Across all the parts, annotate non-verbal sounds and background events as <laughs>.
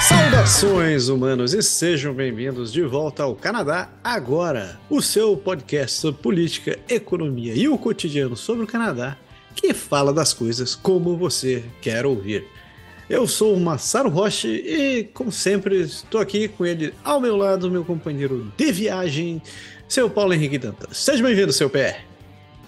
Saudações humanos e sejam bem-vindos de volta ao Canadá Agora, o seu podcast sobre política, economia e o cotidiano sobre o Canadá, que fala das coisas como você quer ouvir. Eu sou o Massaro Roche e, como sempre, estou aqui com ele ao meu lado, meu companheiro de viagem, seu Paulo Henrique Dantas. Seja bem-vindo, seu PR.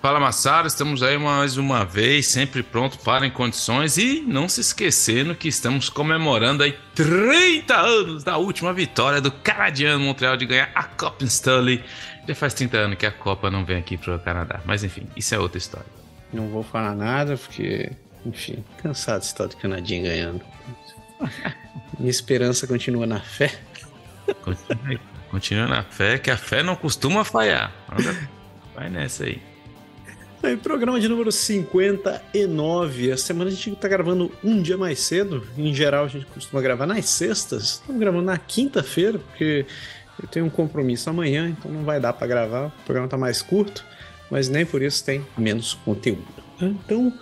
Fala Massaro, estamos aí mais uma vez, sempre pronto para em condições e não se esquecendo que estamos comemorando aí 30 anos da última vitória do canadiano Montreal de ganhar a Copa Stanley. Já faz 30 anos que a Copa não vem aqui para o Canadá, mas enfim, isso é outra história. Não vou falar nada porque, enfim, cansado de estar do canadinho ganhando. Minha esperança continua na fé. Continua, continua na fé, que a fé não costuma falhar. Vai nessa aí. Aí, programa de número 59. A semana a gente tá gravando um dia mais cedo. Em geral, a gente costuma gravar nas sextas. Estamos gravando na quinta-feira, porque eu tenho um compromisso amanhã, então não vai dar para gravar. O programa tá mais curto, mas nem por isso tem menos conteúdo. Então,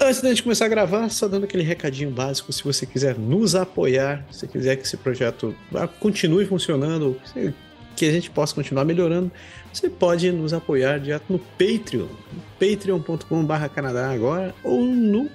antes da gente começar a gravar, só dando aquele recadinho básico: se você quiser nos apoiar, se quiser que esse projeto continue funcionando, que a gente possa continuar melhorando, você pode nos apoiar direto no Patreon, patreon.com.br Canadá agora, ou no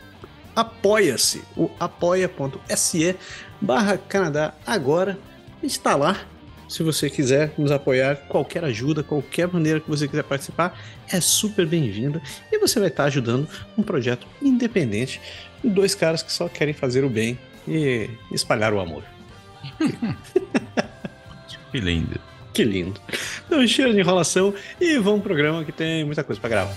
Apoia-se, o apoia.se barra Canadá agora. Está lá. Se você quiser nos apoiar, qualquer ajuda, qualquer maneira que você quiser participar, é super bem-vinda. E você vai estar ajudando um projeto independente de dois caras que só querem fazer o bem e espalhar o amor. <laughs> que lindo. Que lindo. Então, cheiro de enrolação e vamos pro programa que tem muita coisa para gravar.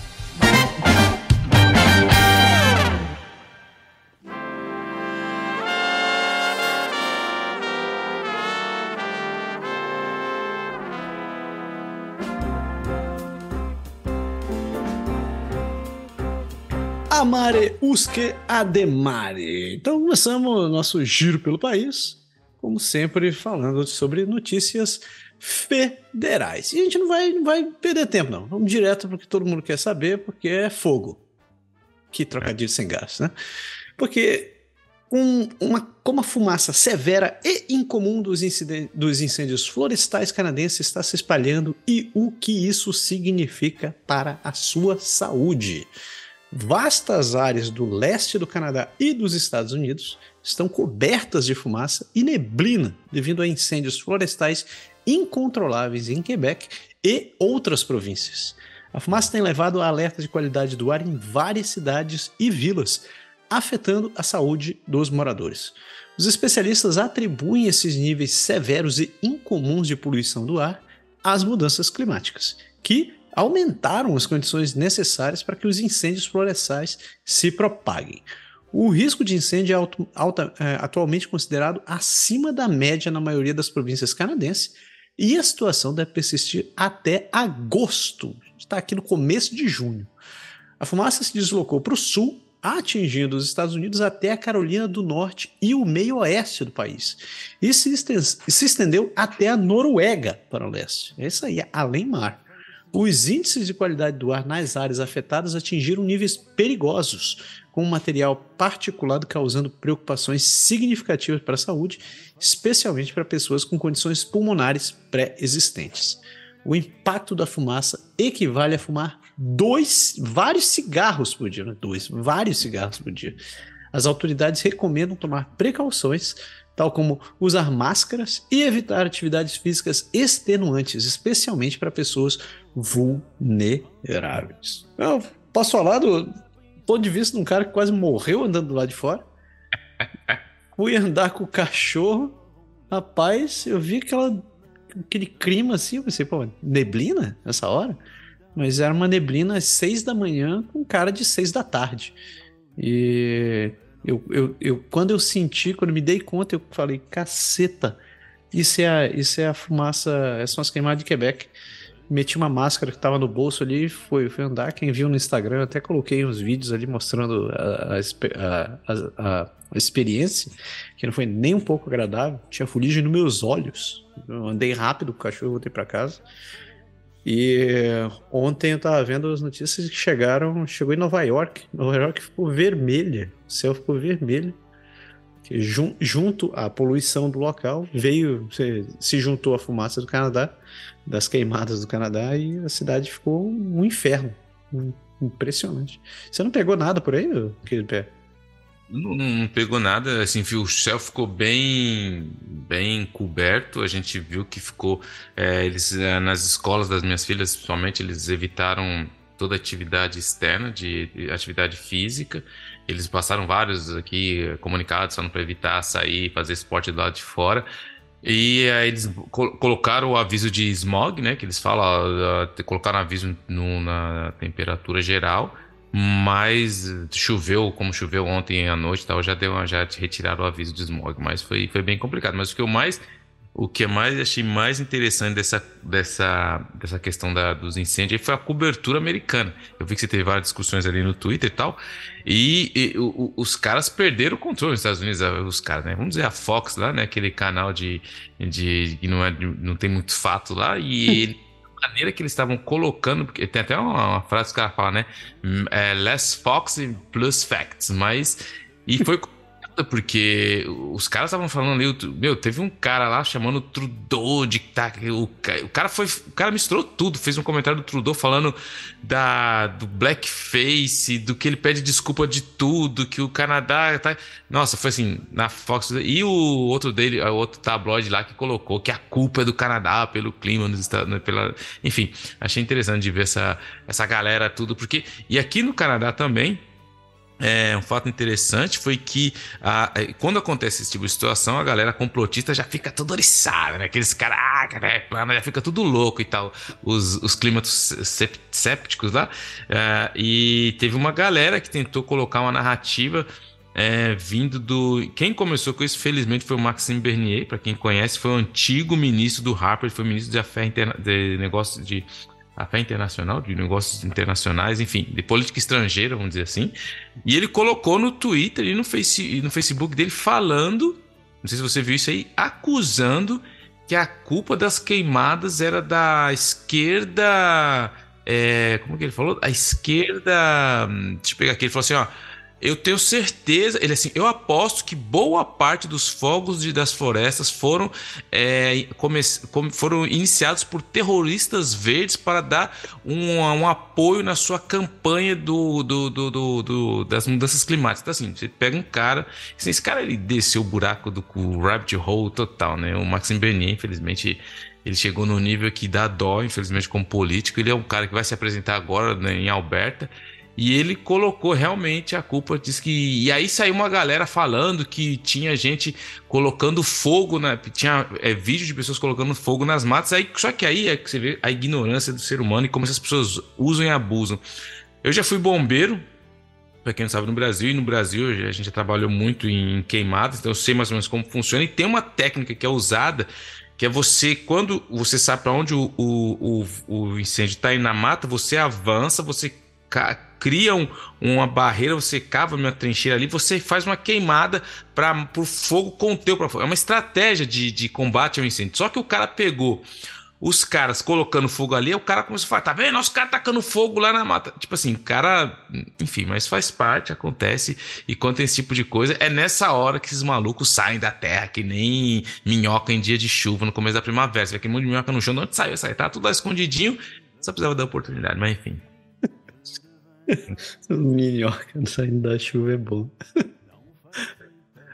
Amare usque ademare. Então começamos nosso giro pelo país, como sempre falando sobre notícias federais. E a gente não vai, não vai perder tempo, não. Vamos direto porque todo mundo quer saber, porque é fogo. Que trocadilho sem gás, né? Porque um, uma, como a fumaça severa e incomum dos, dos incêndios florestais canadenses está se espalhando e o que isso significa para a sua saúde. Vastas áreas do leste do Canadá e dos Estados Unidos estão cobertas de fumaça e neblina devido a incêndios florestais incontroláveis em Quebec e outras províncias. A fumaça tem levado a alerta de qualidade do ar em várias cidades e vilas, afetando a saúde dos moradores. Os especialistas atribuem esses níveis severos e incomuns de poluição do ar às mudanças climáticas, que aumentaram as condições necessárias para que os incêndios florestais se propaguem. O risco de incêndio é alta, é, atualmente considerado acima da média na maioria das províncias canadenses, e a situação deve persistir até agosto. Está aqui no começo de junho. A fumaça se deslocou para o sul, atingindo os Estados Unidos até a Carolina do Norte e o meio oeste do país. E se, estendeu até a Noruega para o leste. É isso aí, além mar. Os índices de qualidade do ar nas áreas afetadas atingiram níveis perigosos, com material particulado causando preocupações significativas para a saúde, especialmente para pessoas com condições pulmonares pré-existentes. O impacto da fumaça equivale a fumar dois, vários cigarros por dia, né? dois, vários cigarros por dia. As autoridades recomendam tomar precauções, tal como usar máscaras e evitar atividades físicas extenuantes, especialmente para pessoas vulneráveis. Eu posso falar do, ponto de vista de um cara que quase morreu andando do lado de fora. <laughs> Fui andar com o cachorro. Rapaz, eu vi aquela, aquele clima assim. Eu pensei, pô, neblina nessa hora? Mas era uma neblina às seis da manhã com cara de seis da tarde. E eu, eu, eu, quando eu senti, quando me dei conta, eu falei, caceta, isso é a, isso é a fumaça, são as queimadas de Quebec. meti uma máscara que tava no bolso ali, foi, foi andar. Quem viu no Instagram, até coloquei uns vídeos ali mostrando a, a, a, a experiência, que não foi nem um pouco agradável. Tinha fuligem nos meus olhos. Eu andei rápido com o cachorro, voltei para casa. E ontem eu tava vendo as notícias que chegaram, chegou em Nova York. Nova York ficou vermelha, o céu ficou vermelho. Jun, junto à poluição do local, veio, se, se juntou a fumaça do Canadá, das queimadas do Canadá, e a cidade ficou um inferno. Impressionante. Você não pegou nada por aí, querido pé? Não, não, pegou nada, assim, viu, o céu ficou bem bem coberto, a gente viu que ficou, é, eles é, nas escolas das minhas filhas, principalmente, eles evitaram toda atividade externa, de, de atividade física, eles passaram vários aqui comunicados falando para evitar sair, fazer esporte do lado de fora, e aí eles colocaram o aviso de smog, né, que eles falam, uh, colocaram aviso no, na temperatura geral, mas choveu, como choveu ontem à noite, tal, já deu, já retiraram o aviso de smog, mas foi, foi bem complicado. Mas o que eu mais, o que mais achei mais interessante dessa, dessa, dessa questão da, dos incêndios foi a cobertura americana. Eu vi que você teve várias discussões ali no Twitter e tal, e, e o, os caras perderam o controle nos Estados Unidos, os caras, né? Vamos dizer a Fox lá, né? Aquele canal de, de que não é, não tem muito fato lá, e ele <laughs> maneira que eles estavam colocando, porque tem até uma, uma frase que cara fala, né? É, less Fox plus facts, mas. E foi porque os caras estavam falando ali, meu, teve um cara lá chamando o Trudeau de tá, o, o cara foi, o cara misturou tudo, fez um comentário do Trudeau falando da do blackface, do que ele pede desculpa de tudo, que o Canadá tá, nossa, foi assim, na Fox e o outro dele, o outro tabloide lá que colocou que a culpa é do Canadá pelo clima nos Estados, pela, enfim, achei interessante de ver essa essa galera tudo, porque e aqui no Canadá também é, um fato interessante foi que a, é, quando acontece esse tipo de situação, a galera complotista já fica toda oriçada, né? Aqueles caras, ah, já fica tudo louco e tal. Os, os climas sépticos lá. É, e teve uma galera que tentou colocar uma narrativa é, vindo do. Quem começou com isso, felizmente, foi o Maxime Bernier. Para quem conhece, foi o antigo ministro do Harper, foi ministro de, Afé Interna... de Negócios de a fé internacional, de negócios internacionais, enfim, de política estrangeira, vamos dizer assim. E ele colocou no Twitter e no, face, no Facebook dele falando, não sei se você viu isso aí, acusando que a culpa das queimadas era da esquerda. É, como que ele falou? A esquerda. Hum, deixa eu pegar aqui. Ele falou assim: ó eu tenho certeza, ele assim, eu aposto que boa parte dos fogos de, das florestas foram, é, come, foram iniciados por terroristas verdes para dar um, um apoio na sua campanha do, do, do, do, das mudanças climáticas. Então, assim, você pega um cara, assim, esse cara ele desceu o buraco do o rabbit hole total, né? O Maxime Bernier, infelizmente, ele chegou no nível que dá dó, infelizmente, como político. Ele é um cara que vai se apresentar agora né, em Alberta. E ele colocou realmente a culpa, diz que. E aí saiu uma galera falando que tinha gente colocando fogo na. Tinha é, vídeo de pessoas colocando fogo nas matas. Aí, só que aí é que você vê a ignorância do ser humano e como essas pessoas usam e abusam. Eu já fui bombeiro, para quem não sabe, no Brasil, e no Brasil a gente já trabalhou muito em queimadas, então eu sei mais ou menos como funciona. E tem uma técnica que é usada, que é você, quando você sabe para onde o, o, o, o incêndio está indo na mata, você avança, você cria um, uma barreira, você cava uma trincheira ali, você faz uma queimada para o fogo conter o fogo. É uma estratégia de, de combate ao incêndio. Só que o cara pegou os caras colocando fogo ali, o cara começou a falar, tá vendo? Os caras tacando fogo lá na mata. Tipo assim, cara, enfim, mas faz parte, acontece. E quando tem esse tipo de coisa, é nessa hora que esses malucos saem da terra, que nem minhoca em dia de chuva, no começo da primavera. Você vê que minhoca no chão, de onde saiu? Sai, tá tudo lá escondidinho, só precisava dar oportunidade, mas enfim. <laughs> Minhoca saindo da chuva é bom.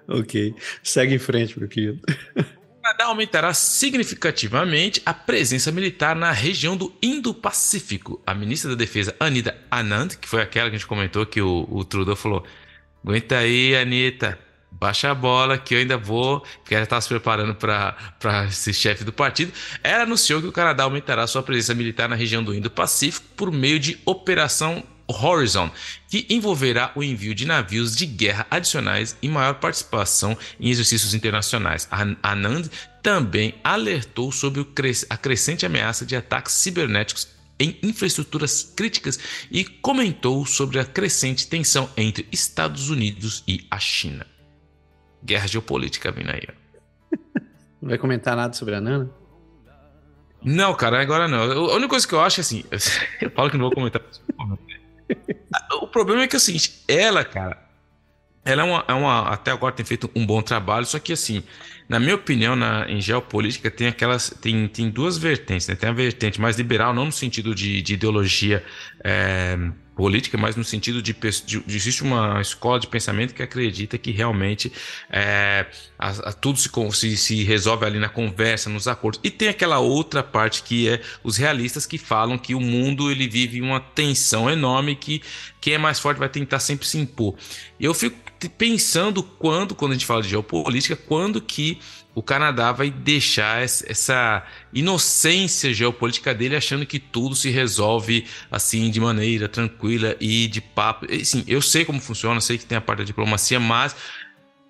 ok. Segue em frente, meu querido. O Canadá aumentará significativamente a presença militar na região do Indo-Pacífico. A ministra da Defesa, Anita Anand, que foi aquela que a gente comentou que o, o Trudeau falou: aguenta aí, Anitta, baixa a bola que eu ainda vou, porque ela estava se preparando para ser chefe do partido. Ela anunciou que o Canadá aumentará sua presença militar na região do Indo-Pacífico por meio de Operação Horizon, que envolverá o envio de navios de guerra adicionais e maior participação em exercícios internacionais. A Anand também alertou sobre a crescente ameaça de ataques cibernéticos em infraestruturas críticas e comentou sobre a crescente tensão entre Estados Unidos e a China. Guerra geopolítica vindo aí. <laughs> Não vai comentar nada sobre a Nana? Não, cara, agora não. A única coisa que eu acho é assim. <laughs> Eu falo que não vou comentar. O problema é que é o seguinte, ela, cara, ela é uma, é uma, Até agora tem feito um bom trabalho, só que assim, na minha opinião, na, em geopolítica tem aquelas. Tem, tem duas vertentes, né? Tem a vertente mais liberal, não no sentido de, de ideologia. É, política, mas no sentido de, de, existe uma escola de pensamento que acredita que realmente é, a, a, tudo se, se, se, resolve ali na conversa, nos acordos. E tem aquela outra parte que é os realistas que falam que o mundo ele vive uma tensão enorme que quem é mais forte vai tentar sempre se impor. Eu fico pensando quando, quando a gente fala de geopolítica, quando que o Canadá vai deixar essa inocência geopolítica dele achando que tudo se resolve assim de maneira tranquila e de papo. Sim, eu sei como funciona, sei que tem a parte da diplomacia, mas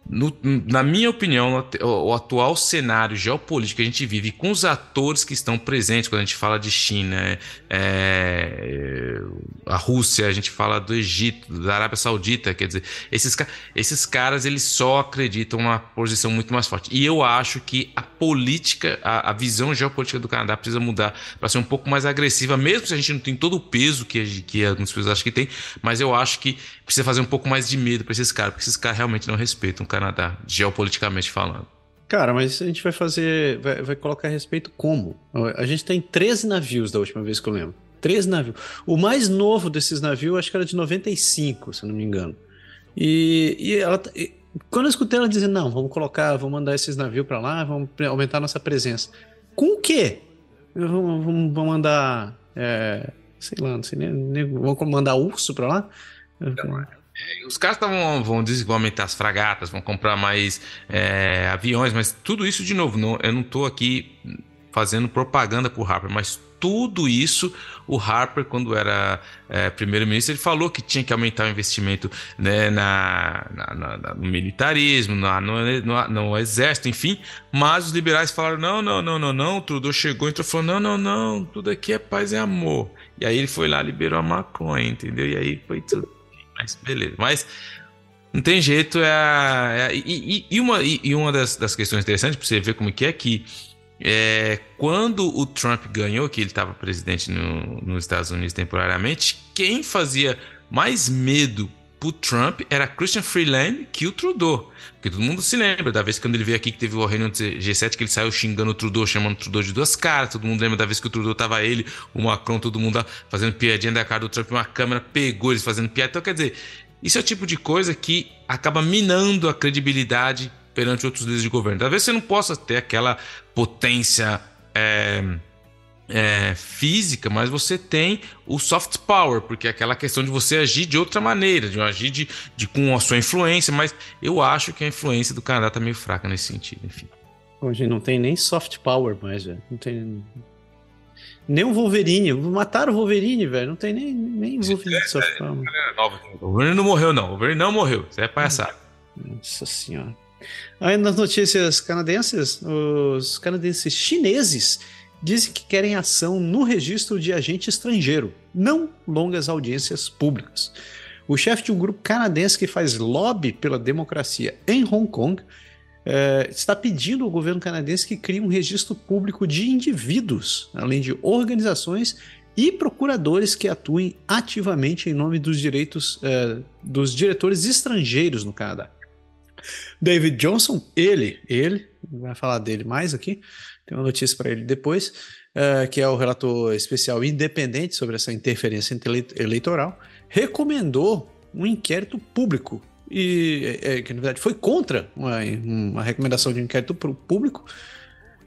no, na minha opinião, o, atual cenário geopolítico que a gente vive, com os atores que estão presentes, quando a gente fala de China, é, é, a Rússia, a gente fala do Egito, da Arábia Saudita, quer dizer, esses, esses caras eles só acreditam numa posição muito mais forte. E eu acho que a política, a, a visão geopolítica do Canadá precisa mudar para ser um pouco mais agressiva, mesmo se a gente não tem todo o peso que, que algumas pessoas acham que tem, mas eu acho que precisa fazer um pouco mais de medo para esses caras, porque esses caras realmente não respeitam o Canadá, geopoliticamente falando. Cara, mas a gente vai fazer. Vai, vai, colocar respeito como? A gente tem 13 navios da última vez que eu lembro. 13 navios. O mais novo desses navios, acho que era de 95, se não me engano. E, e ela. E, quando eu escutei ela dizendo, não, vamos colocar, vamos mandar esses navios para lá, vamos aumentar nossa presença. Com o quê? Vamos, vamos, mandar. É, sei lá, não sei nem vamos mandar urso para lá? É, os caras tavam, vão, vão aumentar as fragatas, vão comprar mais é, aviões, mas tudo isso, de novo, não, eu não estou aqui fazendo propaganda pro Harper, mas tudo isso o Harper, quando era é, primeiro-ministro, ele falou que tinha que aumentar o investimento né, na, na, na, no militarismo, na, no, no, no, exército, enfim. Mas os liberais falaram: não, não, não, não, não. Trudeau chegou e entrou, falou: não, não, não, tudo aqui é paz e amor. E aí ele foi lá liberou a maconha, entendeu? E aí foi tudo mas beleza. Mas não tem jeito. É, é e, e, uma, e uma das, das, questões interessantes para você ver como que é que é, quando o Trump ganhou, que ele estava presidente no, nos Estados Unidos temporariamente, quem fazia mais medo pro Trump era Christian Freeland que o Trudeau. Porque todo mundo se lembra da vez quando ele veio aqui que teve o reunião do G7 que ele saiu xingando o Trudeau, chamando o Trudeau de duas caras. Todo mundo lembra da vez que o Trudeau tava ele, o Macron, todo mundo fazendo piadinha da cara do Trump, uma câmera pegou eles fazendo piada. Então, quer dizer, isso é o tipo de coisa que acaba minando a credibilidade perante outros líderes de governo. Talvez você não possa ter aquela potência. É é, física, mas você tem o soft power, porque é aquela questão de você agir de outra maneira, de agir de, de, com a sua influência, mas eu acho que a influência do Canadá tá meio fraca nesse sentido, enfim. Hoje não tem nem soft power mais, velho. Não tem. Nem o Wolverine. Mataram o Wolverine, velho. Não tem nem, nem Wolverine é, soft power. o Wolverine não morreu, não. O Wolverine não morreu. Isso é palhaçada. Nossa senhora. Aí nas notícias canadenses, os canadenses chineses dizem que querem ação no registro de agente estrangeiro, não longas audiências públicas. O chefe de um grupo canadense que faz lobby pela democracia em Hong Kong eh, está pedindo ao governo canadense que crie um registro público de indivíduos, além de organizações e procuradores que atuem ativamente em nome dos direitos eh, dos diretores estrangeiros no Canadá. David Johnson, ele, ele, vai falar dele mais aqui, tem uma notícia para ele depois, uh, que é o relator especial independente sobre essa interferência eleitoral, recomendou um inquérito público e é, que na verdade foi contra uma, uma recomendação de inquérito público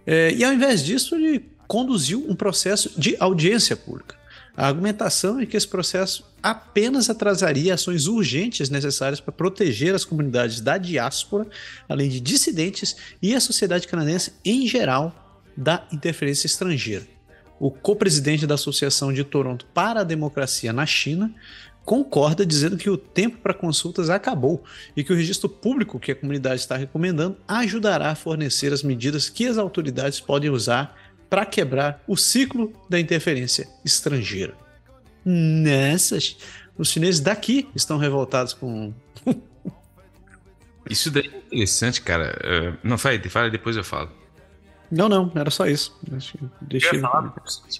é, e ao invés disso ele conduziu um processo de audiência pública. A argumentação é que esse processo apenas atrasaria ações urgentes necessárias para proteger as comunidades da diáspora, além de dissidentes e a sociedade canadense em geral da interferência estrangeira. O co-presidente da Associação de Toronto para a Democracia na China concorda dizendo que o tempo para consultas acabou e que o registro público que a comunidade está recomendando ajudará a fornecer as medidas que as autoridades podem usar para quebrar o ciclo da interferência estrangeira. Nessas, os chineses daqui estão revoltados com. Isso daí é interessante, cara. Uh, não, fale, fale, depois eu falo. Não, não, era só isso. Deixa eu, falar,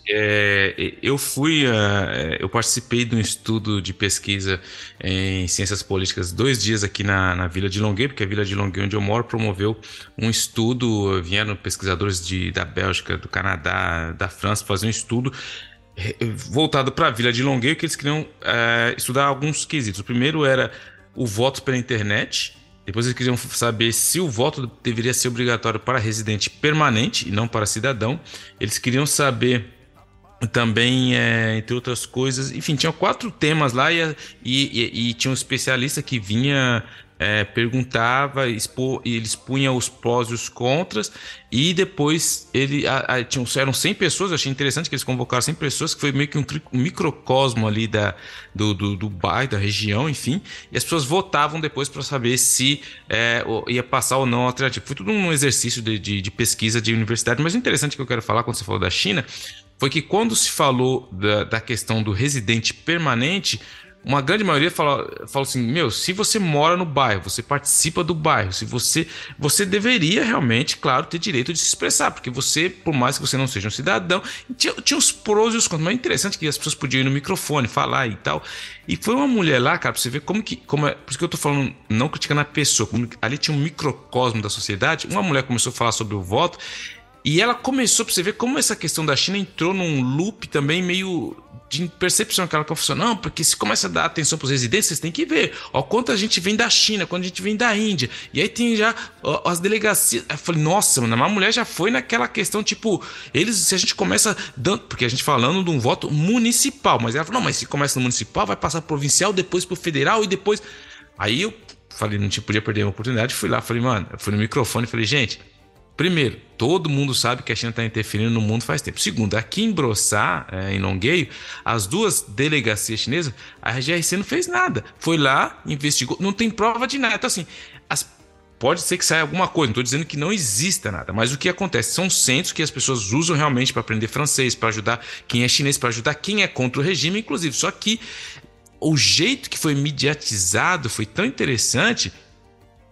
é, eu fui, uh, eu participei de um estudo de pesquisa em ciências políticas dois dias aqui na, na Vila de Longueuil, porque a Vila de Longueuil, onde eu moro, promoveu um estudo, vieram pesquisadores de, da Bélgica, do Canadá, da França, fazer um estudo voltado para a Vila de Longueuil, que eles queriam uh, estudar alguns quesitos. O primeiro era o voto pela internet, depois eles queriam saber se o voto deveria ser obrigatório para residente permanente e não para cidadão. Eles queriam saber também, é, entre outras coisas, enfim, tinham quatro temas lá e, e, e, tinha um especialista que vinha é, perguntava, expo, ele expunha os prós e os contras, e depois ele a, a, tinham, eram 100 pessoas, achei interessante que eles convocaram 100 pessoas, que foi meio que um, um microcosmo ali da, do, do, do bairro, da região, enfim, e as pessoas votavam depois para saber se é, ia passar ou não a alternativa. Foi tudo um exercício de, de, de pesquisa de universidade, mas o interessante que eu quero falar quando você falou da China foi que quando se falou da, da questão do residente permanente, uma grande maioria fala, fala assim: meu, se você mora no bairro, você participa do bairro, se você. Você deveria realmente, claro, ter direito de se expressar, porque você, por mais que você não seja um cidadão, tinha, tinha os prós e os contras, mas é interessante que as pessoas podiam ir no microfone, falar e tal. E foi uma mulher lá, cara, pra você ver como que. Como é, por isso que eu tô falando, não criticando a pessoa, ali tinha um microcosmo da sociedade, uma mulher começou a falar sobre o voto. E ela começou pra você ver como essa questão da China entrou num loop também meio de percepção que ela. Não, porque se começa a dar atenção para os residentes, vocês têm que ver. Ó, quanto a gente vem da China, quando a gente vem da Índia. E aí tem já ó, as delegacias. Eu falei, nossa, mano, a mulher já foi naquela questão, tipo, eles, se a gente começa dando. Porque a gente falando de um voto municipal, mas ela falou, não, mas se começa no municipal, vai passar pro provincial, depois pro federal e depois. Aí eu falei, não tinha, podia perder a oportunidade, fui lá, falei, mano, eu fui no microfone e falei, gente, Primeiro, todo mundo sabe que a China está interferindo no mundo faz tempo. Segundo, aqui em Brossá, é, em Longueio, as duas delegacias chinesas, a GRC não fez nada. Foi lá, investigou, não tem prova de nada. Então, assim, as, pode ser que saia alguma coisa, não estou dizendo que não exista nada, mas o que acontece? São centros que as pessoas usam realmente para aprender francês, para ajudar quem é chinês, para ajudar quem é contra o regime, inclusive. Só que o jeito que foi mediatizado foi tão interessante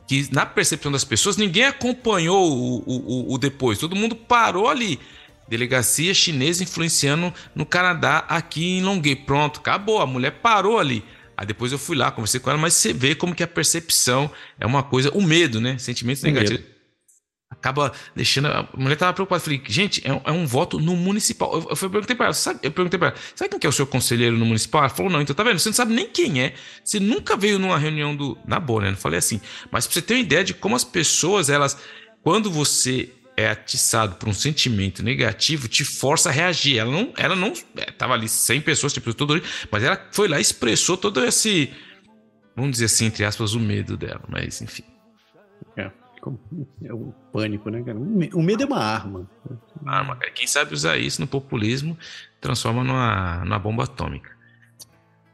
que na percepção das pessoas ninguém acompanhou o, o, o depois, todo mundo parou ali. Delegacia chinesa influenciando no Canadá, aqui em Longueuil. Pronto, acabou. A mulher parou ali. Aí depois eu fui lá, conversei com ela, mas você vê como que a percepção é uma coisa, o medo, né? Sentimentos negativos acaba deixando. A mulher estava preocupada. Falei, gente, é um, é um, voto no municipal. Eu, eu perguntei para ela, sabe, eu perguntei ela, sabe quem que é o seu conselheiro no municipal? Ela falou, não, então tá vendo? Você não sabe nem quem é. Você nunca veio numa reunião do. Na boa, né? Não falei assim. Mas pra você ter uma ideia de como as pessoas, elas. Quando você é atiçado por um sentimento negativo, te força a reagir. Ela não. Ela não. É, tava ali 100 pessoas, tipo, tudo mas ela foi lá e expressou todo esse. Vamos dizer assim, entre aspas, o medo dela. Mas, enfim. É. É o pânico, né, cara? O medo é uma arma. Arma, cara. Quem sabe usar isso no populismo transforma numa, numa bomba atômica.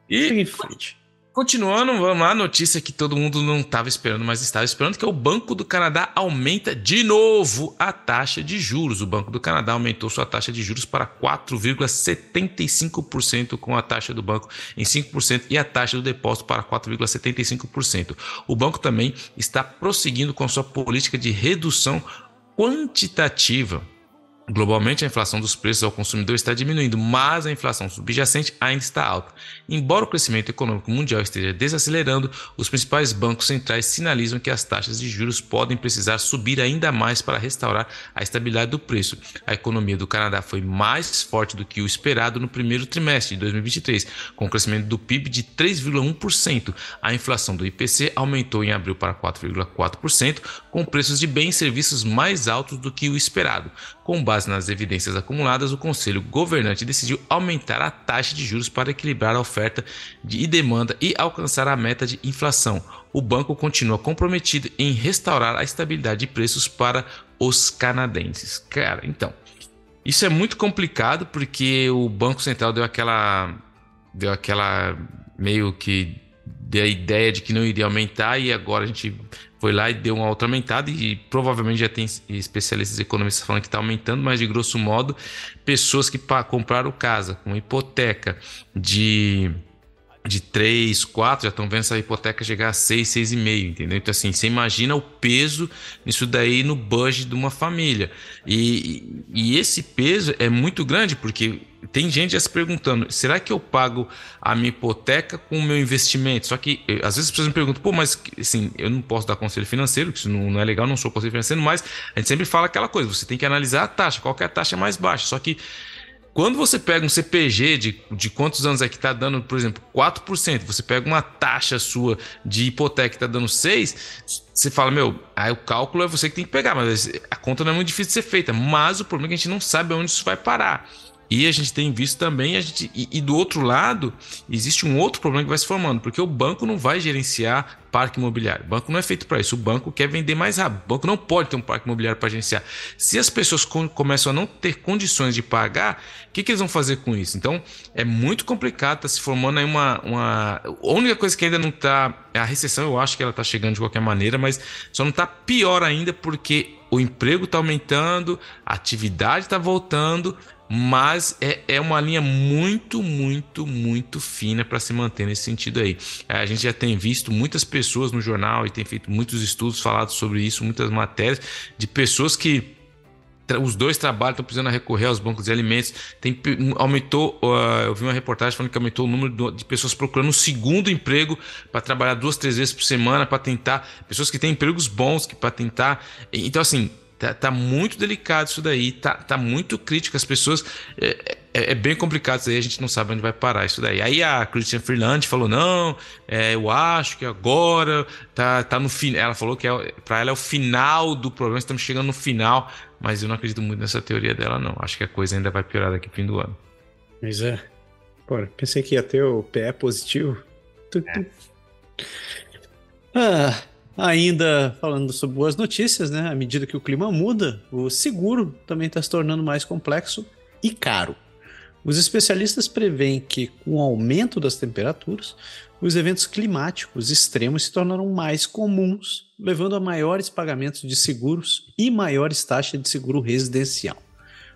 E. em frente. Continuando, vamos lá, notícia que todo mundo não estava esperando, mas estava esperando, que é o Banco do Canadá aumenta de novo a taxa de juros. O Banco do Canadá aumentou sua taxa de juros para 4,75%, com a taxa do banco em 5% e a taxa do depósito para 4,75%. O banco também está prosseguindo com sua política de redução quantitativa Globalmente, a inflação dos preços ao consumidor está diminuindo, mas a inflação subjacente ainda está alta. Embora o crescimento econômico mundial esteja desacelerando, os principais bancos centrais sinalizam que as taxas de juros podem precisar subir ainda mais para restaurar a estabilidade do preço. A economia do Canadá foi mais forte do que o esperado no primeiro trimestre de 2023, com o crescimento do PIB de 3,1%. A inflação do IPC aumentou em abril para 4,4%, com preços de bens e serviços mais altos do que o esperado. Com base nas evidências acumuladas, o Conselho Governante decidiu aumentar a taxa de juros para equilibrar a oferta e demanda e alcançar a meta de inflação. O banco continua comprometido em restaurar a estabilidade de preços para os canadenses. Cara, então, isso é muito complicado porque o Banco Central deu aquela deu aquela meio que deu a ideia de que não iria aumentar e agora a gente foi lá e deu uma outra aumentada e provavelmente já tem especialistas economistas falando que está aumentando, mas de grosso modo, pessoas que compraram casa com hipoteca de de 3, 4, já estão vendo essa hipoteca chegar a 6, 6,5, entendeu? Então, assim, você imagina o peso nisso daí no budget de uma família. E, e esse peso é muito grande, porque tem gente já se perguntando: será que eu pago a minha hipoteca com o meu investimento? Só que eh, às vezes as pessoas me perguntam: pô, mas assim, eu não posso dar conselho financeiro, que isso não, não é legal, não sou conselho financeiro, mas a gente sempre fala aquela coisa: você tem que analisar a taxa, qual é a taxa mais baixa. Só que quando você pega um CPG de, de quantos anos é que está dando, por exemplo, 4%, você pega uma taxa sua de hipoteca que está dando 6%, você fala, meu, aí o cálculo é você que tem que pegar, mas a conta não é muito difícil de ser feita. Mas o problema é que a gente não sabe onde isso vai parar. E a gente tem visto também, a gente, e, e, do outro lado, existe um outro problema que vai se formando, porque o banco não vai gerenciar parque imobiliário. O banco não é feito para isso. O banco quer vender mais rápido. O banco não pode ter um parque imobiliário para gerenciar. Se as pessoas com, começam a não ter condições de pagar, o que, que, eles vão fazer com isso? Então, é muito complicado, está se formando aí uma, uma. A única coisa que ainda não está. A recessão, eu acho que ela está chegando de qualquer maneira, mas só não está pior ainda porque o emprego está aumentando, a atividade está voltando mas é, é uma linha muito, muito, muito fina para se manter nesse sentido aí. É, a gente já tem visto muitas pessoas no jornal e tem feito muitos estudos falados sobre isso, muitas matérias de pessoas que os dois trabalhos estão precisando recorrer aos bancos de alimentos. Tem, aumentou, uh, eu vi uma reportagem falando que aumentou o número de pessoas procurando um segundo emprego para trabalhar duas, três vezes por semana para tentar. Pessoas que têm empregos bons que para tentar. Então, assim, Tá, tá, muito delicado isso daí, tá, tá muito crítico. As pessoas. É, é, é, bem complicado isso aí, a gente não sabe onde vai parar isso daí. Aí a Christian Freeland falou: não, é, eu acho que agora tá, tá no fim. Ela falou que é, para ela é o final do problema, estamos chegando no final, mas eu não acredito muito nessa teoria dela, não. Acho que a coisa ainda vai piorar daqui pro fim do ano. Mas é. Pô, pensei que ia ter o PE positivo. É. Ah. Ainda falando sobre boas notícias, né? À medida que o clima muda, o seguro também está se tornando mais complexo e caro. Os especialistas preveem que, com o aumento das temperaturas, os eventos climáticos extremos se tornarão mais comuns, levando a maiores pagamentos de seguros e maiores taxas de seguro residencial.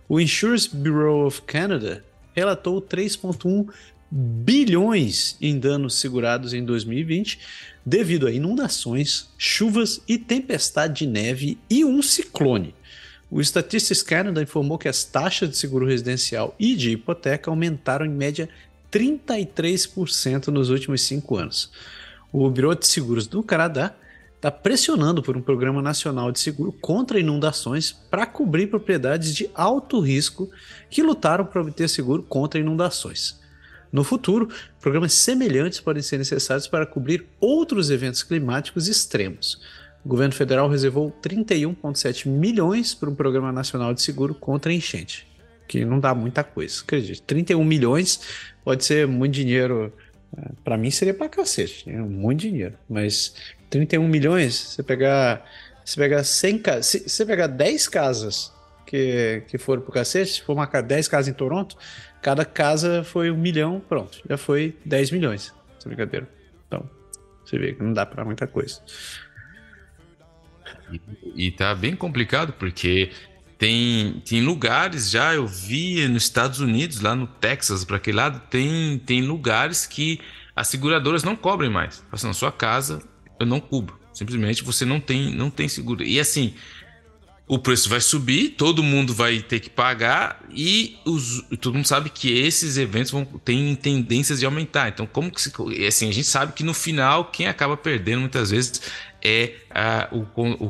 O Insurance Bureau of Canada relatou 3,1 bilhões em danos segurados em 2020, devido a inundações, chuvas e tempestade de neve e um ciclone. O Statistics Canada informou que as taxas de seguro residencial e de hipoteca aumentaram em média 33% nos últimos cinco anos. O Bureau de Seguros do Canadá está pressionando por um programa nacional de seguro contra inundações para cobrir propriedades de alto risco que lutaram para obter seguro contra inundações. No futuro, programas semelhantes podem ser necessários para cobrir outros eventos climáticos extremos. O governo federal reservou 31,7 milhões para um programa nacional de seguro contra enchente, que não dá muita coisa, acredite. 31 milhões pode ser muito dinheiro, é, para mim seria para cacete, é muito dinheiro, mas 31 milhões, você pegar, você pegar 100 se você pegar 10 casas que, que foram pro cacete, se for marcar 10 casas em Toronto, Cada casa foi um milhão, pronto, já foi 10 milhões. Essa brincadeira. Então, você vê que não dá para muita coisa. E, e tá bem complicado porque tem, tem lugares já, eu vi nos Estados Unidos, lá no Texas, para aquele lado, tem, tem lugares que as seguradoras não cobrem mais. Assim, na sua casa, eu não cubro. Simplesmente você não tem, não tem seguro. E assim, o preço vai subir, todo mundo vai ter que pagar e os, todo mundo sabe que esses eventos vão têm tendências de aumentar. Então, como que se, assim, a gente sabe que no final quem acaba perdendo muitas vezes é o,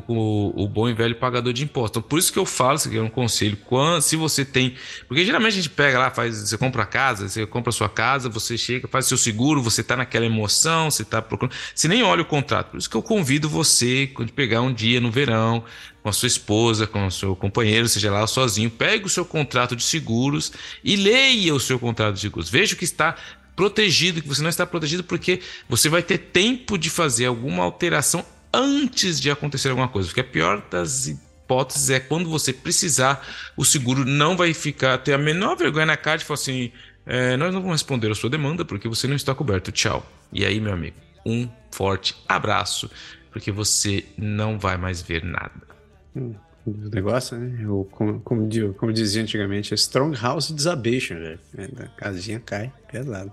o, o, bom e velho pagador de impostos. Então, por isso que eu falo, isso aqui é um conselho, quando, se você tem. Porque geralmente a gente pega lá, faz, você compra a casa, você compra a sua casa, você chega, faz seu seguro, você está naquela emoção, você está procurando. Você nem olha o contrato. Por isso que eu convido você, quando pegar um dia no verão, com a sua esposa, com o seu companheiro, seja lá sozinho, pegue o seu contrato de seguros e leia o seu contrato de seguros. Veja o que está protegido, que você não está protegido, porque você vai ter tempo de fazer alguma alteração antes de acontecer alguma coisa. Porque a pior das hipóteses é quando você precisar, o seguro não vai ficar, ter a menor vergonha na cara de falar assim. é, nós não vamos responder a sua demanda porque você não está coberto. Tchau. E aí, meu amigo, um forte abraço, porque você não vai mais ver nada. Hum, o negócio, né? Eu, como, como, como, dizia antigamente, é Strong House Disabation, velho. A casinha cai pesado.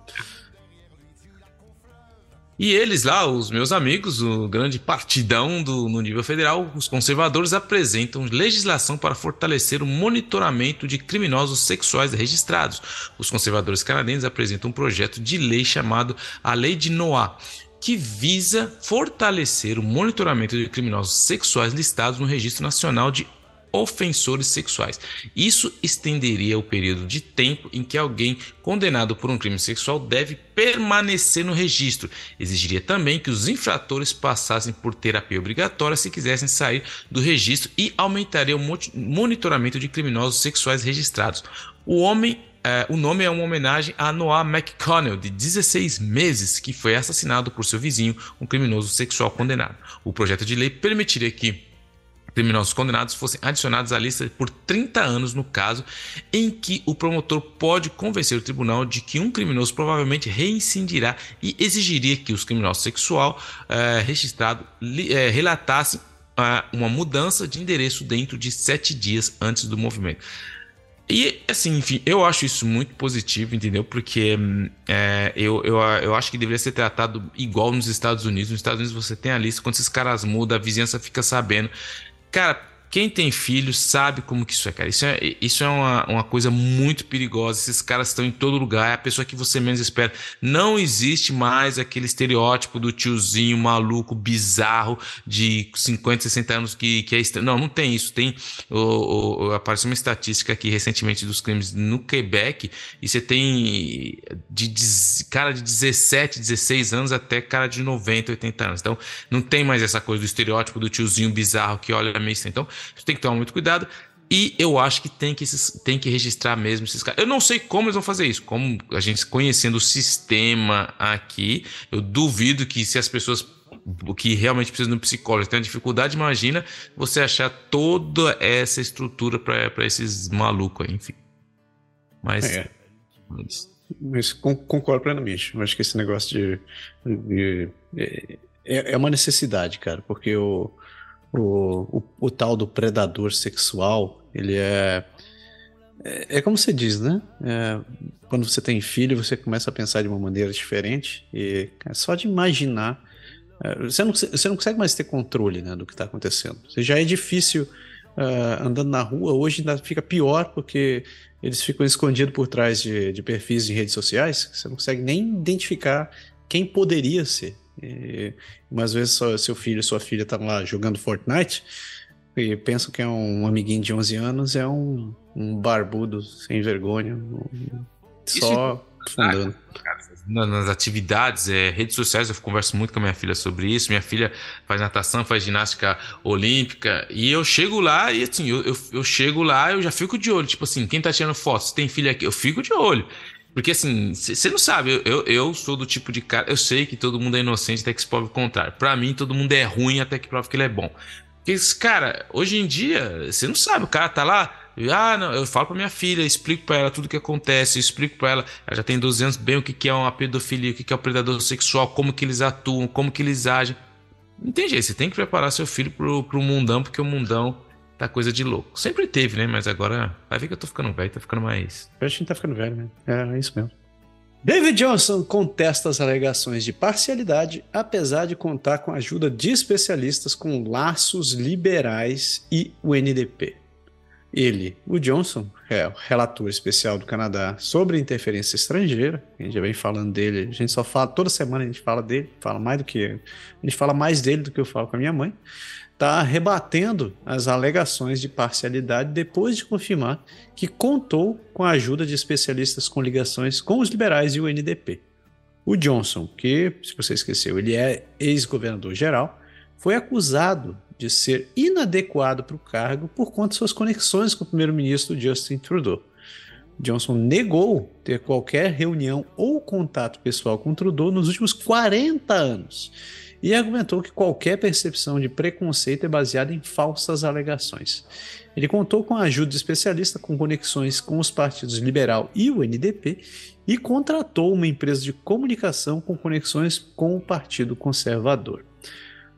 E eles lá, os meus amigos, o grande partidão do, no nível federal, os conservadores apresentam legislação para fortalecer o monitoramento de criminosos sexuais registrados. Os conservadores canadenses apresentam um projeto de lei chamado a Lei de Noah, que visa fortalecer o monitoramento de criminosos sexuais listados no Registro Nacional de ofensores sexuais. Isso estenderia o período de tempo em que alguém condenado por um crime sexual deve permanecer no registro. Exigiria também que os infratores passassem por terapia obrigatória se quisessem sair do registro e aumentaria o monitoramento de criminosos sexuais registrados. O homem é, o nome é uma homenagem a Noah McConnell, de 16 meses, que foi assassinado por seu vizinho, um criminoso sexual condenado. O projeto de lei permitiria que criminosos condenados fossem adicionados à lista por 30 anos no caso em que o promotor pode convencer o tribunal de que um criminoso provavelmente reincidirá e exigiria que os criminosos sexual é, registrado é, relatassem é, uma mudança de endereço dentro de sete dias antes do movimento. E assim, enfim, eu acho isso muito positivo, entendeu? Porque é, eu, eu, eu acho que deveria ser tratado igual nos Estados Unidos. Nos Estados Unidos você tem a lista, quando esses caras mudam, a vizinhança fica sabendo. Cara, quem tem filho sabe como que isso é, cara. Isso é, isso é uma, uma coisa muito perigosa. Esses caras estão em todo lugar. É a pessoa que você menos espera. Não existe mais aquele estereótipo do tiozinho maluco, bizarro, de 50, 60 anos que, que é. Não, não tem isso. Tem. O, o, apareceu uma estatística aqui recentemente dos crimes no Quebec. E você tem de, de cara de 17, 16 anos até cara de 90, 80 anos. Então, não tem mais essa coisa do estereótipo do tiozinho bizarro que olha meio. Então, tem que tomar muito cuidado. E eu acho que tem que, tem que registrar mesmo esses caras. Eu não sei como eles vão fazer isso. Como a gente conhecendo o sistema aqui, eu duvido que se as pessoas que realmente precisam de um psicólogo têm dificuldade, imagina você achar toda essa estrutura para esses malucos aí, enfim. Mas. É. Mas... mas concordo plenamente. Eu acho que esse negócio de. de, de é, é uma necessidade, cara, porque o. Eu o, o, o tal do predador sexual, ele é, é, é como você diz, né? É, quando você tem filho, você começa a pensar de uma maneira diferente e é só de imaginar, é, você, não, você não consegue mais ter controle né, do que está acontecendo. Você já é difícil uh, andando na rua, hoje ainda fica pior porque eles ficam escondidos por trás de, de perfis em redes sociais, você não consegue nem identificar quem poderia ser. E, umas vezes seu filho sua filha estão tá lá jogando Fortnite e pensam que é um amiguinho de 11 anos, é um, um barbudo sem vergonha, um, só fundando. Nas atividades, é, redes sociais, eu converso muito com a minha filha sobre isso. Minha filha faz natação, faz ginástica olímpica, e eu chego lá e assim, eu, eu, eu chego lá, eu já fico de olho. Tipo assim, quem tá tirando fotos, tem filha aqui, eu fico de olho. Porque assim, você não sabe, eu, eu sou do tipo de cara, eu sei que todo mundo é inocente até que se prove o contrário. Pra mim, todo mundo é ruim até que prove que ele é bom. Porque, cara, hoje em dia, você não sabe, o cara tá lá, ah, não, eu falo pra minha filha, explico para ela tudo o que acontece, explico para ela, ela já tem 12 anos, bem o que, que é uma pedofilia, o que, que é o um predador sexual, como que eles atuam, como que eles agem. Não tem jeito, você tem que preparar seu filho pro, pro mundão, porque o mundão tá coisa de louco. Sempre teve, né? Mas agora vai ver que eu tô ficando velho, tá ficando mais. A gente tá ficando velho, né? É, é isso mesmo. David Johnson contesta as alegações de parcialidade, apesar de contar com a ajuda de especialistas com laços liberais e o NDP. Ele, o Johnson, é o relator especial do Canadá sobre interferência estrangeira. A gente já vem falando dele, a gente só fala, toda semana a gente fala dele, fala mais do que. A gente fala mais dele do que eu falo com a minha mãe está rebatendo as alegações de parcialidade depois de confirmar que contou com a ajuda de especialistas com ligações com os liberais e o NDP. O Johnson, que, se você esqueceu, ele é ex-governador geral, foi acusado de ser inadequado para o cargo por conta de suas conexões com o primeiro-ministro Justin Trudeau. Johnson negou ter qualquer reunião ou contato pessoal com Trudeau nos últimos 40 anos e argumentou que qualquer percepção de preconceito é baseada em falsas alegações. Ele contou com a ajuda de especialistas com conexões com os partidos liberal e o NDP e contratou uma empresa de comunicação com conexões com o Partido Conservador.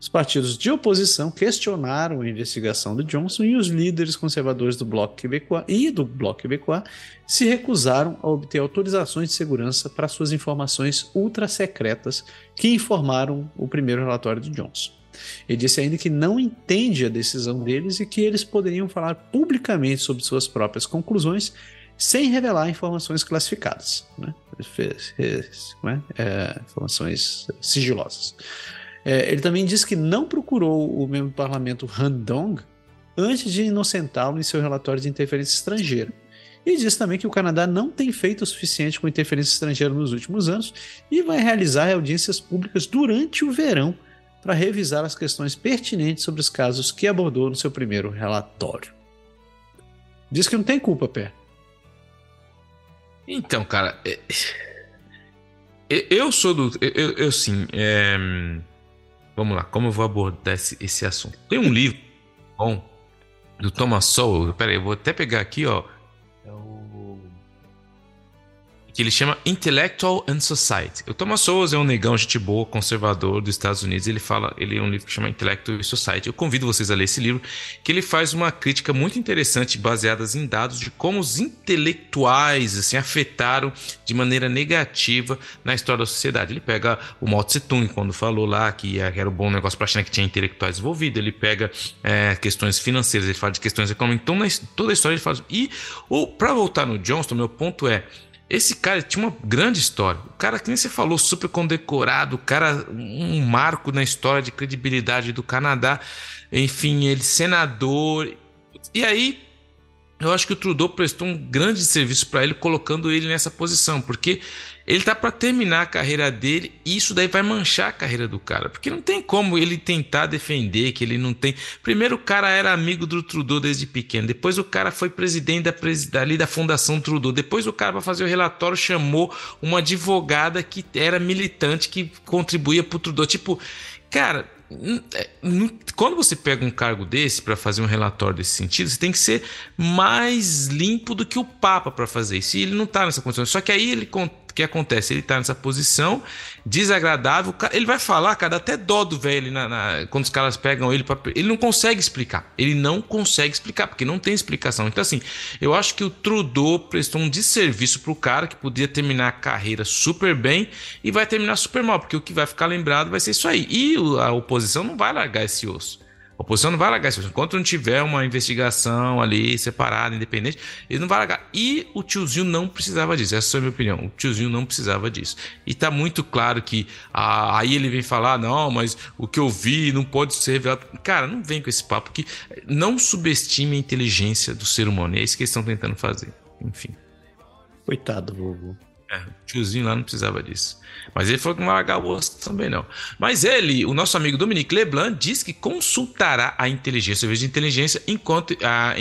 Os partidos de oposição questionaram a investigação do Johnson e os líderes conservadores do Bloco Quebecois e do Bloco Quebecois se recusaram a obter autorizações de segurança para suas informações ultra secretas que informaram o primeiro relatório do Johnson. Ele disse ainda que não entende a decisão deles e que eles poderiam falar publicamente sobre suas próprias conclusões sem revelar informações classificadas, né? né? É, informações sigilosas. É, ele também disse que não procurou o membro do parlamento Han Dong antes de inocentá-lo em seu relatório de interferência estrangeira. E disse também que o Canadá não tem feito o suficiente com interferência estrangeira nos últimos anos e vai realizar audiências públicas durante o verão para revisar as questões pertinentes sobre os casos que abordou no seu primeiro relatório. Diz que não tem culpa, Pé. Então, cara, é... eu sou do. Eu, eu sim. É... Vamos lá, como eu vou abordar esse, esse assunto? Tem um livro bom do Thomas Sowell. Peraí, eu vou até pegar aqui, ó que ele chama Intellectual and Society. O Thomas Sowell é um negão, gente boa, conservador dos Estados Unidos. Ele fala, ele é um livro que chama Intellectual and Society. Eu convido vocês a ler esse livro, que ele faz uma crítica muito interessante, baseadas em dados de como os intelectuais assim afetaram de maneira negativa na história da sociedade. Ele pega o Mao Tse Tung quando falou lá que era um bom negócio para a China que tinha intelectuais envolvidos. Ele pega é, questões financeiras, ele fala de questões econômicas. Então, na, toda a história ele faz. E para voltar no Johnston, meu ponto é esse cara tinha uma grande história. O cara, que nem você falou, super condecorado, o cara, um marco na história de credibilidade do Canadá. Enfim, ele senador. E aí, eu acho que o Trudeau prestou um grande serviço para ele, colocando ele nessa posição, porque ele tá para terminar a carreira dele e isso daí vai manchar a carreira do cara, porque não tem como ele tentar defender que ele não tem. Primeiro o cara era amigo do Trudeau desde pequeno, depois o cara foi presidente da ali da Fundação Trudeau, depois o cara para fazer o relatório chamou uma advogada que era militante que contribuía pro Trudeau, tipo, cara, é, quando você pega um cargo desse para fazer um relatório desse sentido, você tem que ser mais limpo do que o Papa para fazer isso. E ele não está nessa condição. Só que aí ele que acontece? Ele tá nessa posição desagradável. Ele vai falar, cara, até dó do velho na, na, quando os caras pegam ele. Pra, ele não consegue explicar. Ele não consegue explicar, porque não tem explicação. Então, assim, eu acho que o Trudeau prestou um desserviço pro cara que podia terminar a carreira super bem e vai terminar super mal, porque o que vai ficar lembrado vai ser isso aí. E a oposição não vai largar esse osso. A oposição não vai largar isso. Enquanto não tiver uma investigação ali separada, independente, ele não vai largar. E o tiozinho não precisava disso. Essa é a minha opinião. O tiozinho não precisava disso. E tá muito claro que aí ele vem falar: não, mas o que eu vi não pode ser revelado. Cara, não vem com esse papo que não subestime a inteligência do ser humano. E é isso que eles estão tentando fazer. Enfim. Coitado, vovô. É, o tiozinho lá não precisava disso. Mas ele falou que não largar o osso também não. Mas ele, o nosso amigo Dominique Leblanc, diz que consultará a inteligência, serviço de inteligência, enquanto a,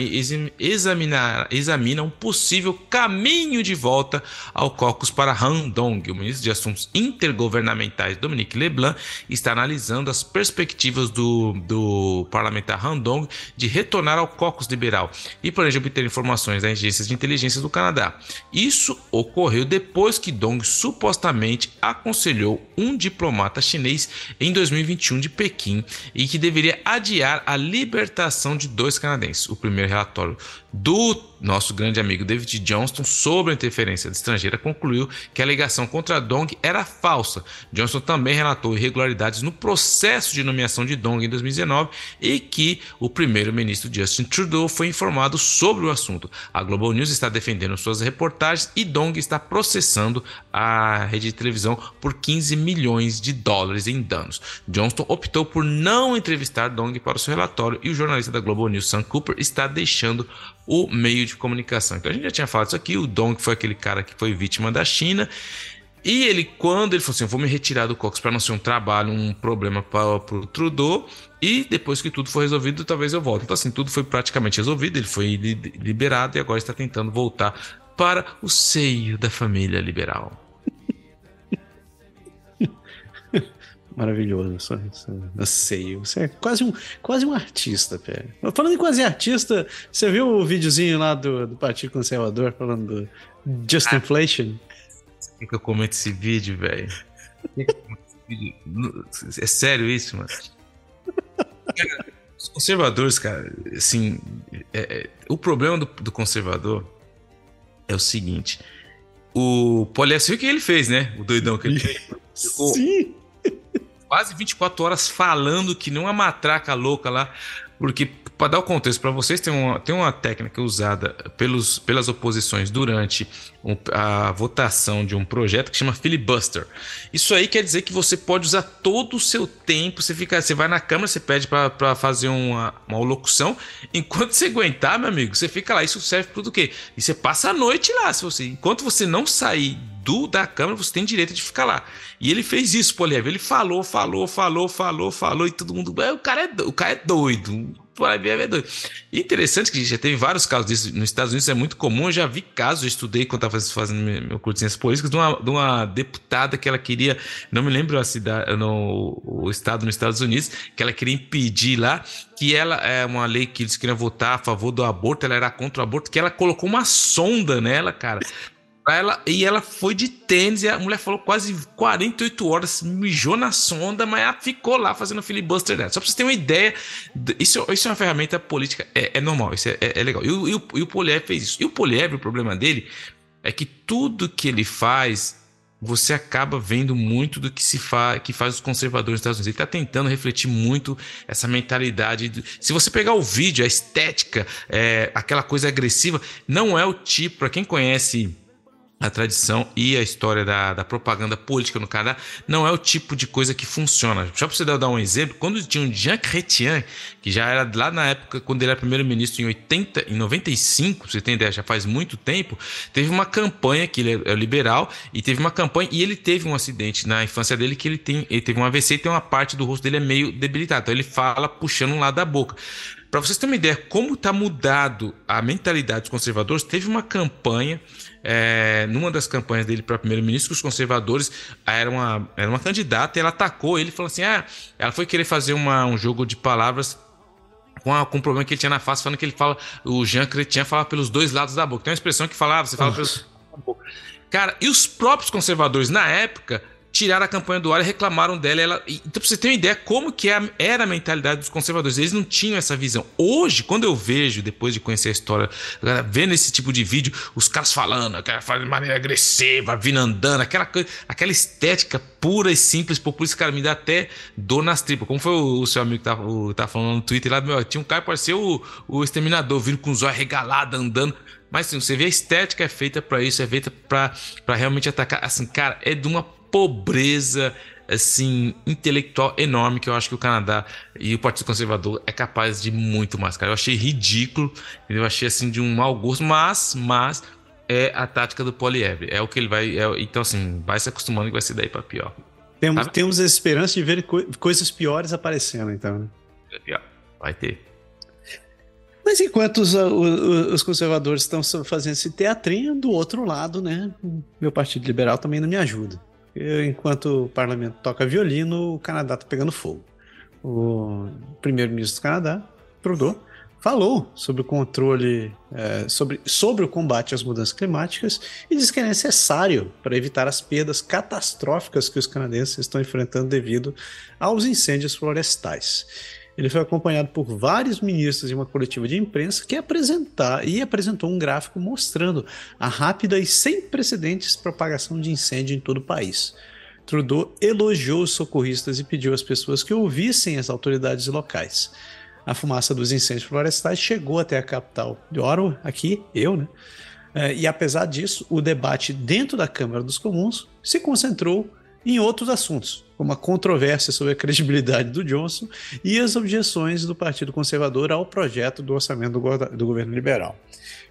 examinar, examina um possível caminho de volta ao caucus para Handong. O ministro de Assuntos Intergovernamentais, Dominique Leblanc, está analisando as perspectivas do, do parlamentar Handong de retornar ao caucus liberal e planeja obter informações das agências de inteligência do Canadá. Isso ocorreu depois que Dong supostamente aconselhou um diplomata chinês em 2021 de Pequim e que deveria adiar a libertação de dois canadenses. O primeiro relatório do nosso grande amigo David Johnston sobre a interferência estrangeira concluiu que a alegação contra Dong era falsa. Johnston também relatou irregularidades no processo de nomeação de Dong em 2019 e que o primeiro-ministro Justin Trudeau foi informado sobre o assunto. A Global News está defendendo suas reportagens e Dong está processando a rede de televisão por 15 milhões de dólares em danos. Johnston optou por não entrevistar Dong para o seu relatório e o jornalista da Global News, Sam Cooper, está deixando o meio de comunicação. Então a gente já tinha falado isso aqui, o Dong foi aquele cara que foi vítima da China. E ele, quando ele falou assim, eu vou me retirar do Cox para não ser um trabalho, um problema para o Trudeau, e depois que tudo foi resolvido, talvez eu volte. Então, assim, tudo foi praticamente resolvido, ele foi liberado e agora está tentando voltar para o seio da família liberal. Maravilhoso, só isso. Eu sei, você é quase um, quase um artista, pé. Falando em quase artista, você viu o videozinho lá do, do Partido Conservador falando do Just ah. Inflation? que, que eu comento esse vídeo, velho? É sério isso, mano? Os conservadores, cara, assim, é, é, o problema do, do, conservador é o seguinte: o Polié, você viu o que ele fez, né? O doidão que ele fez. Ficou Sim. Quase 24 horas falando que não é uma matraca louca lá. Porque, para dar o contexto para vocês, tem uma, tem uma técnica usada pelos, pelas oposições durante a votação de um projeto que chama filibuster. Isso aí quer dizer que você pode usar todo o seu tempo. Você, fica, você vai na Câmara, você pede para fazer uma, uma locução. Enquanto você aguentar, meu amigo, você fica lá. Isso serve para o quê? E você passa a noite lá. Se você, enquanto você não sair do da Câmara, você tem direito de ficar lá. E ele fez isso, Poliev. Ele falou, falou, falou, falou, falou, e todo mundo. O cara é, o cara é doido. Poliev é doido. E interessante que já teve vários casos disso. Nos Estados Unidos é muito comum. Eu já vi casos, eu estudei quando estava fazendo meu curso de ciências políticas, de uma, de uma deputada que ela queria, não me lembro a cidade, no, o estado nos Estados Unidos, que ela queria impedir lá que ela é uma lei que eles queriam votar a favor do aborto, ela era contra o aborto, que ela colocou uma sonda nela, cara, ela, e ela foi de tênis e a mulher falou quase 48 horas, mijou na sonda, mas ela ficou lá fazendo filibuster dela. Só pra vocês terem uma ideia, isso, isso é uma ferramenta política, é, é normal, isso é, é, é legal. E o, e, o, e o Poliev fez isso. E o Poliev, o problema dele é que tudo que ele faz, você acaba vendo muito do que se faz, que faz os conservadores nos Estados Unidos. Ele está tentando refletir muito essa mentalidade. Se você pegar o vídeo, a estética, é, aquela coisa agressiva, não é o tipo, para quem conhece a tradição e a história da, da, propaganda política no Canadá não é o tipo de coisa que funciona. Só para você dar um exemplo, quando tinha um Jean Chrétien, que já era lá na época, quando ele era primeiro-ministro em 80, em 95, você tem ideia, já faz muito tempo, teve uma campanha, que ele é liberal, e teve uma campanha, e ele teve um acidente na infância dele, que ele, tem, ele teve um AVC e tem uma parte do rosto dele é meio debilitado. Então ele fala puxando um lado da boca. Para vocês terem uma ideia como está mudado a mentalidade dos conservadores, teve uma campanha é, numa das campanhas dele para primeiro-ministro, os conservadores era uma, era uma candidata e ela atacou ele falou assim: ah, ela foi querer fazer uma, um jogo de palavras com, a, com o problema que ele tinha na face, falando que ele fala, o Jean Chrétien fala pelos dois lados da boca. Tem uma expressão que falava, você fala pelos. Cara, e os próprios conservadores na época tiraram a campanha do ar e reclamaram dela. Ela... Então, pra você ter uma ideia como que é era a mentalidade dos conservadores. Eles não tinham essa visão. Hoje, quando eu vejo, depois de conhecer a história, vendo esse tipo de vídeo, os caras falando, aquela de maneira agressiva, vindo andando, aquela coisa, aquela estética pura e simples, isso, cara, me dá até dor nas tripas. Como foi o, o seu amigo que tá, o, tá falando no Twitter lá, meu, tinha um cara que parecia o, o exterminador, vindo com os olhos regalados, andando. Mas assim, você vê a estética é feita para isso, é feita para realmente atacar. Assim, cara, é de uma pobreza assim intelectual enorme que eu acho que o Canadá e o Partido Conservador é capaz de muito mais, cara. Eu achei ridículo, eu achei assim de um mau gosto, mas mas é a tática do Poliev. É o que ele vai, é, então assim, vai se acostumando que vai ser daí para pior. Temos, temos a esperança de ver co coisas piores aparecendo, então. Né? É, vai ter. Mas enquanto os, os, os, conservadores estão fazendo esse teatrinho, do outro lado, né? Meu Partido Liberal também não me ajuda enquanto o parlamento toca violino, o Canadá está pegando fogo. O primeiro-ministro do Canadá, Trudeau, falou sobre o controle, é, sobre, sobre o combate às mudanças climáticas e diz que é necessário para evitar as perdas catastróficas que os canadenses estão enfrentando devido aos incêndios florestais. Ele foi acompanhado por vários ministros em uma coletiva de imprensa que apresentar, e apresentou um gráfico mostrando a rápida e sem precedentes propagação de incêndio em todo o país. Trudeau elogiou os socorristas e pediu às pessoas que ouvissem as autoridades locais. A fumaça dos incêndios florestais chegou até a capital de Ottawa, aqui, eu, né? É, e apesar disso, o debate dentro da Câmara dos Comuns se concentrou em outros assuntos, como a controvérsia sobre a credibilidade do Johnson e as objeções do Partido Conservador ao projeto do orçamento do, do governo liberal.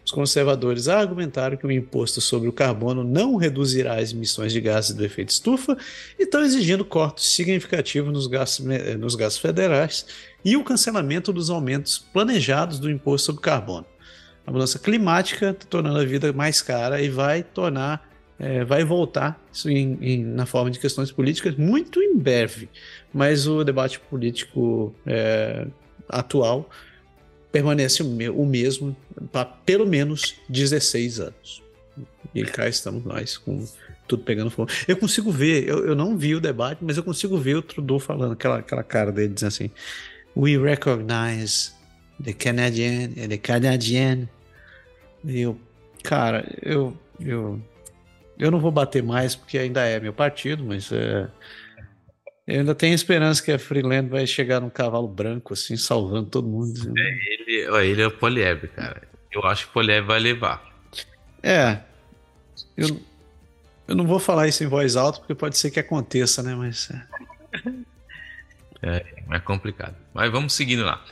Os conservadores argumentaram que o imposto sobre o carbono não reduzirá as emissões de gases do efeito estufa e estão exigindo cortes significativos nos gastos, nos gastos federais e o cancelamento dos aumentos planejados do imposto sobre carbono. A mudança climática está tornando a vida mais cara e vai tornar é, vai voltar isso em, em, na forma de questões políticas muito em breve, mas o debate político é, atual permanece o, mesmo para pelo menos 16 anos. E cá estamos nós com tudo pegando fogo. Eu consigo ver, eu, eu não vi o debate, mas eu consigo ver o Trudeau falando, aquela, aquela cara dele dizendo assim: We recognize the Canadian, the Canadian. E eu, cara, eu, eu, eu não vou bater mais porque ainda é meu partido, mas é, eu ainda tenho esperança que a Freeland vai chegar num cavalo branco, assim, salvando todo mundo. Assim. É, ele, ó, ele é o Poliev, cara. Eu acho que o Poliev vai levar. É. Eu, eu não vou falar isso em voz alta, porque pode ser que aconteça, né? Mas. É, é complicado. Mas vamos seguindo lá.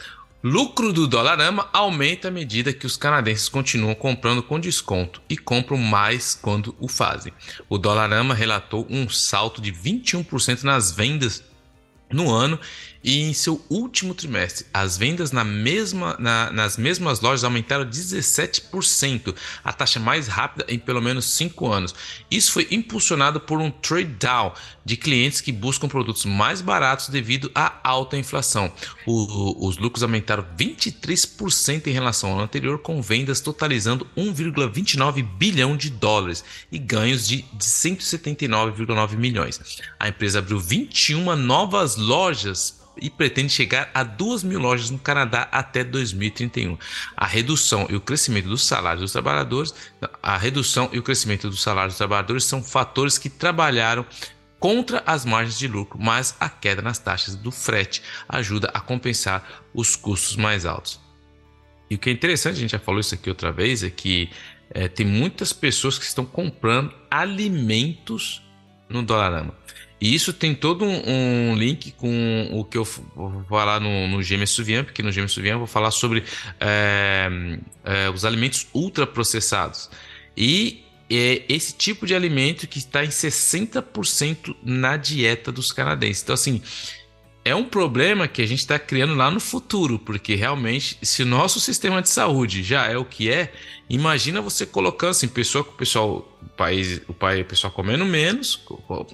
Lucro do Dolarama aumenta à medida que os canadenses continuam comprando com desconto e compram mais quando o fazem. O Dolarama relatou um salto de 21% nas vendas no ano e em seu último trimestre, as vendas na mesma, na, nas mesmas lojas aumentaram 17%, a taxa mais rápida em pelo menos 5 anos. Isso foi impulsionado por um trade down de clientes que buscam produtos mais baratos devido à alta inflação. O, os lucros aumentaram 23% em relação ao anterior, com vendas totalizando 1,29 bilhão de dólares e ganhos de 179,9 milhões. A empresa abriu 21 novas lojas e pretende chegar a 2 mil lojas no Canadá até 2031. A redução e o crescimento dos salários dos trabalhadores, a redução e o crescimento dos salários dos trabalhadores são fatores que trabalharam contra as margens de lucro, mas a queda nas taxas do frete ajuda a compensar os custos mais altos. E o que é interessante, a gente já falou isso aqui outra vez, é que é, tem muitas pessoas que estão comprando alimentos no Dolarama. E isso tem todo um, um, link com o que eu vou falar no, no Gêmeos Suvian, porque no Gêmeos Suvian eu vou falar sobre é, é, os alimentos ultraprocessados. E é esse tipo de alimento que está em 60% na dieta dos canadenses. Então, assim, é um problema que a gente está criando lá no futuro, porque realmente, se o nosso sistema de saúde já é o que é, imagina você colocando assim, pessoa, o pessoal, o país, o pai, o pessoal comendo menos,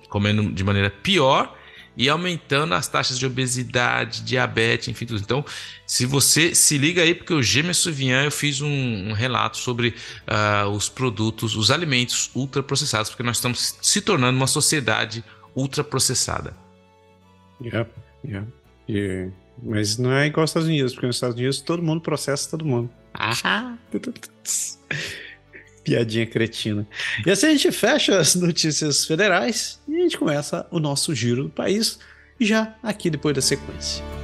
comendo de maneira pior e aumentando as taxas de obesidade, diabetes, enfim, tudo. Então, se você se liga aí, porque o Gêmeo Souvian eu fiz um, um relato sobre uh, os produtos, os alimentos ultraprocessados, porque nós estamos se tornando uma sociedade ultraprocessada. Yeah. Yeah. E, mas não é igual aos Estados Unidos, porque nos Estados Unidos todo mundo processa todo mundo. Ah. <laughs> Piadinha cretina. E assim a gente fecha as notícias federais e a gente começa o nosso giro do país, já aqui depois da sequência.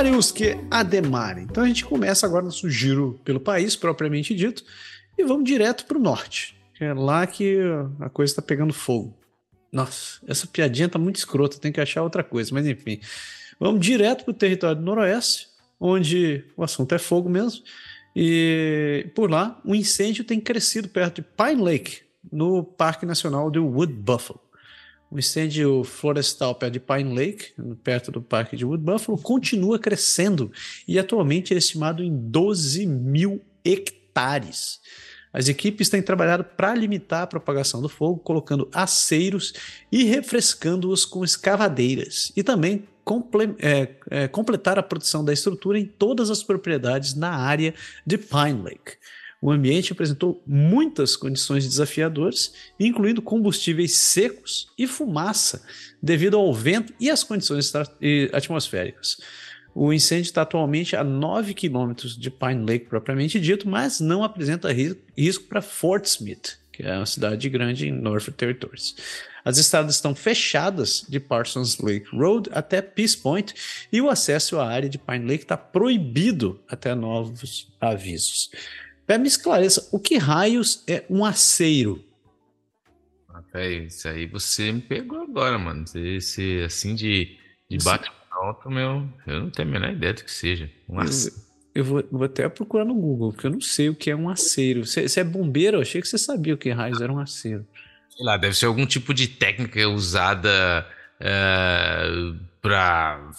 Mariuski Ademare. Então a gente começa agora nosso giro pelo país, propriamente dito, e vamos direto para o norte. É lá que a coisa está pegando fogo. Nossa, essa piadinha tá muito escrota, tem que achar outra coisa, mas enfim. Vamos direto para o território do Noroeste, onde o assunto é fogo mesmo. E por lá, o um incêndio tem crescido perto de Pine Lake, no Parque Nacional de Wood Buffalo. O incêndio florestal perto de Pine Lake, perto do parque de Wood Buffalo, continua crescendo e atualmente é estimado em 12 mil hectares. As equipes têm trabalhado para limitar a propagação do fogo, colocando aceiros e refrescando-os com escavadeiras, e também comple é, é, completar a produção da estrutura em todas as propriedades na área de Pine Lake. O ambiente apresentou muitas condições desafiadoras, incluindo combustíveis secos e fumaça, devido ao vento e às condições atmosféricas. O incêndio está atualmente a 9 quilômetros de Pine Lake, propriamente dito, mas não apresenta risco para Fort Smith, que é uma cidade grande em Norfolk Territories. As estradas estão fechadas de Parsons Lake Road até Peace Point e o acesso à área de Pine Lake está proibido até novos avisos. Me esclareça, o que raios é um aceiro? Ah, isso aí você me pegou agora, mano. Esse, assim, de, de bate pronto, meu, eu não tenho a menor ideia do que seja. Um aceiro. Eu, eu vou, vou, até procurar no Google, porque eu não sei o que é um aceiro. Você, você é bombeiro? Eu achei que você sabia o que raios era um aceiro. Sei lá, deve ser algum tipo de técnica usada para.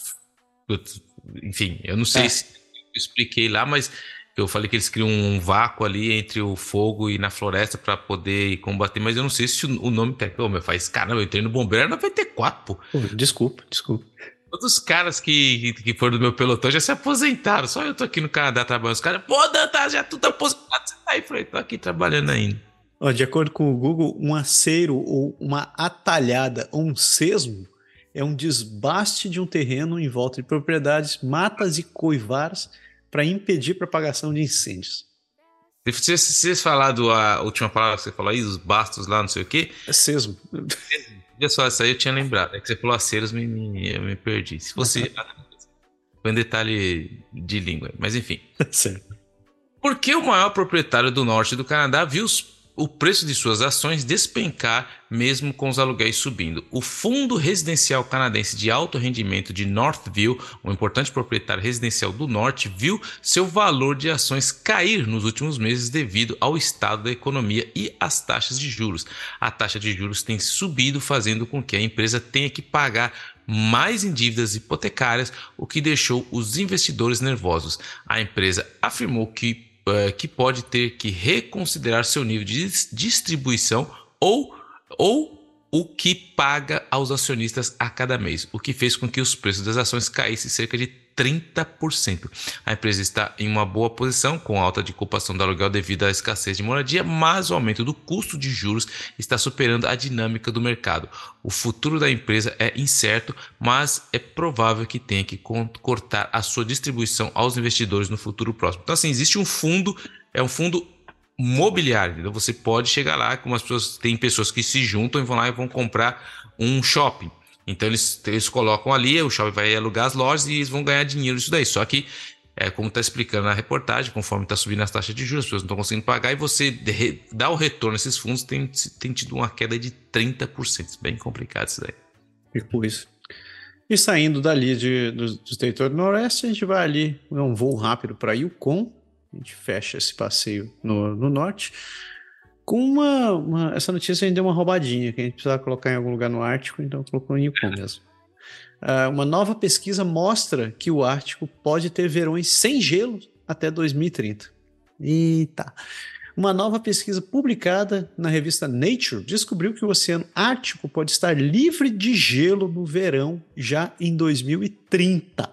Enfim, eu não sei é. se eu expliquei lá, mas Eu falei que eles criam um vácuo ali entre o fogo e na floresta para poder combater, mas eu não sei se o nome técnico. meu, faz caramba, eu entrei no bombeiro era 94, pô. Desculpa, desculpa. Todos os caras que, que foram do meu pelotão já se aposentaram. Só eu tô aqui no Canadá trabalhando. Os caras, pô, Dantas, já tudo aposentado. Você tá aí? Falei, tô aqui trabalhando ainda. Ó, de acordo com o Google, um aceiro ou uma atalhada ou um sesmo é um desbaste de um terreno em volta de propriedades, matas e coivares para impedir propagação de incêndios. Se vocês falaram a última palavra que você falou aí, os bastos lá, não sei o quê. É sesmo. Olha só, essa aí eu tinha lembrado. É que você falou aceros, me, me, eu me perdi. Se fosse. Foi um detalhe de língua. Mas enfim. <laughs> Certo. Por que o maior proprietário do norte do Canadá viu os o preço de suas ações despencar mesmo com os aluguéis subindo. O Fundo Residencial Canadense de Alto Rendimento de Northville, um importante proprietário residencial do Norte, viu seu valor de ações cair nos últimos meses devido ao estado da economia e às taxas de juros. A taxa de juros tem subido, fazendo com que a empresa tenha que pagar mais em dívidas hipotecárias, o que deixou os investidores nervosos. A empresa afirmou que é, que pode ter que reconsiderar seu nível de distribuição ou, ou o que paga aos acionistas a cada mês, o que fez com que os preços das ações caíssem cerca de 30%. A empresa está em uma boa posição, com alta de ocupação do aluguel devido à escassez de moradia, mas o aumento do custo de juros está superando a dinâmica do mercado. O futuro da empresa é incerto, mas é provável que tenha que cortar a sua distribuição aos investidores no futuro próximo. Então, assim, existe um fundo, é um fundo mobiliário. Então, você pode chegar lá, como as pessoas, tem pessoas que se juntam e vão lá e vão comprar um shopping. Então eles, eles colocam ali, o shopping vai alugar as lojas e eles vão ganhar dinheiro disso daí. Só que, é, como está explicando na reportagem, conforme está subindo as taxas de juros, as pessoas não estão conseguindo pagar e você dá o retorno a esses fundos, tem, tem tido uma queda de 30%. Bem complicado isso daí. Fico isso. E saindo dali de, do, do território noroeste, a gente vai ali, é um voo rápido para Yukon, a gente fecha esse passeio no, no norte com uma, uma, Essa notícia ainda deu uma roubadinha, que a gente precisava colocar em algum lugar no Ártico, então colocou em Yukon mesmo. Uh, uma nova pesquisa mostra que o Ártico pode ter verões sem gelo até 2030. Eita! Uma nova pesquisa publicada na revista Nature descobriu que o Oceano Ártico pode estar livre de gelo no verão já em 2030,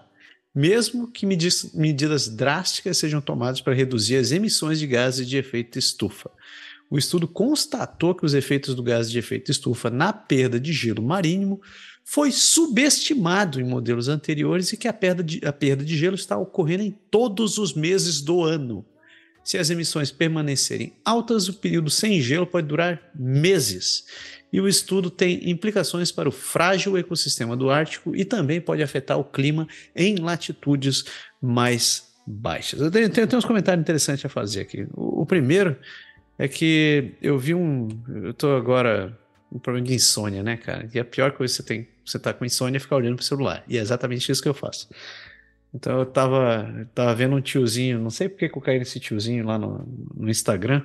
mesmo que medidas drásticas sejam tomadas para reduzir as emissões de gases de efeito estufa. O estudo constatou que os efeitos do gás de efeito estufa na perda de gelo marítimo foi subestimado em modelos anteriores e que a perda de, a perda de gelo está ocorrendo em todos os meses do ano. Se as emissões permanecerem altas, o período sem gelo pode durar meses. E o estudo tem implicações para o frágil ecossistema do Ártico e também pode afetar o clima em latitudes mais baixas. Eu tenho, tenho, tenho uns comentários interessantes a fazer aqui. O, o primeiro é que eu vi um. Eu tô agora um problema de insônia, né, cara? E a pior coisa que você tem, você tá com insônia é ficar olhando pro celular. E é exatamente isso que eu faço. Então eu tava, tava vendo um tiozinho, não sei porque que eu caí nesse tiozinho lá no, no Instagram.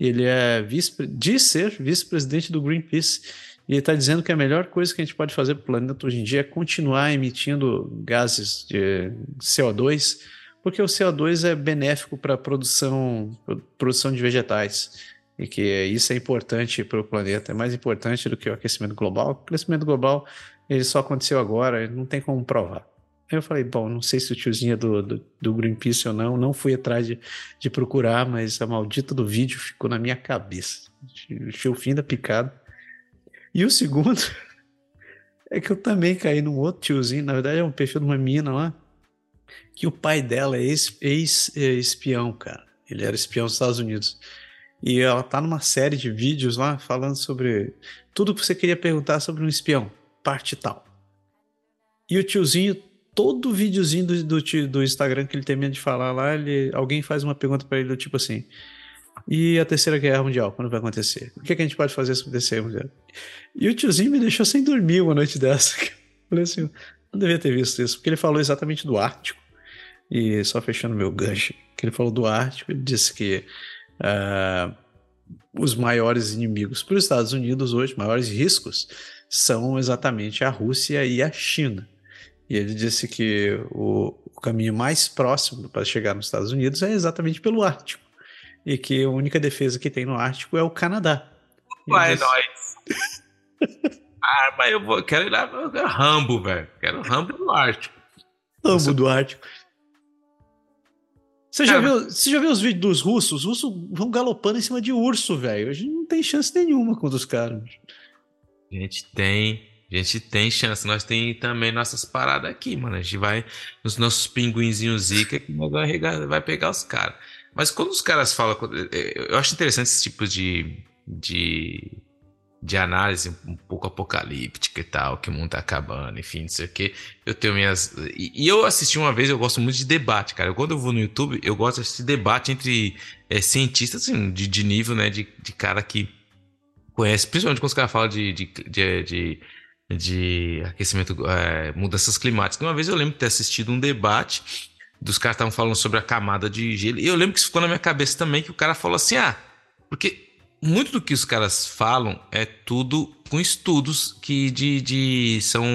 Ele é vice, diz ser vice-presidente do Greenpeace. E ele está dizendo que a melhor coisa que a gente pode fazer para o planeta hoje em dia é continuar emitindo gases de CO2 porque o CO2 é benéfico para a produção, produção de vegetais e que isso é importante para o planeta, é mais importante do que o aquecimento global. O aquecimento global ele só aconteceu agora, não tem como provar. Eu falei, bom, não sei se o tiozinho é do, do, do Greenpeace ou não, não fui atrás de, de procurar, mas a maldita do vídeo ficou na minha cabeça. Achei o fim da picada. E o segundo <laughs> é que eu também caí num outro tiozinho, na verdade é um perfil de uma mina lá, que o pai dela é ex-espião, é cara. Ele era espião dos Estados Unidos. E ela tá numa série de vídeos lá falando sobre tudo que você queria perguntar sobre um espião, parte tal. E o tiozinho, todo videozinho do, do, do Instagram que ele medo de falar lá, ele, alguém faz uma pergunta para ele do tipo assim: e a terceira guerra mundial, quando vai acontecer? O que, é que a gente pode fazer se acontecer? E o tiozinho me deixou sem dormir uma noite <laughs> dessa. Falei assim, não devia ter visto isso, porque ele falou exatamente do Ártico. E só fechando meu gancho, que ele falou do Ártico, ele disse que uh, os maiores inimigos para os Estados Unidos hoje, maiores riscos, são exatamente a Rússia e a China. E ele disse que o, caminho mais próximo para chegar nos Estados Unidos é exatamente pelo Ártico. E que a única defesa que tem no Ártico é o Canadá. Vai, disse... nós. <laughs> ah, mas eu vou, quero ir lá, eu quero Rambo, velho. Quero Rambo do Ártico. Rambo Você... do Ártico. Você já, viu, você já viu os vídeos dos russos? Os russos vão galopando em cima de urso, velho. A gente não tem chance nenhuma contra os caras. A gente tem. A gente tem chance. Nós tem também nossas paradas aqui, mano. A gente vai nos nossos pinguinzinhos zica que nós vai, vai pegar os caras. Mas quando os caras falam. Eu acho interessante esse tipo de. de de análise um pouco apocalíptica e tal, que o mundo tá acabando, enfim, não sei o que. Eu tenho minhas. E, eu assisti uma vez, eu gosto muito de debate, cara. Quando eu vou no YouTube, eu gosto de assistir debate entre é, cientistas, assim, de, de nível, né, de, de cara que conhece, principalmente quando os caras falam de, de, de, de, de aquecimento, é, mudanças climáticas. Uma vez eu lembro de ter assistido um debate dos caras estavam falando sobre a camada de gelo, e eu lembro que isso ficou na minha cabeça também, que o cara falou assim, ah, porque muito do que os caras falam é tudo com estudos que de, de são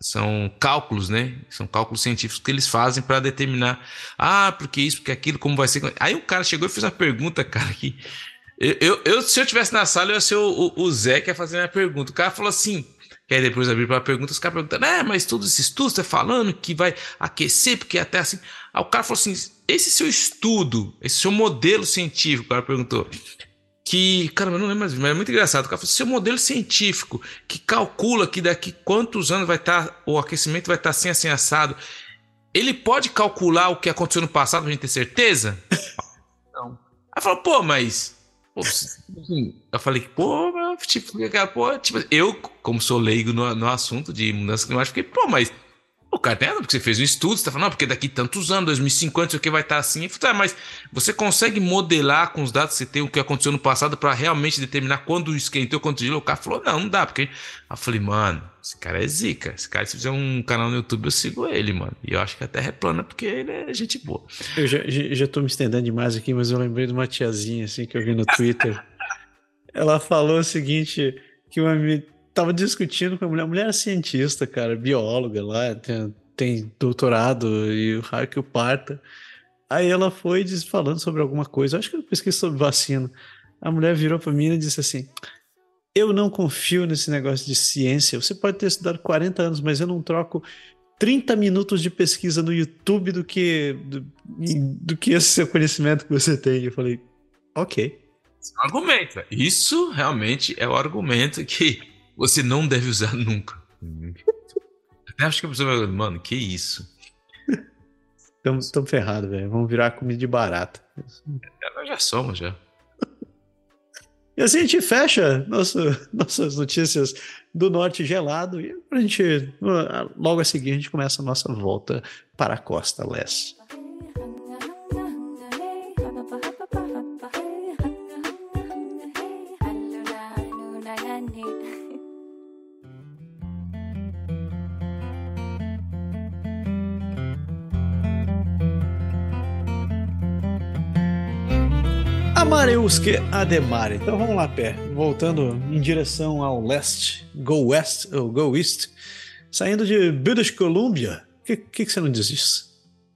são cálculos, né? São cálculos científicos que eles fazem para determinar, ah, porque isso, porque aquilo, como vai ser. Aí o cara chegou e fez uma pergunta, cara, que eu, eu, se eu tivesse na sala, eu ia ser o, o, o Zé que ia fazer a minha pergunta. O cara falou assim, que aí depois abrir para pergunta, os caras perguntam, é, mas todos esses estudos, tá falando que vai aquecer, porque até assim. Aí o cara falou assim: esse seu estudo, esse seu modelo científico, o cara perguntou, que, cara, eu não lembro mais, mas é muito engraçado. O cara falou, seu modelo científico que calcula que daqui quantos anos vai estar tá, o aquecimento vai estar tá assim, assim, assado, ele pode calcular o que aconteceu no passado pra gente ter certeza? <laughs> Não. Aí falou, pô, mas. Pô, assim, eu falei, pô, tipo, pô, tipo, eu, como sou leigo no, no assunto de mudança climática, fiquei, pô, mas o cara tem porque você fez um estudo, você tá falando, não, porque daqui tantos anos, 2050, o que vai estar tá assim. Falei, tá, mas você consegue modelar com os dados que você tem o que aconteceu no passado para realmente determinar quando esquentou, quando gelou? O cara falou, não, não dá, porque. Aí eu falei, mano, esse cara é zica. Esse cara, se fizer um canal no YouTube, eu sigo ele, mano. E eu acho que a terra é plana porque ele é gente boa. Eu já, já tô me estendendo demais aqui, mas eu lembrei de uma tiazinha, assim, que eu vi no Twitter. <laughs> Ela falou o seguinte: que uma tava discutindo com a mulher. A mulher é cientista, cara, bióloga lá, tem, tem doutorado e o raio que o parta. Aí ela foi falando sobre alguma coisa, acho que eu pesquisei sobre vacina. A mulher virou para mim e disse assim: Eu não confio nesse negócio de ciência. Você pode ter estudado 40 anos, mas eu não troco 30 minutos de pesquisa no YouTube do que do, do que esse seu conhecimento que você tem. Eu falei, ok. Argumento. Isso realmente é o argumento que você não deve usar <laughs> nunca. Até acho que a pessoa vai, mano, que isso? Estamos ferrados, velho. Vamos virar comida de barata. É, nós já somos, já. E assim a gente fecha nosso, <laughs> nossas notícias do norte gelado e pra gente, logo a seguir, a gente começa a nossa volta para a costa leste. Amareuske Ademare. Então vamos lá, pé. Voltando em direção ao leste, go west ou go east, saindo de British Columbia. O que, que, que você não diz disso?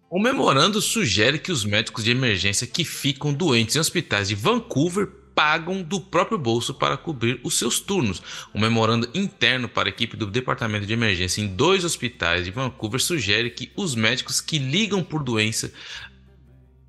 O memorando sugere que os médicos de emergência que ficam doentes em hospitais de Vancouver pagam do próprio bolso para cobrir os seus turnos. O memorando interno para a equipe do Departamento de Emergência em dois hospitais de Vancouver sugere que os médicos que ligam por doença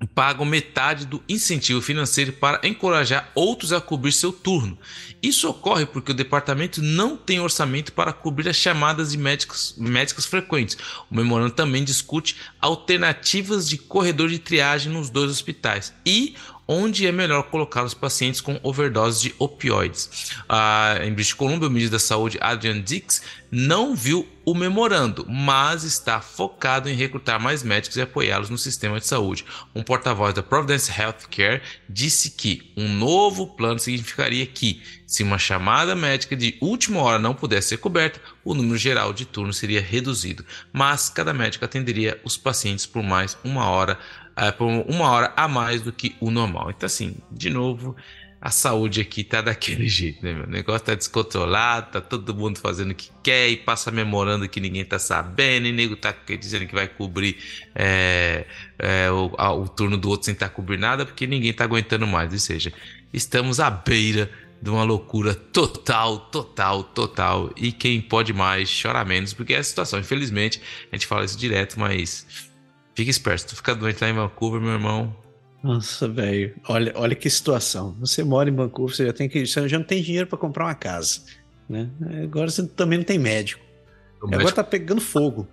pagam metade do incentivo financeiro para encorajar outros a cobrir seu turno. Isso ocorre porque o departamento não tem orçamento para cobrir as chamadas de médicos, médicos frequentes. O memorando também discute alternativas de corredor de triagem nos dois hospitais e onde é melhor colocar os pacientes com overdose de opioides. Ah, em British Columbia, o ministro da Saúde, Adrian Dix, não viu o memorando, mas está focado em recrutar mais médicos e apoiá-los no sistema de saúde. Um porta-voz da Providence Healthcare disse que um novo plano significaria que, se uma chamada médica de última hora não pudesse ser coberta, o número geral de turnos seria reduzido, mas cada médico atenderia os pacientes por mais uma hora é, por uma hora a mais do que o normal. Então, assim, de novo, a saúde aqui tá daquele <laughs> jeito, né, meu? O negócio tá descontrolado, tá todo mundo fazendo o que quer e passa memorando que ninguém tá sabendo, e nego tá dizendo que vai cobrir é, é, o, a, o, turno do outro sem tá cobrir nada, porque ninguém tá aguentando mais. Ou seja, estamos à beira de uma loucura total, total, total. E quem pode mais chora menos, porque é a situação. Infelizmente, a gente fala isso direto, mas fica esperto. Se tu ficar doente lá em Vancouver, meu irmão, nossa, velho. Olha, olha que situação. Você mora em Vancouver, você já tem que, você já não tem dinheiro para comprar uma casa, né? Agora você também não tem médico. O agora médico... tá pegando fogo.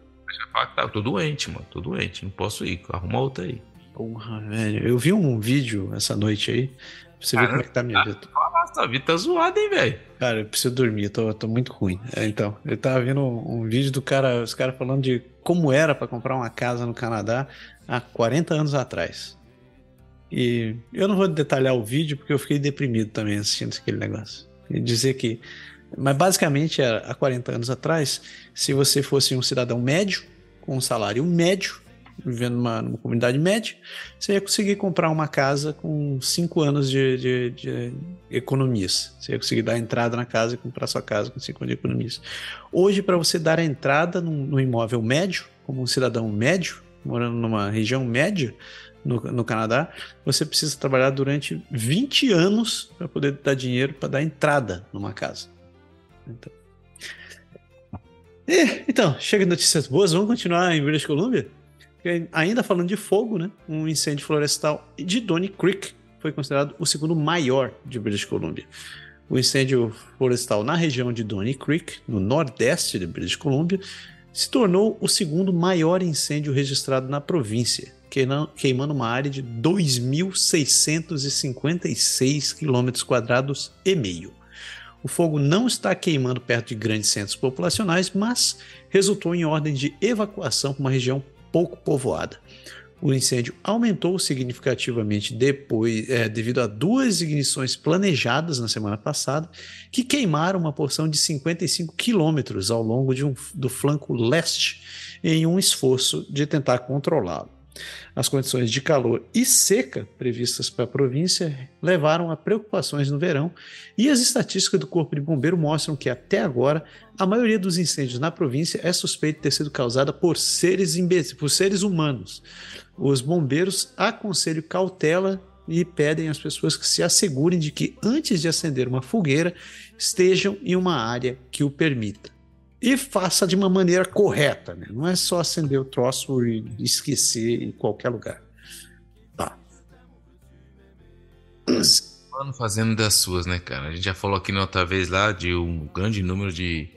Tá, tô doente, mano. Tô doente, não posso ir. Arruma outra aí. Porra, velho. Eu vi um vídeo essa noite aí. Pra você ver como é que tá a minha vida. Nossa, a vida tá zoada, hein, velho? Cara, eu preciso dormir, tô, tô muito ruim. É, então, eu tava vendo um, um vídeo do cara, os caras falando de como era para comprar uma casa no Canadá há 40 anos atrás. E eu não vou detalhar o vídeo porque eu fiquei deprimido também assistindo aquele negócio. E dizer que. Mas basicamente, há 40 anos atrás, se você fosse um cidadão médio, com um salário médio, vivendo numa, numa comunidade média, você ia conseguir comprar uma casa com 5 anos de, de, de, economias. Você ia conseguir dar entrada na casa e comprar sua casa com 5 anos de economias. Hoje, para você dar a entrada no, no imóvel médio, como um cidadão médio, morando numa região média, no, no Canadá, você precisa trabalhar durante 20 anos para poder dar dinheiro para dar entrada numa casa. Então, então, chega de notícias boas, vamos continuar em British Columbia? Ainda falando de fogo, né? Um incêndio florestal de Donny Creek foi considerado o segundo maior de British Columbia. O incêndio florestal na região de Donny Creek, no nordeste de British Columbia, se tornou o segundo maior incêndio registrado na província, queimando uma área de 2.656 km quadrados e meio. O fogo não está queimando perto de grandes centros populacionais, mas resultou em ordem de evacuação para uma região pouco povoada. O incêndio aumentou significativamente depois, é, devido a duas ignições planejadas na semana passada, que queimaram uma porção de 55 quilômetros ao longo um, do flanco leste, em um esforço de tentar controlá-lo. As condições de calor e seca previstas para a província levaram a preocupações no verão, e as estatísticas do Corpo de Bombeiro mostram que, até agora, a maioria dos incêndios na província é suspeita de ter sido causada por seres, por seres humanos. Os bombeiros aconselham cautela e pedem às pessoas que se assegurem de que, antes de acender uma fogueira, estejam em uma área que o permita. E faça de uma maneira correta, né? Não é só acender o troço e esquecer em qualquer lugar. Tá. Fazendo das suas, né, cara? A gente já falou aqui na outra vez lá de um grande número de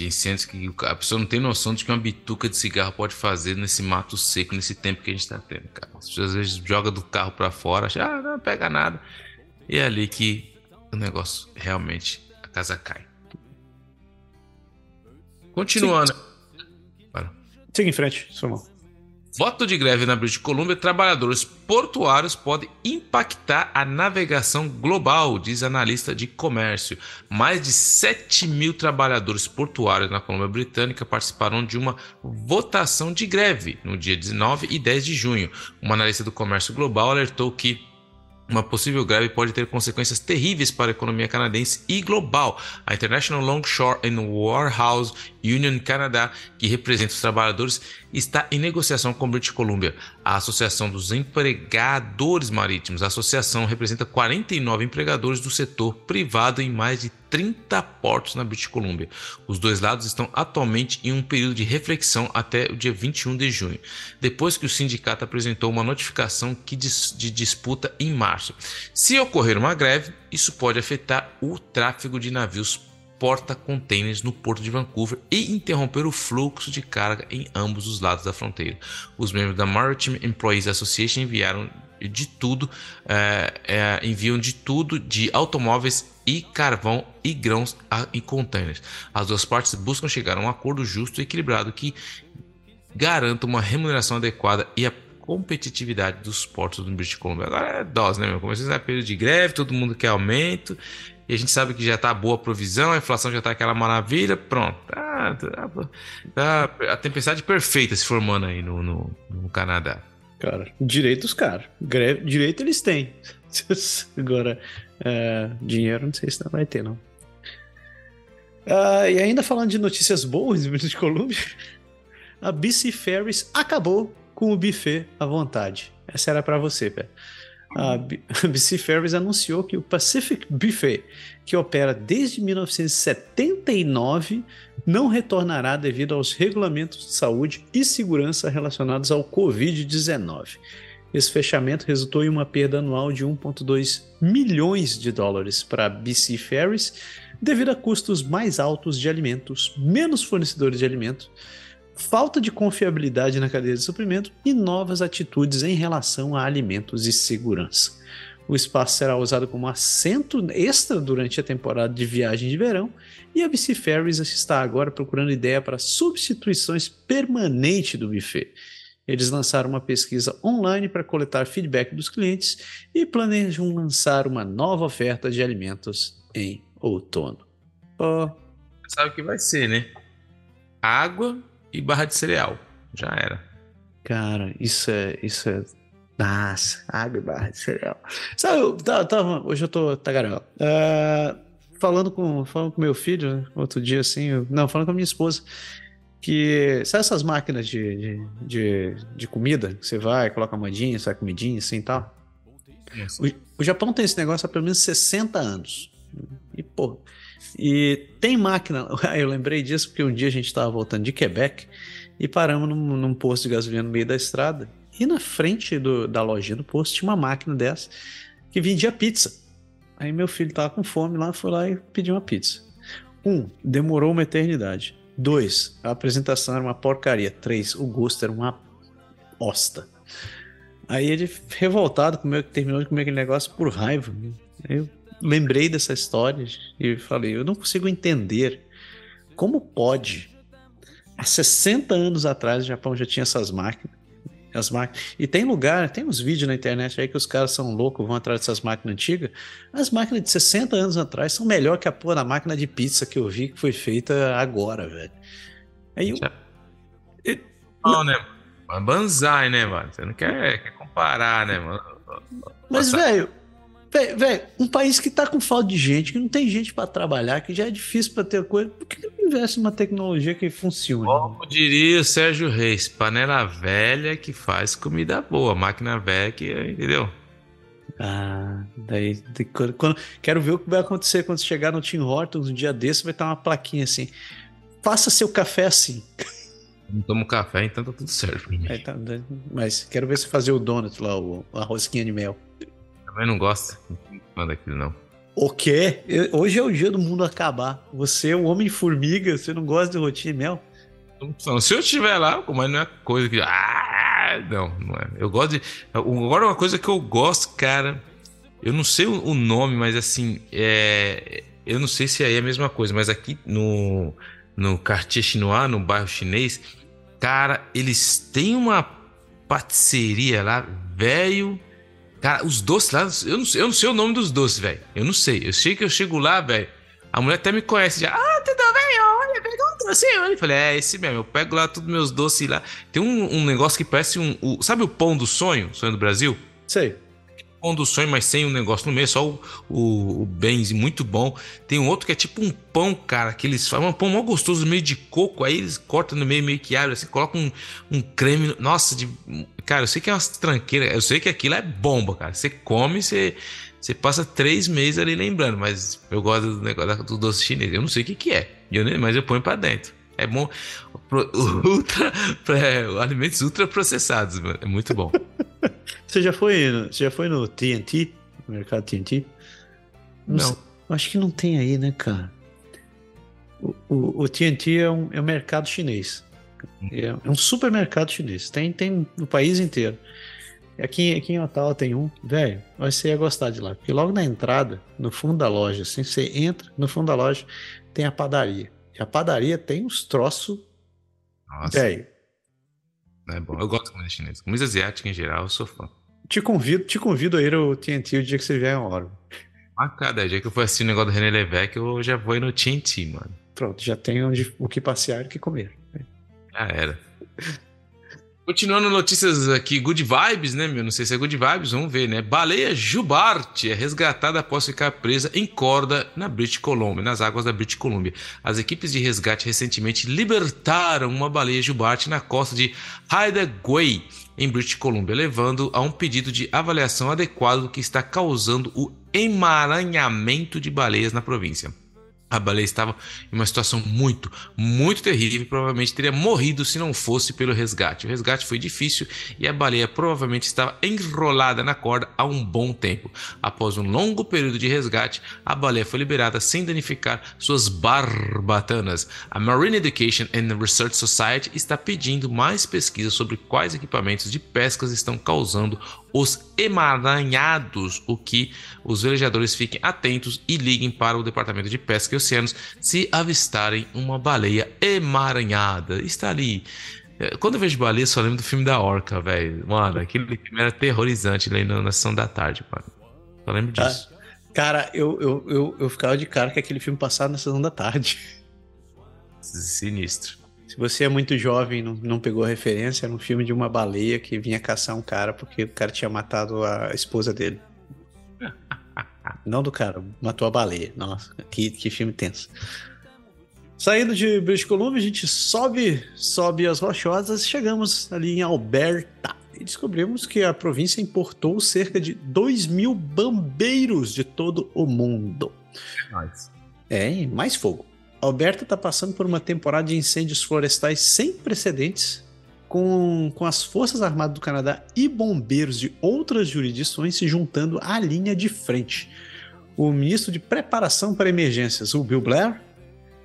de incêndios que a pessoa não tem noção de que uma bituca de cigarro pode fazer nesse mato seco, nesse tempo que a gente está tendo, cara. As pessoas às vezes joga do carro para fora, acha, ah, não pega nada. E é ali que o negócio realmente a casa cai. Continuando. Siga em frente, irmão. Voto de greve na British Columbia, trabalhadores portuários podem impactar a navegação global, diz analista de comércio. Mais de 7 mil trabalhadores portuários na Colômbia Britânica participaram de uma votação de greve no dia 19 e 10 de junho. Uma analista do comércio global alertou que uma possível greve pode ter consequências terríveis para a economia canadense e global. A International Longshore and Warehouse Union Canada, que representa os trabalhadores, está em negociação com British Columbia. A Associação dos Empregadores Marítimos. A associação representa 49 empregadores do setor privado em mais de 30 portos na British Columbia. Os dois lados estão atualmente em um período de reflexão até o dia 21 de junho, depois que o sindicato apresentou uma notificação de disputa em março. Se ocorrer uma greve, isso pode afetar o tráfego de navios porta-containers no porto de Vancouver e interromper o fluxo de carga em ambos os lados da fronteira. Os membros da Maritime Employees Association enviaram de tudo, é, é, enviam de tudo de automóveis e carvão e grãos a, e containers. As duas partes buscam chegar a um acordo justo e equilibrado que garanta uma remuneração adequada e a competitividade dos portos do British Columbia. Agora é dose, né, meu? Começou a período de greve, todo mundo quer aumento e a gente sabe que já está boa a provisão, a inflação já está aquela maravilha, pronto. Tá, tá, tá, a tempestade perfeita se formando aí no, no, no Canadá. Cara, direito dos caras. Direito eles têm. <laughs> Agora, é, dinheiro não sei se não vai ter, não. Ah, e ainda falando de notícias boas <laughs> de British Columbia, a BC Ferries acabou com o buffet à vontade. Essa era para você, velho. A BC Ferries anunciou que o Pacific Buffet, que opera desde 1979, não retornará devido aos regulamentos de saúde e segurança relacionados ao Covid-19. Esse fechamento resultou em uma perda anual de 1,2 milhões de dólares para a BC Ferries, devido a custos mais altos de alimentos, menos fornecedores de alimentos, falta de confiabilidade na cadeia de suprimento e novas atitudes em relação a alimentos e segurança. O espaço será usado como assento extra durante a temporada de viagem de verão e a BC Ferries está agora procurando ideia para substituições permanentes do buffet. Eles lançaram uma pesquisa online para coletar feedback dos clientes e planejam lançar uma nova oferta de alimentos em outono. Oh. Sabe o que vai ser, né? Água e barra de cereal. Já era. Cara, isso é. Isso é. Nossa, água e barra de cereal. Sabe, eu tava, tava hoje eu tô tagarela. Uh, falando com falando com meu filho, né, outro dia assim, eu, não, falando com a minha esposa, que sabe essas máquinas de, de, de, de comida? Você vai, coloca a moedinha, sai comidinha assim e tal. O, o Japão tem esse negócio há pelo menos 60 anos. E, pô, e tem máquina. <laughs> Eu lembrei disso porque um dia a gente estava voltando de Quebec e paramos num, num, posto de gasolina no meio da estrada. E na frente do, da lojinha do posto tinha uma máquina dessa que vendia pizza. Aí meu filho tava com fome lá, foi lá e pediu uma pizza. Um, demorou uma eternidade. Dois, a apresentação era uma porcaria. Três, o gosto era uma bosta. Aí ele, revoltado, comeu, terminou de comer aquele negócio por raiva. Eu lembrei dessa história e falei, eu não consigo entender como pode. Há 60 anos atrás o Japão já tinha essas máquinas. As máquinas. E tem lugar, tem uns vídeos na internet aí que os caras são loucos, vão atrás dessas máquinas antigas. As máquinas de 60 anos atrás são melhor que a porra da máquina de pizza que eu vi que foi feita agora, velho. Aí eu... Não, né? Banzai, né, mano? Você não quer, quer comparar, né, mano? Mas, velho, Velho, um país que tá com falta de gente, que não tem gente para trabalhar, que já é difícil para ter coisa, por que não investe numa tecnologia que funcione? Como diria o Sérgio Reis, panela velha que faz comida boa, máquina velha que, entendeu? Ah, daí, daí quando, quero ver o que vai acontecer quando chegar no Tim Hortons um dia desse, vai estar uma plaquinha assim, faça seu café assim. Não tomo café, então tá tudo certo pra mim. É, tá, mas quero ver se fazer o donut lá, o, a rosquinha de mel. Também não gosto. Não daquilo, não. O quê? Hoje é o dia do mundo acabar. Você é um homem-formiga, você não gosta de rotina e mel? Se eu estiver lá, mas não é coisa que. Ah, não, não é. Eu gosto de. Agora, uma coisa que eu gosto, cara. Eu não sei o nome, mas assim. É... Eu não sei se aí é a mesma coisa, mas aqui no, no Cartier Chinois, no bairro chinês, cara, eles têm uma patisseria lá, velho Cara, os doces lá, eu não, eu não sei o nome dos doces, velho. Eu não sei. Eu sei que eu chego lá, velho. A mulher até me conhece já. Ah, tudo bem? Olha, pegou um doce. Eu falei, é esse mesmo. Eu pego lá todos meus doces lá. Tem um, um negócio que parece um. O, sabe o pão do sonho? Sonho do Brasil? Sei pão do sonho, mas sem um negócio no meio, só o, o, o Benz, muito bom. Tem um outro que é tipo um pão, cara, que eles fazem um pão mó gostoso meio de coco, aí eles cortam no meio, meio que abre, assim, colocam um, um creme. Nossa, de, cara, eu sei que é umas tranqueiras, eu sei que aquilo é bomba, cara. Você come, você. Você passa três meses ali lembrando, mas eu gosto do negócio do doce chinês. Eu não sei o que, que é, eu, mas eu ponho para dentro. É bom. <laughs> Ultra, é, alimentos ultra processados, mano. É muito bom. <laughs> Você já foi, você já foi no TNT? No mercado TNT? Não. não. acho que não tem aí, né, cara? O, o, o TNT é um, é um mercado chinês. É, é um supermercado chinês. Tem, tem no país inteiro. Aqui, aqui em Ottawa tem um, velho, você ia gostar de lá. Porque logo na entrada, no fundo da loja, assim, você entra, no fundo da loja tem a padaria. E a padaria tem uns troços. Velho. É bom. Eu gosto de comida chinesa. Comida asiática em geral, eu sou fã. Te convido, te convido a ir ao TNT o dia que você vier em hora. Ah, cada dia que eu for assistir o negócio do René Levesque, eu já vou ir no TNT, mano. Pronto, já tem onde, o que passear e o que comer. Já era. Continuando notícias aqui, good vibes, né, meu? Não sei se é good vibes, vamos ver, né? Baleia Jubarte é resgatada após ficar presa em corda na British Columbia, nas águas da British Columbia. As equipes de resgate recentemente libertaram uma baleia Jubarte na costa de Hideaway, em British Columbia, levando a um pedido de avaliação adequado do que está causando o emaranhamento de baleias na província. A baleia estava em uma situação muito, muito terrível e provavelmente teria morrido se não fosse pelo resgate. O resgate foi difícil e a baleia provavelmente estava enrolada na corda há um bom tempo. Após um longo período de resgate, a baleia foi liberada sem danificar suas barbatanas. A Marine Education and Research Society está pedindo mais pesquisas sobre quais equipamentos de pescas estão causando os emaranhados, o que os velejadores fiquem atentos e liguem para o Departamento de Pesca e Oceanos se avistarem uma baleia emaranhada. Está ali. É, quando eu vejo baleia, só lembro do filme da Orca, velho. Mano, aquele filme era terrorizante ali na sessão da tarde, mano. Só lembro ah, disso. cara, eu, eu, eu, eu ficava de cara que aquele filme passava na sessão da tarde. Sinistro. Você é muito jovem não, não pegou a referência, era um filme de uma baleia que vinha caçar um cara porque o cara tinha matado a esposa dele. <laughs> não do cara, matou a baleia. Nossa, que, que filme tenso. Saindo de British Columbia, a gente sobe, sobe as rochosas, chegamos ali em Alberta e descobrimos que a província importou cerca de 2 mil bombeiros de todo o mundo. Nice. É, mais fogo. Alberta está passando por uma temporada de incêndios florestais sem precedentes, com, com as Forças Armadas do Canadá e bombeiros de outras jurisdições se juntando à linha de frente. O ministro de Preparação para Emergências, o Bill Blair,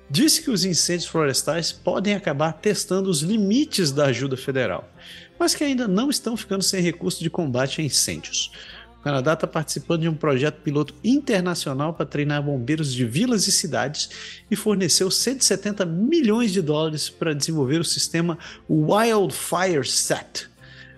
disse que os incêndios florestais podem acabar testando os limites da ajuda federal, mas que ainda não estão ficando sem recurso de combate a incêndios. Canadá está participando de um projeto piloto internacional para treinar bombeiros de vilas e cidades e forneceu 170 milhões de dólares para desenvolver o sistema Wildfire Set.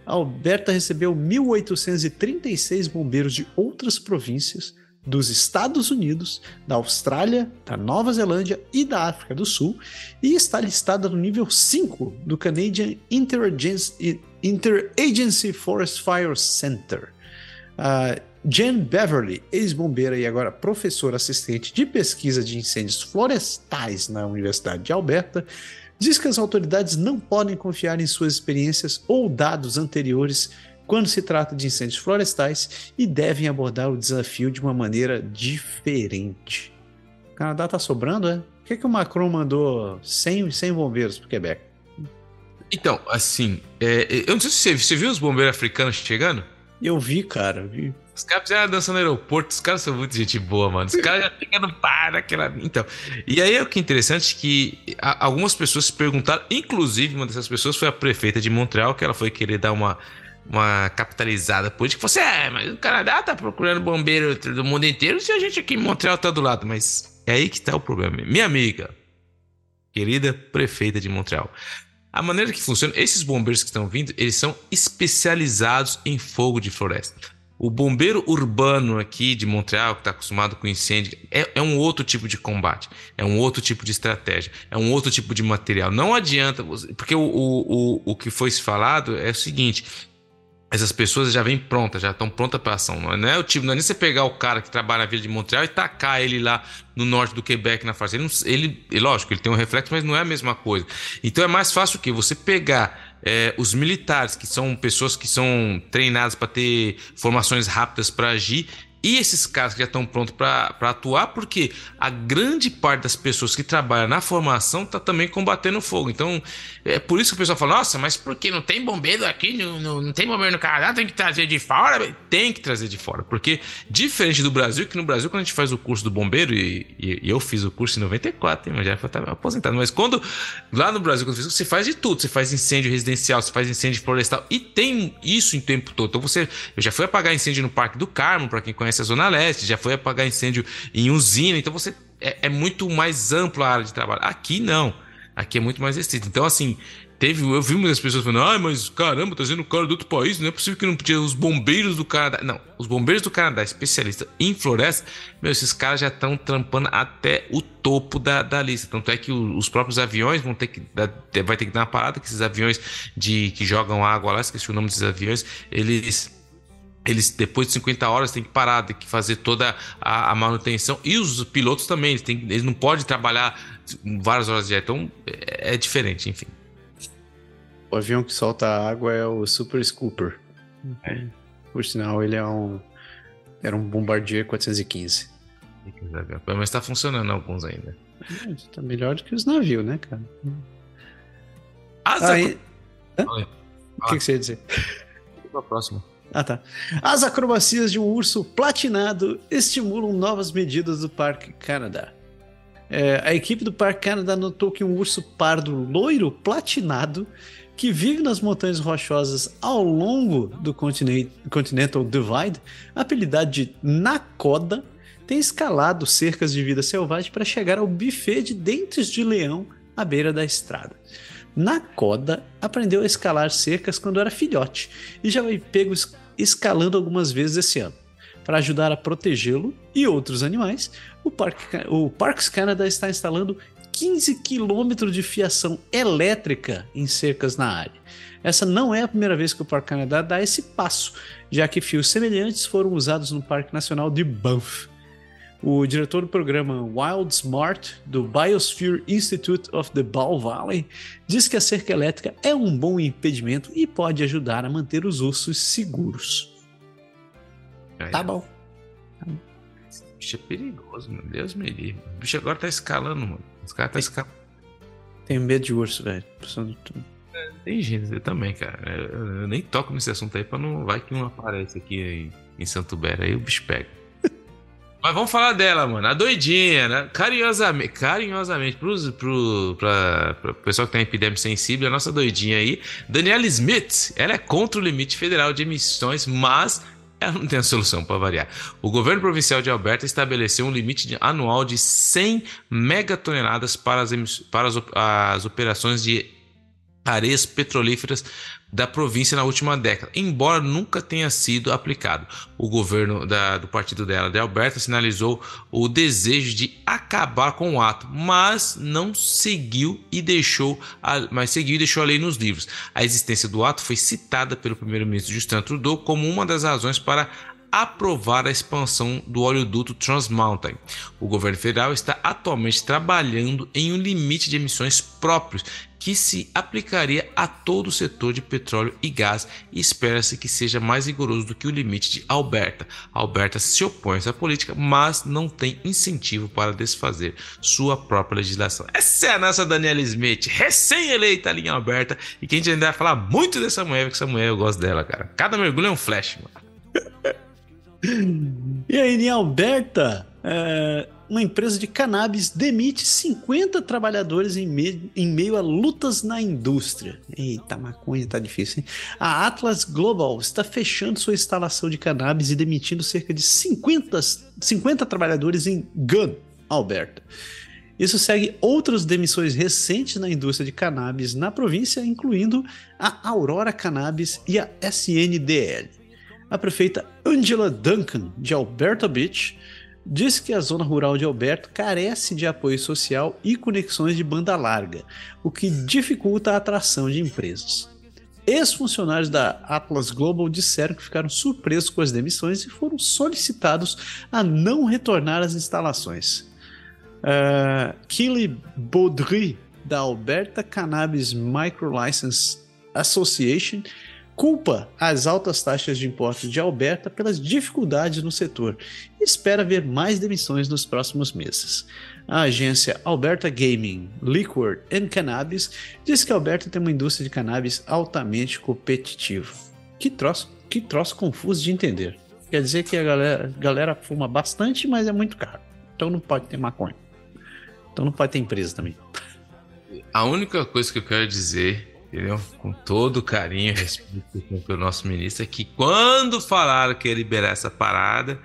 A Alberta recebeu 1.836 bombeiros de outras províncias dos Estados Unidos, da Austrália, da Nova Zelândia e da África do Sul e está listada no nível 5 do Canadian Interagency, Interagency Forest Fire Center. Uh, Jen Beverly, ex-bombeira e agora professora assistente de pesquisa de incêndios florestais na Universidade de Alberta, diz que as autoridades não podem confiar em suas experiências ou dados anteriores quando se trata de incêndios florestais e devem abordar o desafio de uma maneira diferente. O Canadá está sobrando, é? Por que, que o Macron mandou 100, 100 bombeiros para o Quebec? Então, assim, é, eu não sei se você, você viu os bombeiros africanos chegando? Eu vi, cara, vi. Os caras fizeram dança no aeroporto, os caras são muito gente boa, mano. Os caras já <laughs> ficam no par daquela. Então. E aí é o que é interessante que algumas pessoas se perguntaram, inclusive uma dessas pessoas foi a prefeita de Montreal, que ela foi querer dar uma, uma capitalizada política. Você, assim, é, mas o Canadá tá procurando bombeiro do mundo inteiro se a gente aqui em Montreal tá do lado. Mas é aí que tá o problema. Minha amiga, querida prefeita de Montreal. A maneira que funciona, esses bombeiros que estão vindo, eles são especializados em fogo de floresta. O bombeiro urbano aqui de Montreal, que está acostumado com incêndio, é, é, um outro tipo de combate, é um outro tipo de estratégia, é um outro tipo de material. Não adianta, porque o, o, o, o que foi falado é o seguinte: essas pessoas já vêm prontas, já estão prontas para ação. Não é o tipo, não é nem você pegar o cara que trabalha na Vila de Montreal e tacar ele lá no norte do Quebec na fazenda. Ele, ele, lógico, ele tem um reflexo, mas não é a mesma coisa. Então é mais fácil o que você pegar é, os militares, que são pessoas que são treinadas para ter formações rápidas para agir, e esses caras que já estão prontos para atuar, porque a grande parte das pessoas que trabalham na formação está também combatendo fogo. Então, é por isso que o pessoal fala: nossa, mas por que não tem bombeiro aqui? Não, não, não tem bombeiro no Canadá? Tem que trazer de fora? Tem que trazer de fora, porque diferente do Brasil, que no Brasil, quando a gente faz o curso do bombeiro, e, e, e eu fiz o curso em 94, hein, já estava aposentado, mas quando lá no Brasil, quando você faz de tudo, você faz incêndio residencial, você faz incêndio florestal, e tem isso em tempo todo. Então, você, eu já fui apagar incêndio no Parque do Carmo, para quem conhece conhece a Zona Leste, já foi apagar incêndio em usina, então você é, é muito mais ampla a área de trabalho. Aqui não. Aqui é muito mais restrito. Então, assim, teve, eu vi muitas pessoas falando, ai, mas caramba, trazendo o cara do outro país, não é possível que não podia. Os bombeiros do Canadá. Não, os bombeiros do Canadá, especialistas em floresta, meu, esses caras já estão trampando até o topo da, da lista. Tanto é que os próprios aviões vão ter que. Vai ter que dar uma parada, que esses aviões de que jogam água lá, esqueci o nome desses aviões, eles eles depois de 50 horas têm que parar, tem que fazer toda a, a manutenção e os pilotos também, eles, têm, eles não podem trabalhar várias horas direto, então é, é, diferente, enfim. O avião que solta água é o Super Scooper. É. Por sinal, ele é um era um Bombardier 415. Mas está funcionando alguns ainda. Está melhor do que os navios, né, cara? As Aí... O que, que você ia dizer? Para a próxima. Ah, tá. As acrobacias de um urso platinado estimulam novas medidas do Parque Canadá. É, a equipe do Parque Canadá notou que um urso pardo loiro platinado que vive nas montanhas rochosas ao longo do Continental Divide, apelidado de Nakoda, tem escalado cercas de vida selvagem para chegar ao buffet de dentes de leão à beira da estrada. Nakoda aprendeu a escalar cercas quando era filhote e já foi pego escalando algumas vezes esse ano. Para ajudar a protegê-lo e outros animais, o, Parque, o Parks Canada está instalando 15 quilômetros de fiação elétrica em cercas na área. Essa não é a primeira vez que o Parque Canadá dá esse passo, já que fios semelhantes foram usados no Parque Nacional de Banff. O diretor do programa Wild Smart do Biosphere Institute of the Bow Valley diz que a cerca elétrica é um bom impedimento e pode ajudar a manter os ursos seguros. Tá bom. Esse bicho é perigoso, meu Deus me livre. O bicho agora tá escalando, mano. Os caras tá escalando. Tenho medo de urso, velho. É, tem gente, eu também, cara. Eu, eu, nem toco nesse assunto aí pra não. Vai que não aparece aqui em, em Santo Bera, aí o bicho pega. Mas vamos falar dela, mano. A doidinha, né? Carinhosamente, carinhosamente pros, pro, pra, pessoal que tem epidemia sensível, a nossa doidinha aí, Daniela Smith, ela é contra o limite federal de emissões, mas ela não tem a solução para variar. O governo provincial de Alberta estabeleceu um limite anual de 100 megatoneladas para as, para as, as operações de areias petrolíferas da província na última década, embora nunca tenha sido aplicado. O governo da, do partido dela, de Alberta, sinalizou o desejo de acabar com o ato, mas não seguiu e deixou a, mas seguiu e deixou a lei nos livros. A existência do ato foi citada pelo primeiro-ministro Justin Trudeau como uma das razões para aprovar a expansão do oleoduto Trans Mountain. O governo federal está atualmente trabalhando em um limite de emissões próprios que se aplicaria a todo o setor de petróleo e gás e espera-se que seja mais rigoroso do que o limite de Alberta. Alberta se opõe a essa política, mas não tem incentivo para desfazer sua própria legislação. Essa é a nossa Daniela Smith, recém-eleita ali em Alberta, e que a gente ainda vai falar muito dessa mulher, porque essa mulher eu gosto dela, cara. Cada mergulho é um flash, mano. <laughs> E aí, em Alberta, é, uma empresa de cannabis demite 50 trabalhadores em, me, em, meio a lutas na indústria. Eita, maconha tá difícil, hein? A Atlas Global está fechando sua instalação de cannabis e demitindo cerca de 50, 50 trabalhadores em Gunn, Alberta. Isso segue outras demissões recentes na indústria de cannabis na província, incluindo a Aurora Cannabis e a SNDL a prefeita Angela Duncan, de Alberta Beach, disse que a zona rural de Alberta carece de apoio social e conexões de banda larga, o que dificulta a atração de empresas. Ex-funcionários da Atlas Global disseram que ficaram surpresos com as demissões e foram solicitados a não retornar às instalações. Uh, Kelly Baudry, da Alberta Cannabis Micro License Association, culpa as altas taxas de impostos de Alberta pelas dificuldades no setor e espera ver mais demissões nos próximos meses. A agência Alberta Gaming, Liquor and Cannabis diz que Alberta tem uma indústria de cannabis altamente competitiva. Que troço, que troço confuso de entender. Quer dizer que a galera, galera fuma bastante, mas é muito caro. Então não pode ter maconha. Então não pode ter empresa também. A única coisa que eu quero dizer entendeu? Com todo carinho e respeito pelo nosso ministro, é que quando falaram que ia liberar essa parada,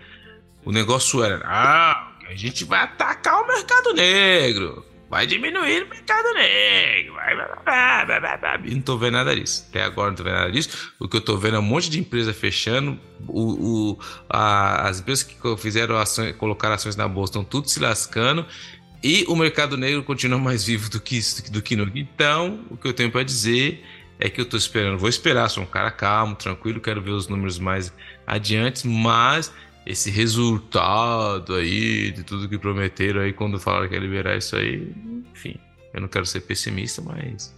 o negócio era: ah, a gente vai atacar o mercado negro. vai diminuir o mercado negro. Vai, vai, vai, vai, Não tô vendo nada disso. Até agora não tô vendo nada disso. O que eu tô vendo é um monte de empresa fechando. O, o, a, as empresas que fizeram ações, colocaram ações na bolsa estão tudo se lascando. E o mercado negro continua mais vivo do que isso, do que nunca. Então, o que eu tenho para dizer é que eu tô esperando. Vou esperar, sou um cara calmo, tranquilo, quero ver os números mais adiante, mas esse resultado aí de tudo que prometeram aí quando falaram que ia liberar isso aí, enfim, eu não quero ser pessimista, mas.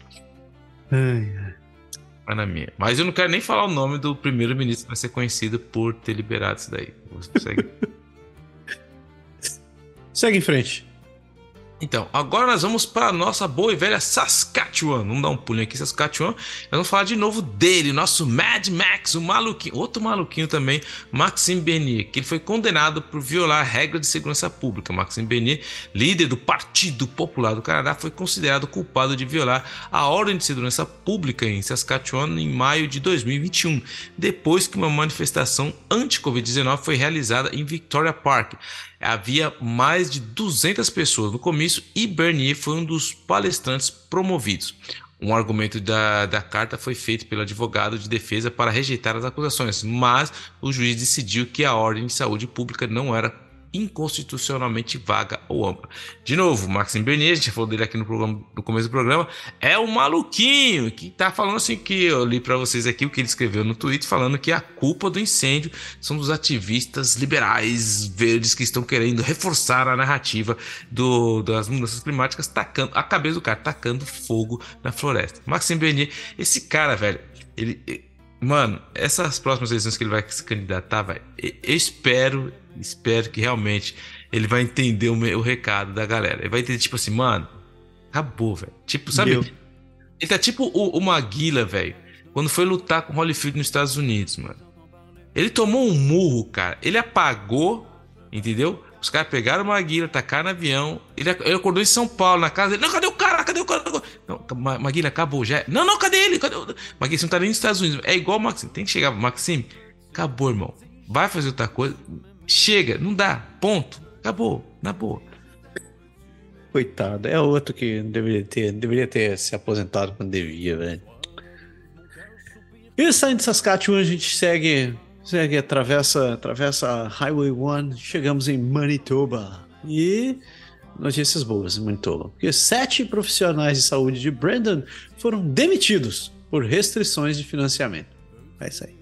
Ai, ai. Na minha. Mas eu não quero nem falar o nome do primeiro-ministro que vai ser conhecido por ter liberado isso daí. Segue. <laughs> Segue em frente. Então, agora nós vamos para a nossa boa e velha Saskatchewan. Vamos dar um pulinho aqui, Saskatchewan. Nós vamos falar de novo dele, nosso Mad Max, o maluquinho, outro maluquinho também, Maxime Bernier, que ele foi condenado por violar a regra de segurança pública. Maxime Bernier, líder do Partido Popular do Canadá, foi considerado culpado de violar a ordem de segurança pública em Saskatchewan em maio de 2021, depois que uma manifestação anti-Covid-19 foi realizada em Victoria Park havia mais de 200 pessoas no comício e Bernier foi um dos palestrantes promovidos. Um argumento da, da carta foi feito pelo advogado de defesa para rejeitar as acusações, mas o juiz decidiu que a ordem de saúde pública não era inconstitucionalmente vaga ou ampla. De novo, Maxime Bernier, a gente falou dele aqui no, programa, no começo do programa, é o maluquinho que tá falando assim que eu li para vocês aqui o que ele escreveu no Twitter, falando que a culpa do incêndio são dos ativistas liberais verdes que estão querendo reforçar a narrativa do, das mudanças climáticas, tacando a cabeça do cara, tacando fogo na floresta. Maxime Bernier, esse cara, velho, ele Mano, essas próximas eleições que ele vai se candidatar, velho, eu espero Espero que realmente ele vai entender o, o recado da galera. Ele vai entender, tipo assim, mano, acabou, velho. Tipo, sabe? Meu. Ele tá tipo o, o Maguila, velho, quando foi lutar com o Holyfield nos Estados Unidos, mano. Ele tomou um murro, cara. Ele apagou, entendeu? Os caras pegaram o Maguila, tacaram no avião. Ele, ele acordou em São Paulo, na casa dele. Não, cadê o cara? Cadê o cara? Não, Maguila, acabou já. Não, não, cadê ele? Cadê o... Maguila, você não tá nem nos Estados Unidos. É igual o Maxime. Tem que chegar, Maxime. Acabou, irmão. Vai fazer outra coisa. Chega, não dá. Ponto. Acabou. Na boa. Coitado. É outro que deveria ter, deveria ter se aposentado quando devia, velho. E saindo de Saskatchewan, a gente segue, segue atravessa, atravessa Highway 1, chegamos em Manitoba. E notícias boas em Manitoba. Porque sete profissionais de saúde de Brandon foram demitidos por restrições de financiamento. É isso aí.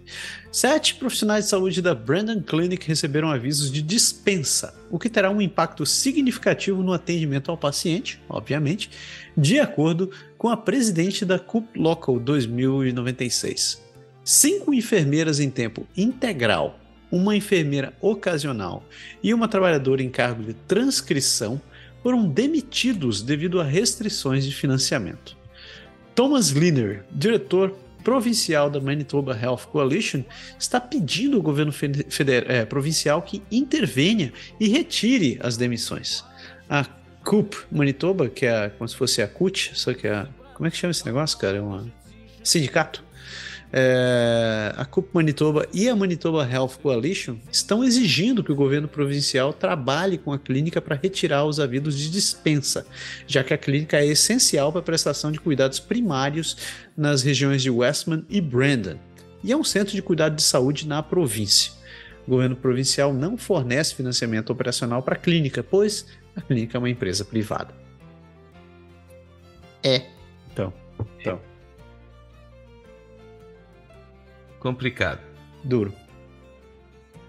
Sete profissionais de saúde da Brandon Clinic receberam avisos de dispensa, o que terá um impacto significativo no atendimento ao paciente, obviamente, de acordo com a presidente da CUP Local 2096. Cinco enfermeiras em tempo integral, uma enfermeira ocasional e uma trabalhadora em cargo de transcrição foram demitidos devido a restrições de financiamento. Thomas Liner, diretor provincial da Manitoba Health Coalition está pedindo ao governo federal, é, provincial que intervenha e retire as demissões. A CUP Manitoba, que é como se fosse a CUT, só que é. Como é que chama esse negócio, cara? É um sindicato é, a CUP Manitoba e a Manitoba Health Coalition estão exigindo que o governo provincial trabalhe com a clínica para retirar os avisos de dispensa, já que a clínica é essencial para a prestação de cuidados primários nas regiões de Westman e Brandon, e é um centro de cuidado de saúde na província. O governo provincial não fornece financiamento operacional para a clínica, pois a clínica é uma empresa privada. É. Então, então. Complicado. Duro.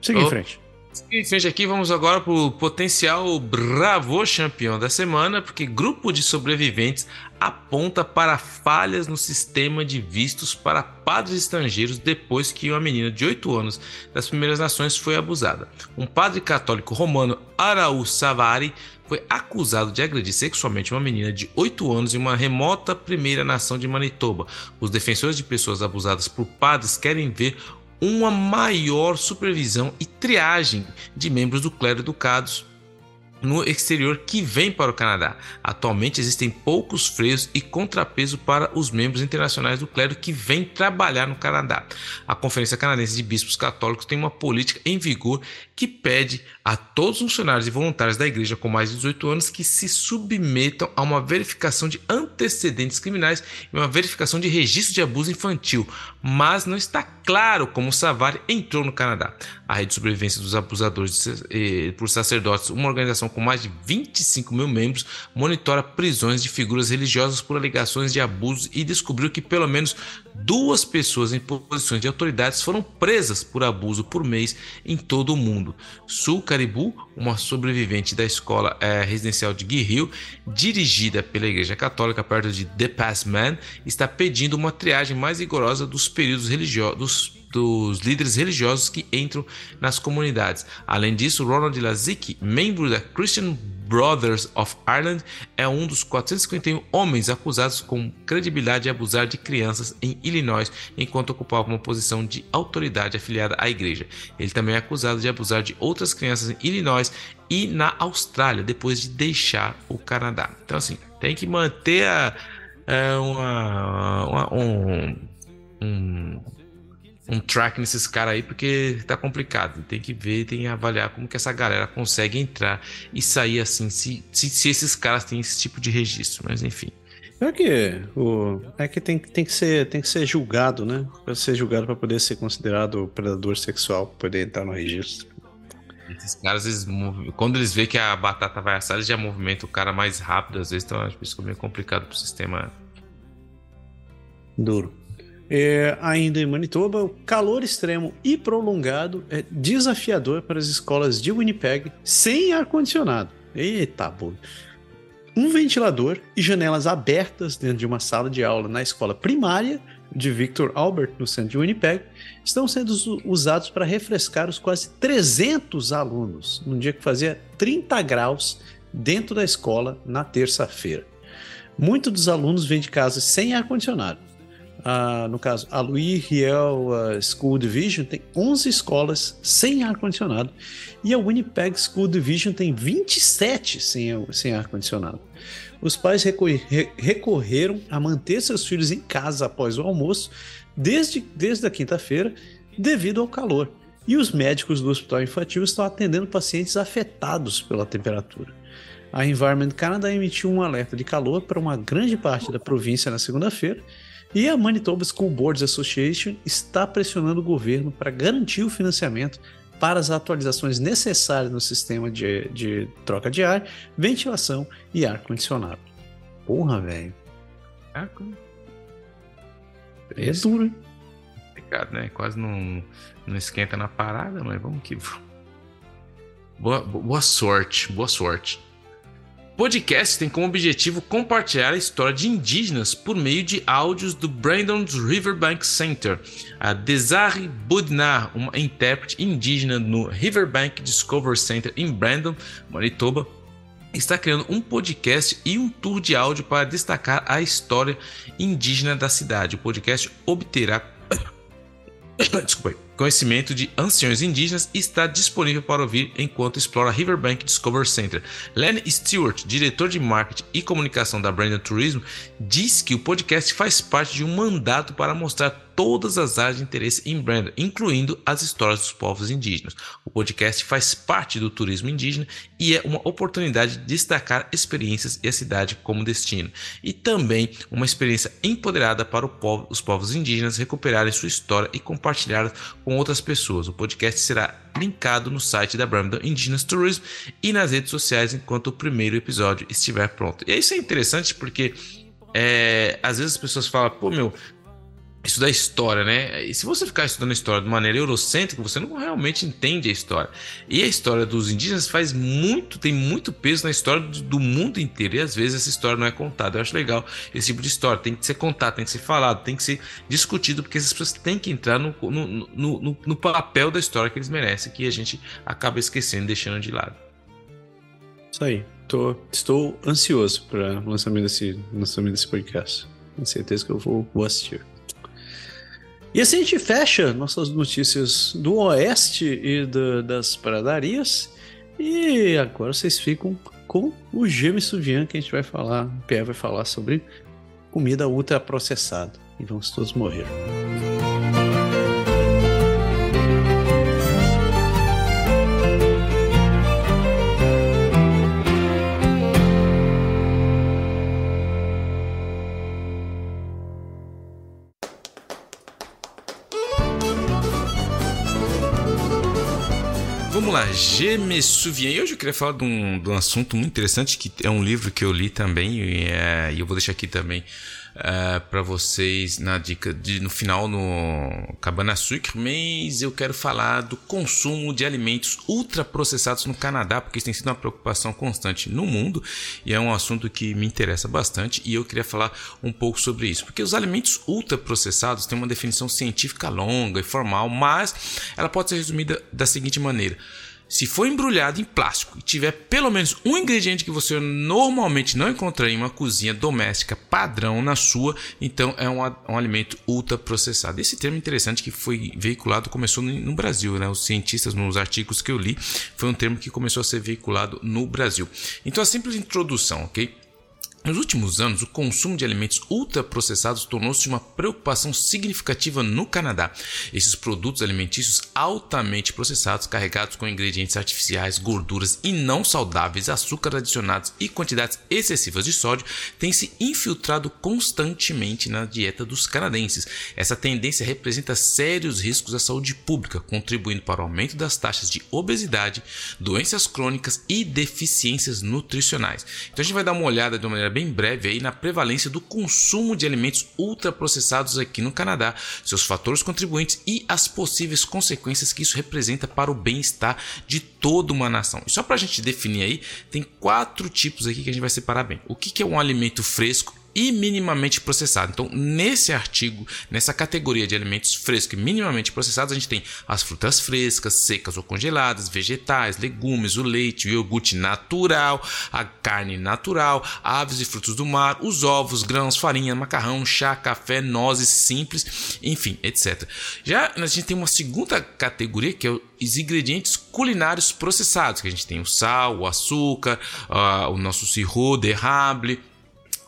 Siga oh. em frente. Siga em frente aqui, vamos agora para o potencial Bravo campeão da semana, porque grupo de sobreviventes aponta para falhas no sistema de vistos para padres estrangeiros depois que uma menina de 8 anos das Primeiras Nações foi abusada. Um padre católico romano, Araú Savari, foi acusado de agredir sexualmente uma menina de 8 anos em uma remota primeira nação de Manitoba. Os defensores de pessoas abusadas por padres querem ver uma maior supervisão e triagem de membros do clero educados no exterior que vem para o Canadá. Atualmente existem poucos freios e contrapeso para os membros internacionais do clero que vêm trabalhar no Canadá. A Conferência Canadense de Bispos Católicos tem uma política em vigor que pede a todos os funcionários e voluntários da igreja com mais de 18 anos que se submetam a uma verificação de antecedentes criminais e uma verificação de registro de abuso infantil, mas não está claro como Savari entrou no Canadá. A Rede de Sobrevivência dos Abusadores por Sacerdotes, uma organização com mais de 25 mil membros, monitora prisões de figuras religiosas por alegações de abuso e descobriu que pelo menos duas pessoas em posições de autoridades foram presas por abuso por mês em todo o mundo. Sul Caribu, uma sobrevivente da escola é, residencial de Guerrero, dirigida pela Igreja Católica perto de The Pass Man, está pedindo uma triagem mais rigorosa dos períodos religiosos dos líderes religiosos que entram nas comunidades. Além disso, Ronald Lazick, membro da Christian Brothers of Ireland, é um dos 451 homens acusados com credibilidade de abusar de crianças em Illinois enquanto ocupava uma posição de autoridade afiliada à igreja. Ele também é acusado de abusar de outras crianças em Illinois e na Austrália depois de deixar o Canadá. Então, assim, tem que manter a, a uma, uma, um, um um track nesses caras aí, porque tá complicado. Tem que ver, tem que avaliar como que essa galera consegue entrar e sair assim, se, se, se esses caras têm esse tipo de registro, mas enfim. É que, o, é que tem, tem, que ser, tem que ser julgado, né? Para ser julgado para poder ser considerado predador sexual, poder entrar no registro. Esses caras, eles, quando eles veem que a batata vai assar, eles já movimentam o cara mais rápido, às vezes, então acho que isso é meio complicado pro sistema. Duro. É, ainda em Manitoba, o calor extremo e prolongado é desafiador para as escolas de Winnipeg sem ar-condicionado. Eita, boi. Um ventilador e janelas abertas dentro de uma sala de aula na escola primária de Victor Albert, no centro de Winnipeg, estão sendo usados para refrescar os quase 300 alunos, num dia que fazia 30 graus dentro da escola na terça-feira. Muitos dos alunos vêm de casa sem ar-condicionado Uh, no caso, a Louis Riel uh, School Division tem 11 escolas sem ar-condicionado e a Winnipeg School Division tem 27 sem, sem ar-condicionado. Os pais recorreram a manter seus filhos em casa após o almoço desde, desde a quinta-feira devido ao calor. E os médicos do hospital infantil estão atendendo pacientes afetados pela temperatura. A Environment Canada emitiu um alerta de calor para uma grande parte da província na segunda-feira e a Manitoba School Boards Association está pressionando o governo para garantir o financiamento para as atualizações necessárias no sistema de, de troca de ar, ventilação e ar-condicionado. Porra, velho. É, duro, hein? Complicado, né? Quase não, não esquenta na parada, mas vamos que Boa, boa sorte, boa sorte podcast tem como objetivo compartilhar a história de indígenas por meio de áudios do Brandon's Riverbank Center. A Desari Budnar, uma intérprete indígena no Riverbank Discovery Center em Brandon, Manitoba, está criando um podcast e um tour de áudio para destacar a história indígena da cidade. O podcast obterá <coughs> Desculpa conhecimento de anciões indígenas está disponível para ouvir enquanto explora Riverbank Discovery Center. Len Stewart, diretor de marketing e comunicação da Brandon Turismo, diz que o podcast faz parte de um mandato para mostrar todas as áreas de interesse em Brandon, incluindo as histórias dos povos indígenas. O podcast faz parte do turismo indígena e é uma oportunidade de destacar experiências e a cidade como destino, e também uma experiência empoderada para povo, os povos indígenas recuperarem sua história e compartilhar com outras pessoas. O podcast será linkado no site da Brandon Indigenous Tourism e nas redes sociais enquanto o primeiro episódio estiver pronto. E isso é interessante porque é, às vezes as pessoas falam, pô, meu, estudar história, né? E se você ficar estudando história de maneira eurocêntrica, você não realmente entende a história. E a história dos indígenas faz muito, tem muito peso na história do mundo inteiro. E às vezes essa história não é contada. Eu acho legal esse tipo de história. Tem que ser contado, tem que ser falado, tem que ser discutido, porque essas pessoas têm que entrar no, no, no, no, no papel da história que eles merecem, que a gente acaba esquecendo, deixando de lado. Isso aí. Tô, estou ansioso para o lançamento desse, lançamento desse podcast. Com certeza que eu vou, vou assistir. E assim a gente fecha nossas notícias do Oeste e do, das pradarias. E agora vocês ficam com o James Suvian que a gente vai falar, o Pierre vai falar sobre comida ultraprocessada. E vamos todos morrer. G. Me Souvien. E hoje eu queria falar de um, de um assunto muito interessante, que é um livro que eu li também, e, é, eu vou deixar aqui também é, para vocês na dica de, no final no Cabana Sucre, mas eu quero falar do consumo de alimentos ultraprocessados no Canadá, porque isso tem sido uma preocupação constante no mundo e é um assunto que me interessa bastante e eu queria falar um pouco sobre isso, porque os alimentos ultraprocessados têm uma definição científica longa e formal, mas ela pode ser resumida da seguinte maneira: se for embrulhado em plástico e tiver pelo menos um ingrediente que você normalmente não encontra em uma cozinha doméstica padrão na sua, então é um, um alimento ultraprocessado. Esse termo interessante que foi veiculado começou no, no, Brasil, né? Os cientistas nos artigos que eu li foi um termo que começou a ser veiculado no Brasil. Então a simples introdução, ok? Nos últimos anos, o consumo de alimentos ultraprocessados tornou-se uma preocupação significativa no Canadá. Esses produtos alimentícios altamente processados, carregados com ingredientes artificiais, gorduras e não saudáveis, açúcar adicionados e quantidades excessivas de sódio, têm se infiltrado constantemente na dieta dos canadenses. Essa tendência representa sérios riscos à saúde pública, contribuindo para o aumento das taxas de obesidade, doenças crônicas e deficiências nutricionais. Então a gente vai dar uma olhada de uma maneira bem breve aí na prevalência do consumo de alimentos ultraprocessados aqui no Canadá, seus fatores contribuintes e as possíveis consequências que isso representa para o bem-estar de toda uma nação. E só para a gente definir aí, tem quatro tipos aqui que a gente vai separar bem. O que é um alimento fresco? E minimamente processado. Então, nesse artigo, nessa categoria de alimentos frescos e minimamente processados, a gente tem as frutas frescas, secas ou congeladas, vegetais, legumes, o leite, o iogurte natural, a carne natural, aves e frutos do mar, os ovos, grãos, farinha, macarrão, chá, café, nozes simples, enfim, etc. Já a gente tem uma segunda categoria que é os ingredientes culinários processados, que a gente tem o sal, o açúcar, uh, o nosso sirop, derrable,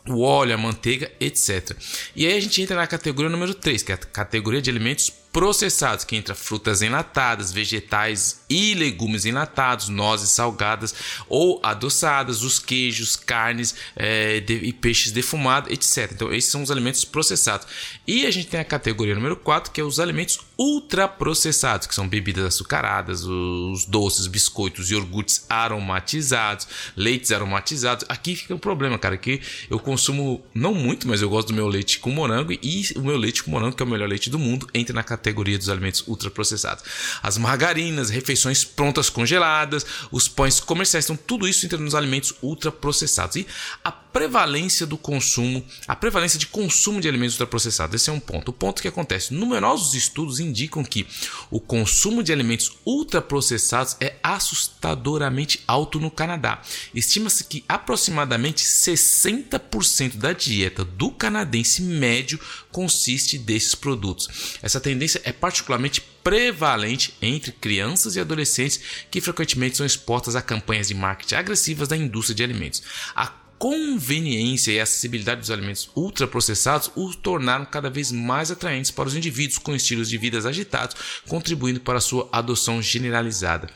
o óleo, a manteiga, etc. E aí a gente entra na categoria número 3, que é a categoria de alimentos processados, que entra frutas enlatadas, vegetais e legumes enlatados, nozes salgadas ou adoçadas, os queijos, carnes é, de, e peixes defumados, etc. Então, esses são os alimentos processados. E a gente tem a categoria número 4, que é os alimentos ultraprocessados, que são bebidas açucaradas, os doces, biscoitos, iogurtes aromatizados, leites aromatizados. Aqui fica um problema, cara, que eu consumo não muito, mas eu gosto do meu leite com morango e o meu leite com morango, que é o melhor leite do mundo, entra na categoria categoria dos alimentos ultraprocessados. As margarinas, refeições prontas congeladas, os pães comerciais, então tudo isso entra nos alimentos ultraprocessados. E a prevalência do consumo, a prevalência de consumo de alimentos ultraprocessados, esse é um ponto. O ponto que acontece, numerosos estudos indicam que o consumo de alimentos ultraprocessados é assustadoramente alto no Canadá. Estima-se que aproximadamente 60% da dieta do canadense médio consiste desses produtos. Essa tendência é particularmente prevalente entre crianças e adolescentes que frequentemente são expostas a campanhas de marketing agressivas da indústria de alimentos. A conveniência e acessibilidade dos alimentos ultraprocessados os tornaram cada vez mais atraentes para os indivíduos com estilos de vida agitados, contribuindo para sua adoção generalizada.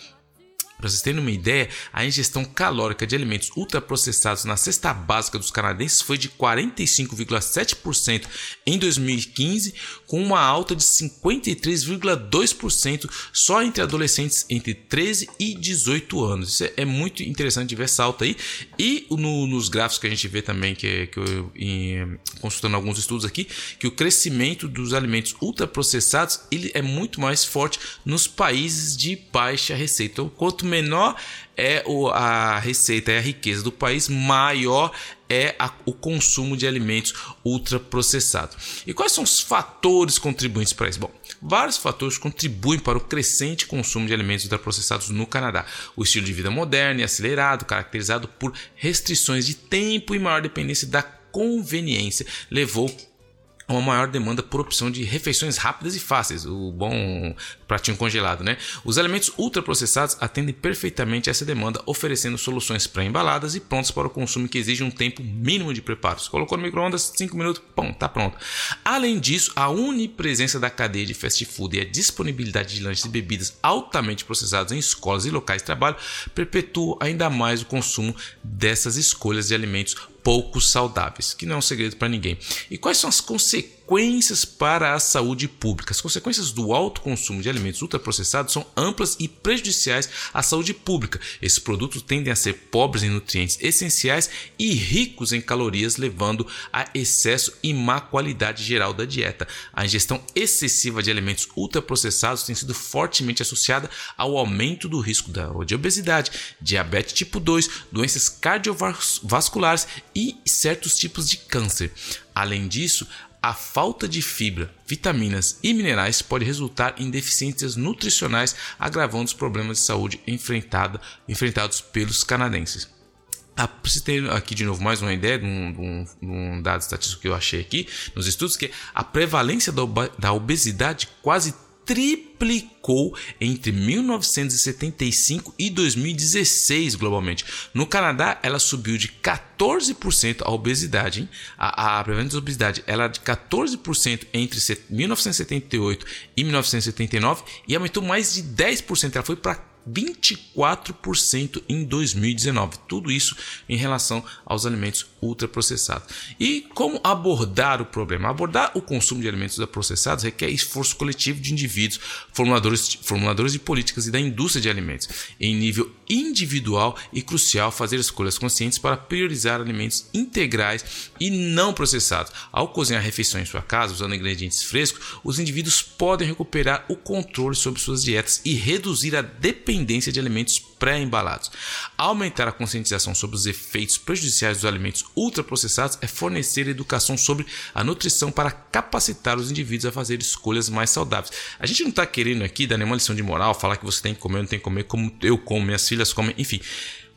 Para vocês terem uma ideia, a ingestão calórica de alimentos ultraprocessados na cesta básica dos canadenses foi de 45,7% em 2015, com uma alta de 53,2% só entre adolescentes entre 13 e 18 anos. Isso é muito interessante ver essa alta aí. E no, nos gráficos que a gente vê também, que, que eu em, consultando alguns estudos aqui, que o crescimento dos alimentos ultraprocessados ele é muito mais forte nos países de baixa receita. Então, quanto menor é a receita, é a riqueza do país, maior é a, o consumo de alimentos ultraprocessados. E quais são os fatores contribuintes para isso? Bom, vários fatores contribuem para o crescente consumo de alimentos ultraprocessados no Canadá. O estilo de vida moderno e acelerado, caracterizado por restrições de tempo e maior dependência da conveniência, levou uma maior demanda por opção de refeições rápidas e fáceis, o bom pratinho congelado, né? Os alimentos ultraprocessados atendem perfeitamente essa demanda, oferecendo soluções pré-embaladas e prontas para o consumo que exige um tempo mínimo de preparo. Você colocou no micro-ondas, 5 minutos, pum, tá pronto. Além disso, a unipresença da cadeia de fast food e a disponibilidade de lanches e bebidas altamente processados em escolas e locais de trabalho perpetuam ainda mais o consumo dessas escolhas de alimentos pouco saudáveis, que não é um segredo para ninguém. E quais são as consequências para a saúde pública? As consequências do alto consumo de alimentos ultraprocessados são amplas e prejudiciais à saúde pública. Esses produtos tendem a ser pobres em nutrientes essenciais e ricos em calorias, levando a excesso e má qualidade geral da dieta. A ingestão excessiva de alimentos ultraprocessados tem sido fortemente associada ao aumento do risco de obesidade, diabetes tipo 2, doenças cardiovasculares e certos tipos de câncer. Além disso, a falta de fibra, vitaminas e minerais pode resultar em deficiências nutricionais, agravando os problemas de saúde enfrentado, enfrentados pelos canadenses. Ah, para ter aqui de novo mais uma ideia de um, de, um, de um, dado estatístico que eu achei aqui nos estudos, que a prevalência da obesidade quase triplicou entre 1975 e 2016 globalmente. No Canadá, ela subiu de 14% a obesidade. Hein? A, a prevalência da obesidade ela de 14% entre 1978 e 1979 e aumentou mais de 10%. Ela foi para 24% em 2019. Tudo isso em relação aos alimentos ultraprocessados. E como abordar o problema? Abordar o consumo de alimentos ultraprocessados requer esforço coletivo de indivíduos, formuladores, formuladores de políticas e da indústria de alimentos. Em nível individual e crucial fazer escolhas conscientes para priorizar alimentos integrais e não processados. Ao cozinhar refeições em sua casa usando ingredientes frescos, os indivíduos podem recuperar o controle sobre suas dietas e reduzir a dependência de alimentos pré-embalados. Aumentar a conscientização sobre os efeitos prejudiciais dos alimentos ultraprocessados é fornecer educação sobre a nutrição para capacitar os indivíduos a fazer escolhas mais saudáveis. A gente não está querendo aqui dar nenhuma lição de moral, falar que você tem que comer ou não tem que comer, como eu como, minhas filhas comem, enfim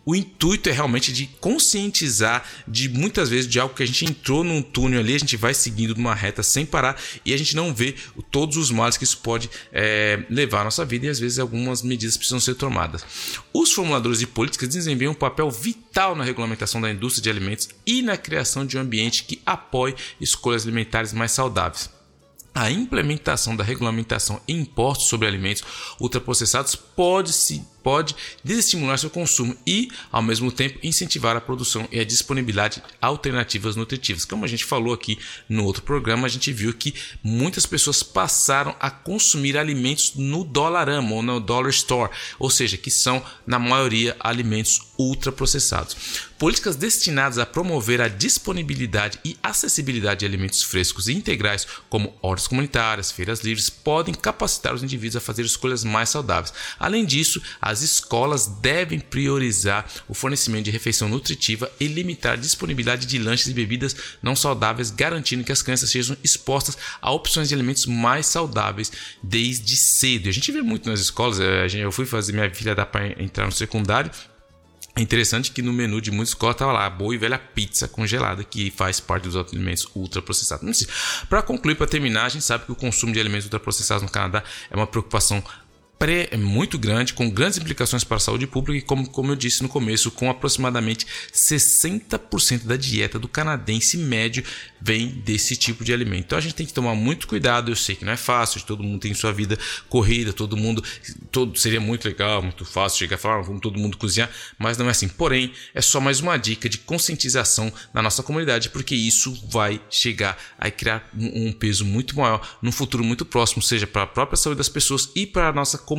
o intuito é realmente de conscientizar de muitas vezes de algo que a gente entrou num túnel ali, a gente vai seguindo numa reta sem parar e a gente não vê todos os males que isso pode é, levar à nossa vida e às vezes algumas medidas precisam ser tomadas. Os formuladores de políticas desempenham um papel vital na regulamentação da indústria de alimentos e na criação de um ambiente que apoie escolhas alimentares mais saudáveis. A implementação da regulamentação e impostos sobre alimentos ultraprocessados pode se pode desestimular seu consumo e, ao mesmo tempo, incentivar a produção e a disponibilidade de alternativas nutritivas. Como a gente falou aqui no outro programa, a gente viu que muitas pessoas passaram a consumir alimentos no Dollarama ou no Dollar Store, ou seja, que são, na maioria, alimentos ultraprocessados. Políticas destinadas a promover a disponibilidade e acessibilidade de alimentos frescos e integrais, como hortas comunitárias, feiras livres, podem capacitar os indivíduos a fazer escolhas mais saudáveis. Além disso, as escolas devem priorizar o fornecimento de refeição nutritiva e limitar a disponibilidade de lanches e bebidas não saudáveis, garantindo que as crianças sejam expostas a opções de alimentos mais saudáveis desde cedo. A gente vê muito nas escolas, eh, eu fui fazer minha filha dar para entrar no secundário. É interessante que no menu de muitas escolas estava lá a boa e velha pizza congelada, que faz parte dos alimentos ultraprocessados. Para concluir, para terminar, a gente sabe que o consumo de alimentos ultraprocessados no Canadá é uma preocupação pré é muito grande, com grandes implicações para a saúde pública e, como, como eu disse no começo, com aproximadamente 60% da dieta do canadense médio vem desse tipo de alimento. Então a gente tem que tomar muito cuidado. Eu sei que não é fácil, todo mundo tem sua vida corrida, todo mundo. Todo, seria muito legal, muito fácil chegar e falar, ah, vamos todo mundo cozinhar, mas não é assim. Porém, é só mais uma dica de conscientização na nossa comunidade, porque isso vai chegar a criar um, um peso muito maior no futuro muito próximo, seja para a própria saúde das pessoas e para a nossa comunidade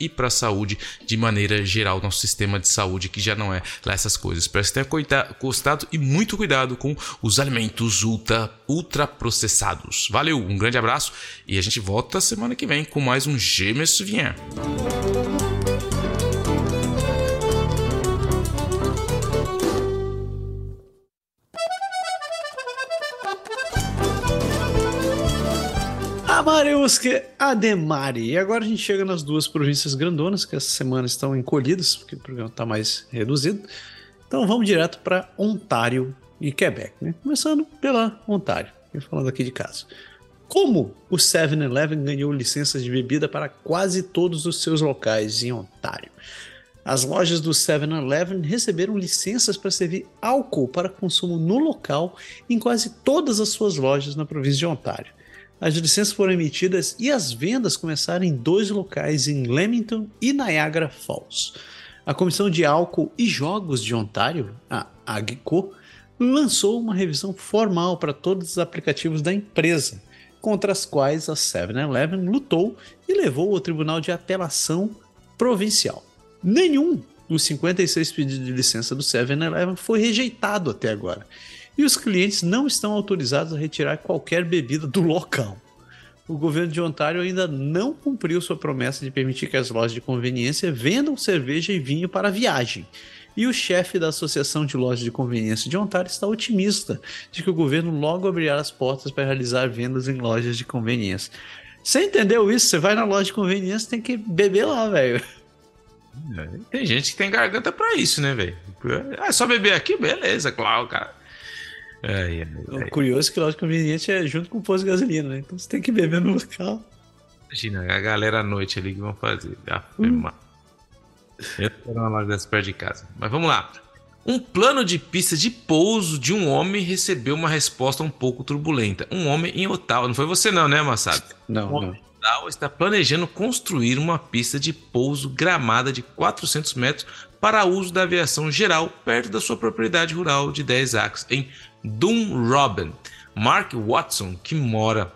e para a saúde de maneira geral, nosso sistema de saúde que já não é lá essas coisas. Que tenha gostado e muito cuidado com os alimentos ultra, ultra processados. Valeu, um grande abraço e a gente volta semana que vem com mais um Gêmeos Vien. Amariusque Ademari. E agora a gente chega nas duas províncias grandonas, que essa semana estão encolhidas, porque o programa está mais reduzido. Então vamos direto para Ontário e Quebec, né? Começando pela Ontário. falando aqui de caso. Como o 7-Eleven ganhou licenças de bebida para quase todos os seus locais em Ontário? As lojas do 7-Eleven receberam licenças para servir álcool para consumo no local em quase todas as suas lojas na província de Ontário. As licenças foram emitidas e as vendas começaram em dois locais em Leamington e Niagara Falls. A Comissão de Álcool e Jogos de Ontário, a AGCO, lançou uma revisão formal para todos os aplicativos da empresa, contra as quais a 7-Eleven lutou e levou ao Tribunal de Apelação Provincial. Nenhum dos 56 pedidos de licença do 7-Eleven foi rejeitado até agora, e os clientes não estão autorizados a retirar qualquer bebida do local. O governo de Ontário ainda não cumpriu sua promessa de permitir que as lojas de conveniência vendam cerveja e vinho para viagem. E o chefe da Associação de Lojas de Conveniência de Ontário está otimista de que o governo logo abrirá as portas para realizar vendas em lojas de conveniência. Você entendeu isso? Você vai na loja de conveniência tem que beber lá, velho. É, tem gente que tem garganta para isso, né, velho? É só beber aqui, beleza, claro, cara. É, é, é. O curioso é que loja de conveniência é junto com o posto de gasolina, né? Então você tem que beber no local. Imagina, a galera à noite ali que vão fazer. Hum. Eu quero uma loja dessa perto de casa. Mas vamos lá. Um plano de pista de pouso de um homem recebeu uma resposta um pouco turbulenta. Um homem em Ottawa. Não foi você não, né, Massado? Não, um não. Ottawa está planejando construir uma pista de pouso gramada de 400 metros para uso da aviação geral perto da sua propriedade rural de 10 acres em Dunrobin. Mark Watson, que mora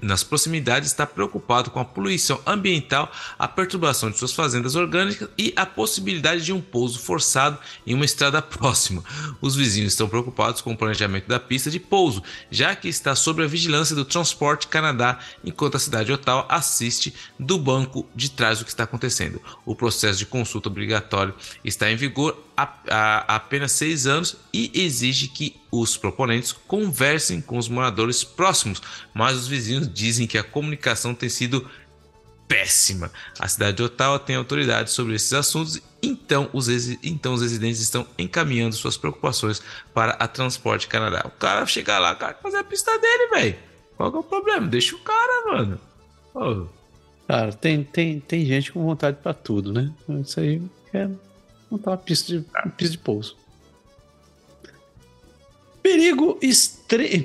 nas proximidades está preocupado com a poluição ambiental, a perturbação de suas fazendas orgânicas e a possibilidade de um pouso forçado em uma estrada <laughs> próxima. Os vizinhos estão preocupados com o planejamento da pista de pouso, já que está sob a vigilância do Transporte Canadá, enquanto a cidade de Ottawa assiste do banco de trás do que está acontecendo. O processo de consulta obrigatório está em vigor há, há apenas seis anos e exige que os proponentes conversem com os moradores próximos, mas os vizinhos dizem que a comunicação tem sido péssima. A cidade de Ottawa tem autoridade sobre esses assuntos, então os, então os residentes estão encaminhando suas preocupações para a Transporte Canadá. O cara chega lá, cara, fazer a pista dele, velho. Qual é o problema? Deixa o cara, mano. Oh. Cara, tem, tem, tem gente com vontade para tudo, né? Isso aí é montar uma pista de, uma pista de pouso. Perigo.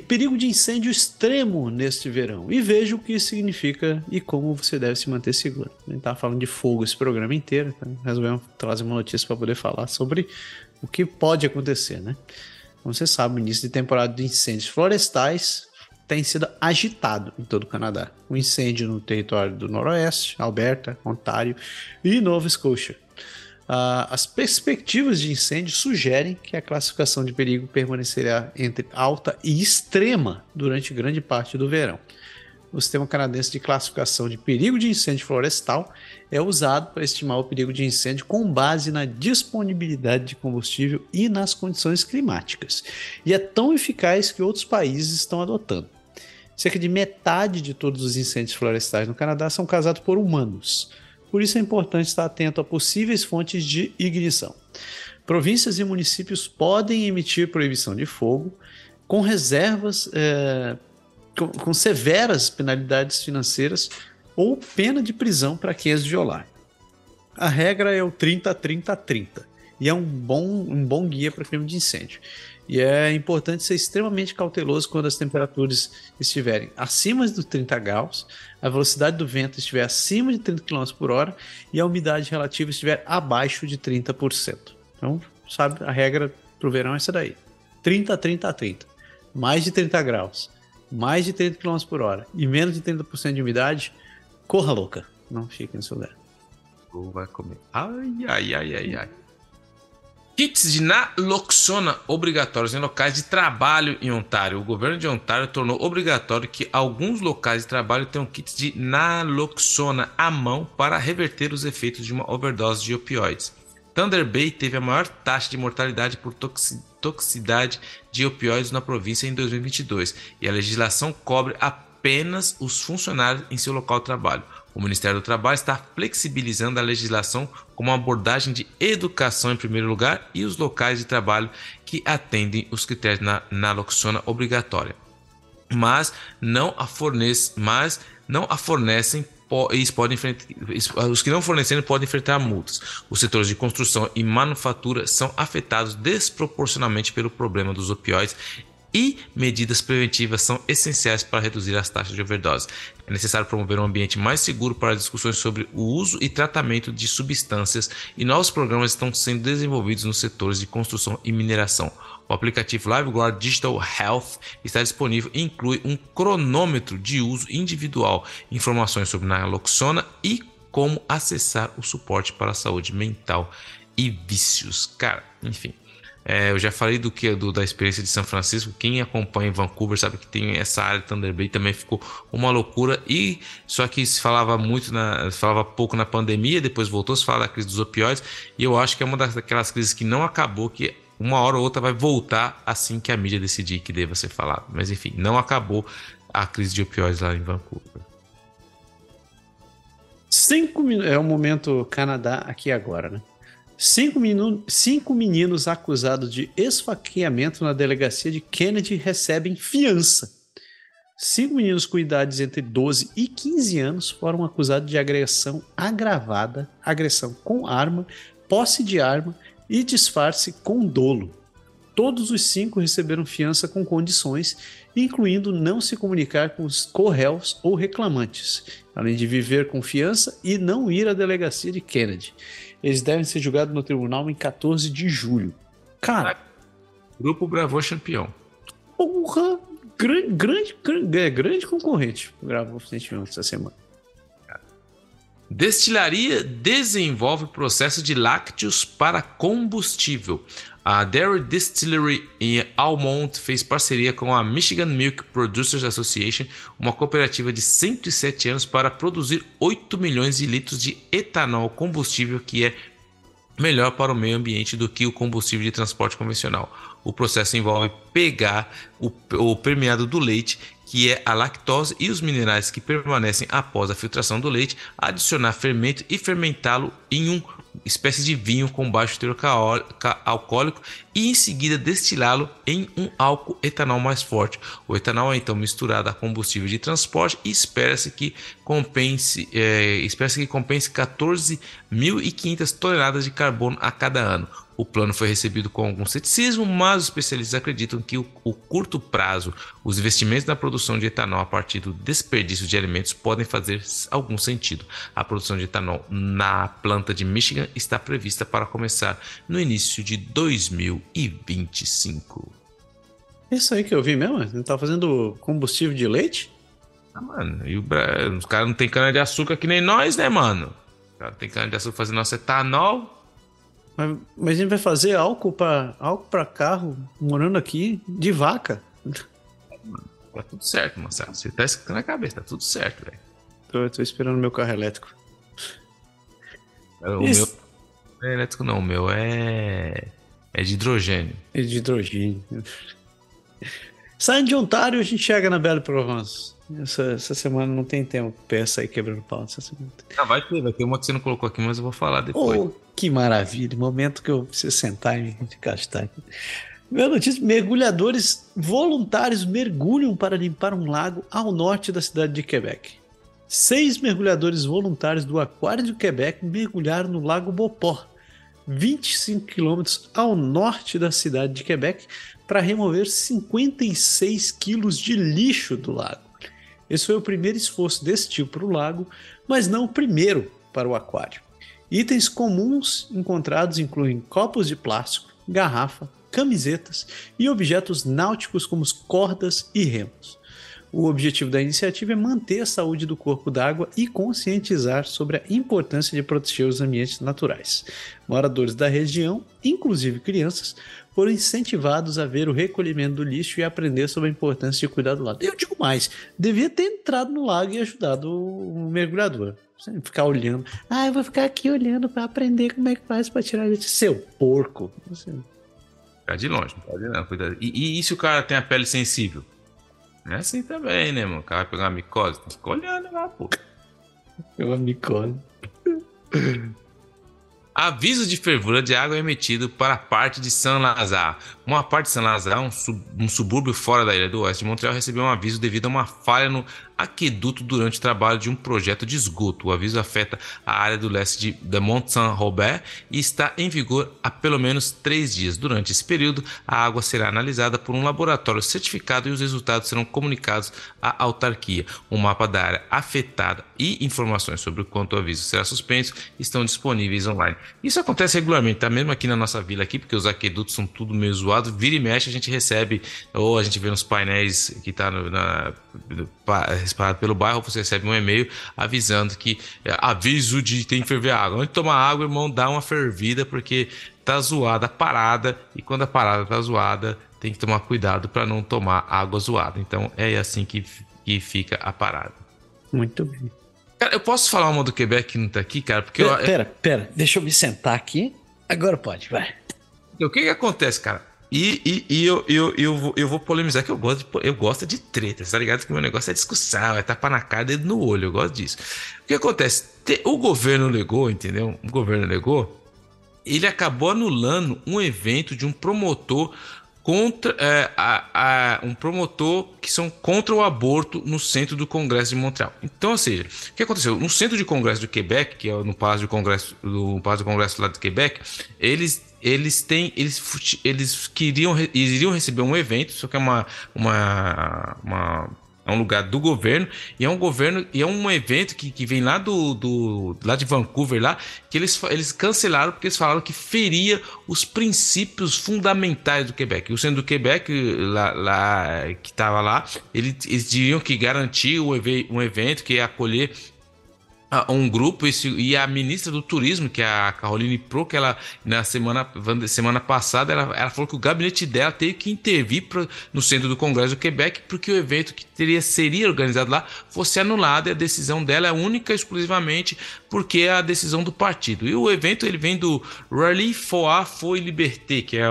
Perigo de incêndio extremo neste verão. E veja o que isso significa e como você deve se manter seguro. A gente estava falando de fogo esse programa inteiro, então resolvemos trazer uma notícia para poder falar sobre o que pode acontecer, né? Como você sabe, o início de temporada de incêndios florestais tem sido agitado em todo o Canadá. Um incêndio no território do Noroeste, Alberta, Ontário e Nova Scotia. Uh, as perspectivas de incêndio sugerem que a classificação de perigo permanecerá entre alta e extrema durante grande parte do verão. O sistema canadense de classificação de perigo de incêndio florestal é usado para estimar o perigo de incêndio com base na disponibilidade de combustível e nas condições climáticas, e é tão eficaz que outros países estão adotando. Cerca de metade de todos os incêndios florestais no Canadá são causados por humanos por isso é importante estar atento a possíveis fontes de ignição. Províncias e municípios podem emitir proibição de fogo com reservas, é, com, com severas penalidades financeiras ou pena de prisão para quem as violar. A regra é o 30-30-30 e é um bom, um bom guia para crime de incêndio. E é importante ser extremamente cauteloso quando as temperaturas estiverem acima dos 30 graus, a velocidade do vento estiver acima de 30 km por hora e a umidade relativa estiver abaixo de 30%. Então, sabe, a regra para o verão é essa daí. 30 30 30. Mais de 30 graus, mais de 30 km por hora e menos de 30% de umidade, corra louca. Não fique nesse lugar. Ou vai comer. Ai, ai, ai, ai, ai. Kits de naloxona obrigatórios em locais de trabalho em Ontário. O governo de Ontário tornou obrigatório que alguns locais de trabalho tenham kits de naloxona à mão para reverter os efeitos de uma overdose de opioides. Thunder Bay teve a maior taxa de mortalidade por toxicidade de opioides na província em 2022 e a legislação cobre apenas os funcionários em seu local de trabalho. O Ministério do Trabalho está flexibilizando a legislação com uma abordagem de educação em primeiro lugar e os locais de trabalho que atendem os critérios na naloxona obrigatória. mas não a fornece, mas não a fornecem podem os que não fornecerem podem enfrentar multas. Os setores de construção e manufatura são afetados desproporcionalmente pelo problema dos opioides e medidas preventivas são essenciais para reduzir as taxas de overdose. É necessário promover um ambiente mais seguro para discussões sobre o uso e tratamento de substâncias e novos programas estão sendo desenvolvidos nos setores de construção e mineração. O aplicativo LiveGuard Digital Health está disponível e inclui um cronômetro de uso individual, informações sobre naloxona e como acessar o suporte para a saúde mental e vícios. Cara, enfim. É, eu já falei do que do, da experiência de São Francisco. Quem acompanha em Vancouver sabe que tem essa área de Thunder Bay também ficou uma loucura. E só que se falava muito na, falava pouco na pandemia, depois voltou se falar da crise dos opioides. E eu acho que é uma daquelas crises que não acabou, que uma hora ou outra vai voltar assim que a mídia decidir que deva ser falado. Mas enfim, não acabou a crise de opioides lá em Vancouver. Cinco é o momento Canadá aqui agora, né? Cinco, minu... Cinco meninos acusados de esfaqueamento na delegacia de Kennedy recebem fiança. Cinco meninos com idades entre 12 e 15 anos foram acusados de agressão agravada, agressão com arma, posse de arma e disfarce com dolo. Todos os cinco receberam fiança com condições, incluindo não se comunicar com os corréus ou reclamantes, além de viver com fiança e não ir à delegacia de Kennedy. Eles devem ser julgados no tribunal em 14 de julho. Cara. Grupo Bravo campeão. Porra! Grande, grande, grande, é, grande concorrente. Gravou recentemente essa semana. Destilaria desenvolve processo de lácteos para combustível. A Dairy Distillery em Almont fez parceria com a Michigan Milk Producers Association, uma cooperativa de 107 anos, para produzir 8 milhões de litros de etanol combustível que é melhor para o meio ambiente do que o combustível de transporte convencional. O processo envolve pegar o, o permeado do leite que é a lactose e os minerais que permanecem após a filtração do leite, adicionar fermento e fermentá-lo em uma espécie de vinho com baixo teor alcoólico e em seguida destilá-lo em um álcool etanol mais forte. O etanol é então misturado a combustível de transporte e espera-se que compense, é, espera-se que compense 14.500 toneladas de carbono a cada ano. O plano foi recebido com algum ceticismo, mas os especialistas acreditam que o, o, curto prazo, os investimentos na produção de etanol a partir do desperdício de alimentos podem fazer algum sentido. A produção de etanol na planta de Michigan está prevista para começar no início de 2025. Isso aí que eu vi mesmo? Ele tá fazendo combustível de leite? Ah, mano, e o, os caras não tem cana de açúcar que nem nós, né, mano? Os caras tem cana de açúcar fazendo nosso etanol. Mas, mas a gente vai fazer álcool para álcool para carro morando aqui de vaca. Tá tudo certo, Marcelo. Você tá escutando na cabeça, tá tudo certo, velho. Tô, tô esperando meu carro elétrico. O Isso. meu não é elétrico não, o meu é é de hidrogênio. É de hidrogênio. Saindo de Ontário, a gente chega na Bela Provence. Essa, essa semana não tem tempo peça aí quebrando pau. Essa semana. Ah, vai ter, vai ter uma que você não colocou aqui, mas eu vou falar depois. Oh, que maravilha, momento que eu preciso sentar e gastar aqui. Meu notícia: mergulhadores voluntários mergulham para limpar um lago ao norte da cidade de Quebec. Seis mergulhadores voluntários do Aquário de Quebec mergulharam no Lago Beauport, 25 quilômetros ao norte da cidade de Quebec, para remover 56 quilos de lixo do lago. Esse foi o primeiro esforço desse tipo para o lago, mas não o primeiro para o aquário. Itens comuns encontrados incluem copos de plástico, garrafa, camisetas e objetos náuticos como cordas e remos. O objetivo da iniciativa é manter a saúde do corpo d'água e conscientizar sobre a importância de proteger os ambientes naturais. Moradores da região, inclusive crianças, foram incentivados a ver o recolhimento do lixo e aprender sobre a importância de cuidar do lago. Eu digo mais, devia ter entrado no lago e ajudado o mergulhador. Sem ficar olhando. Ah, eu vou ficar aqui olhando para aprender como é que faz para tirar lixo. Seu porco. Assim. Ficar de longe, não pode não, cuidado. E, e, e, se o cara tem a pele sensível? Não é assim também, né, mano? O cara vai pegar uma micose, fica olhando lá, pô. Pegou uma micose. Aviso de fervura de água é emitido para a parte de Saint-Lazare. Uma parte de Saint-Lazare, um, sub, um, subúrbio fora da ilha do oeste de Montreal, recebeu um aviso devido a uma falha no aqueduto durante o trabalho de um projeto de esgoto. O aviso afeta a área do leste de, de Mont Saint-Robert e está em vigor há pelo menos três dias. Durante esse período, a água será analisada por um laboratório certificado e os resultados serão comunicados à autarquia. Um mapa da área afetada e informações sobre o quanto o aviso será suspenso estão disponíveis online. Isso acontece regularmente, tá? Mesmo aqui na nossa vila aqui, porque os aquedutos são tudo meio zoado. Vira e mexe, a gente recebe, ou a gente vê nos painéis que tá na, espalhado pelo bairro, você recebe um e-mail avisando que é, aviso de tem que ferver água. Onde tomar água, irmão, dá uma fervida, porque tá zoada a parada, e quando a parada tá zoada, tem que tomar cuidado para não tomar água zoada. Então é assim que, que fica a parada. Muito bem. Cara, eu posso falar uma do Quebec que não tá aqui, cara? Porque pera, eu... pera, pera, deixa eu me sentar aqui. Agora pode, vai. O que que acontece, cara? E, e, e eu, eu, eu, vou, eu vou polemizar que eu gosto, de, eu gosto de treta, tá ligado? Que meu negócio é discussão, é tapar na cara, dedo no olho, eu gosto disso. O que acontece? O governo negou, entendeu? O governo negou, ele acabou anulando um evento de um promotor contra é, a, a, um promotor que são contra o aborto no centro do Congresso de Montreal. Então, ou seja, o que aconteceu? No centro de Congresso do Quebec, que é no Palácio do Congresso, do Palácio do Congresso lá de Quebec, eles eles têm eles, eles queriam iriam receber um evento, só que é uma, uma, uma é um lugar do governo e é um governo e é um evento que, que vem lá do, do lá de Vancouver lá que eles, eles cancelaram porque eles falaram que feria os princípios fundamentais do Quebec. O centro do Quebec lá, lá que estava lá, eles, eles diriam que garantir um, um evento que ia acolher um grupo esse, e a ministra do turismo, que é a Caroline Pro, que ela na semana, semana passada ela, ela falou que o gabinete dela teve que intervir no centro do Congresso do Quebec porque o evento que teria seria organizado lá fosse anulado e a decisão dela é única e exclusivamente porque é a decisão do partido. E o evento ele vem do Rally for a Foi Liberté, que é,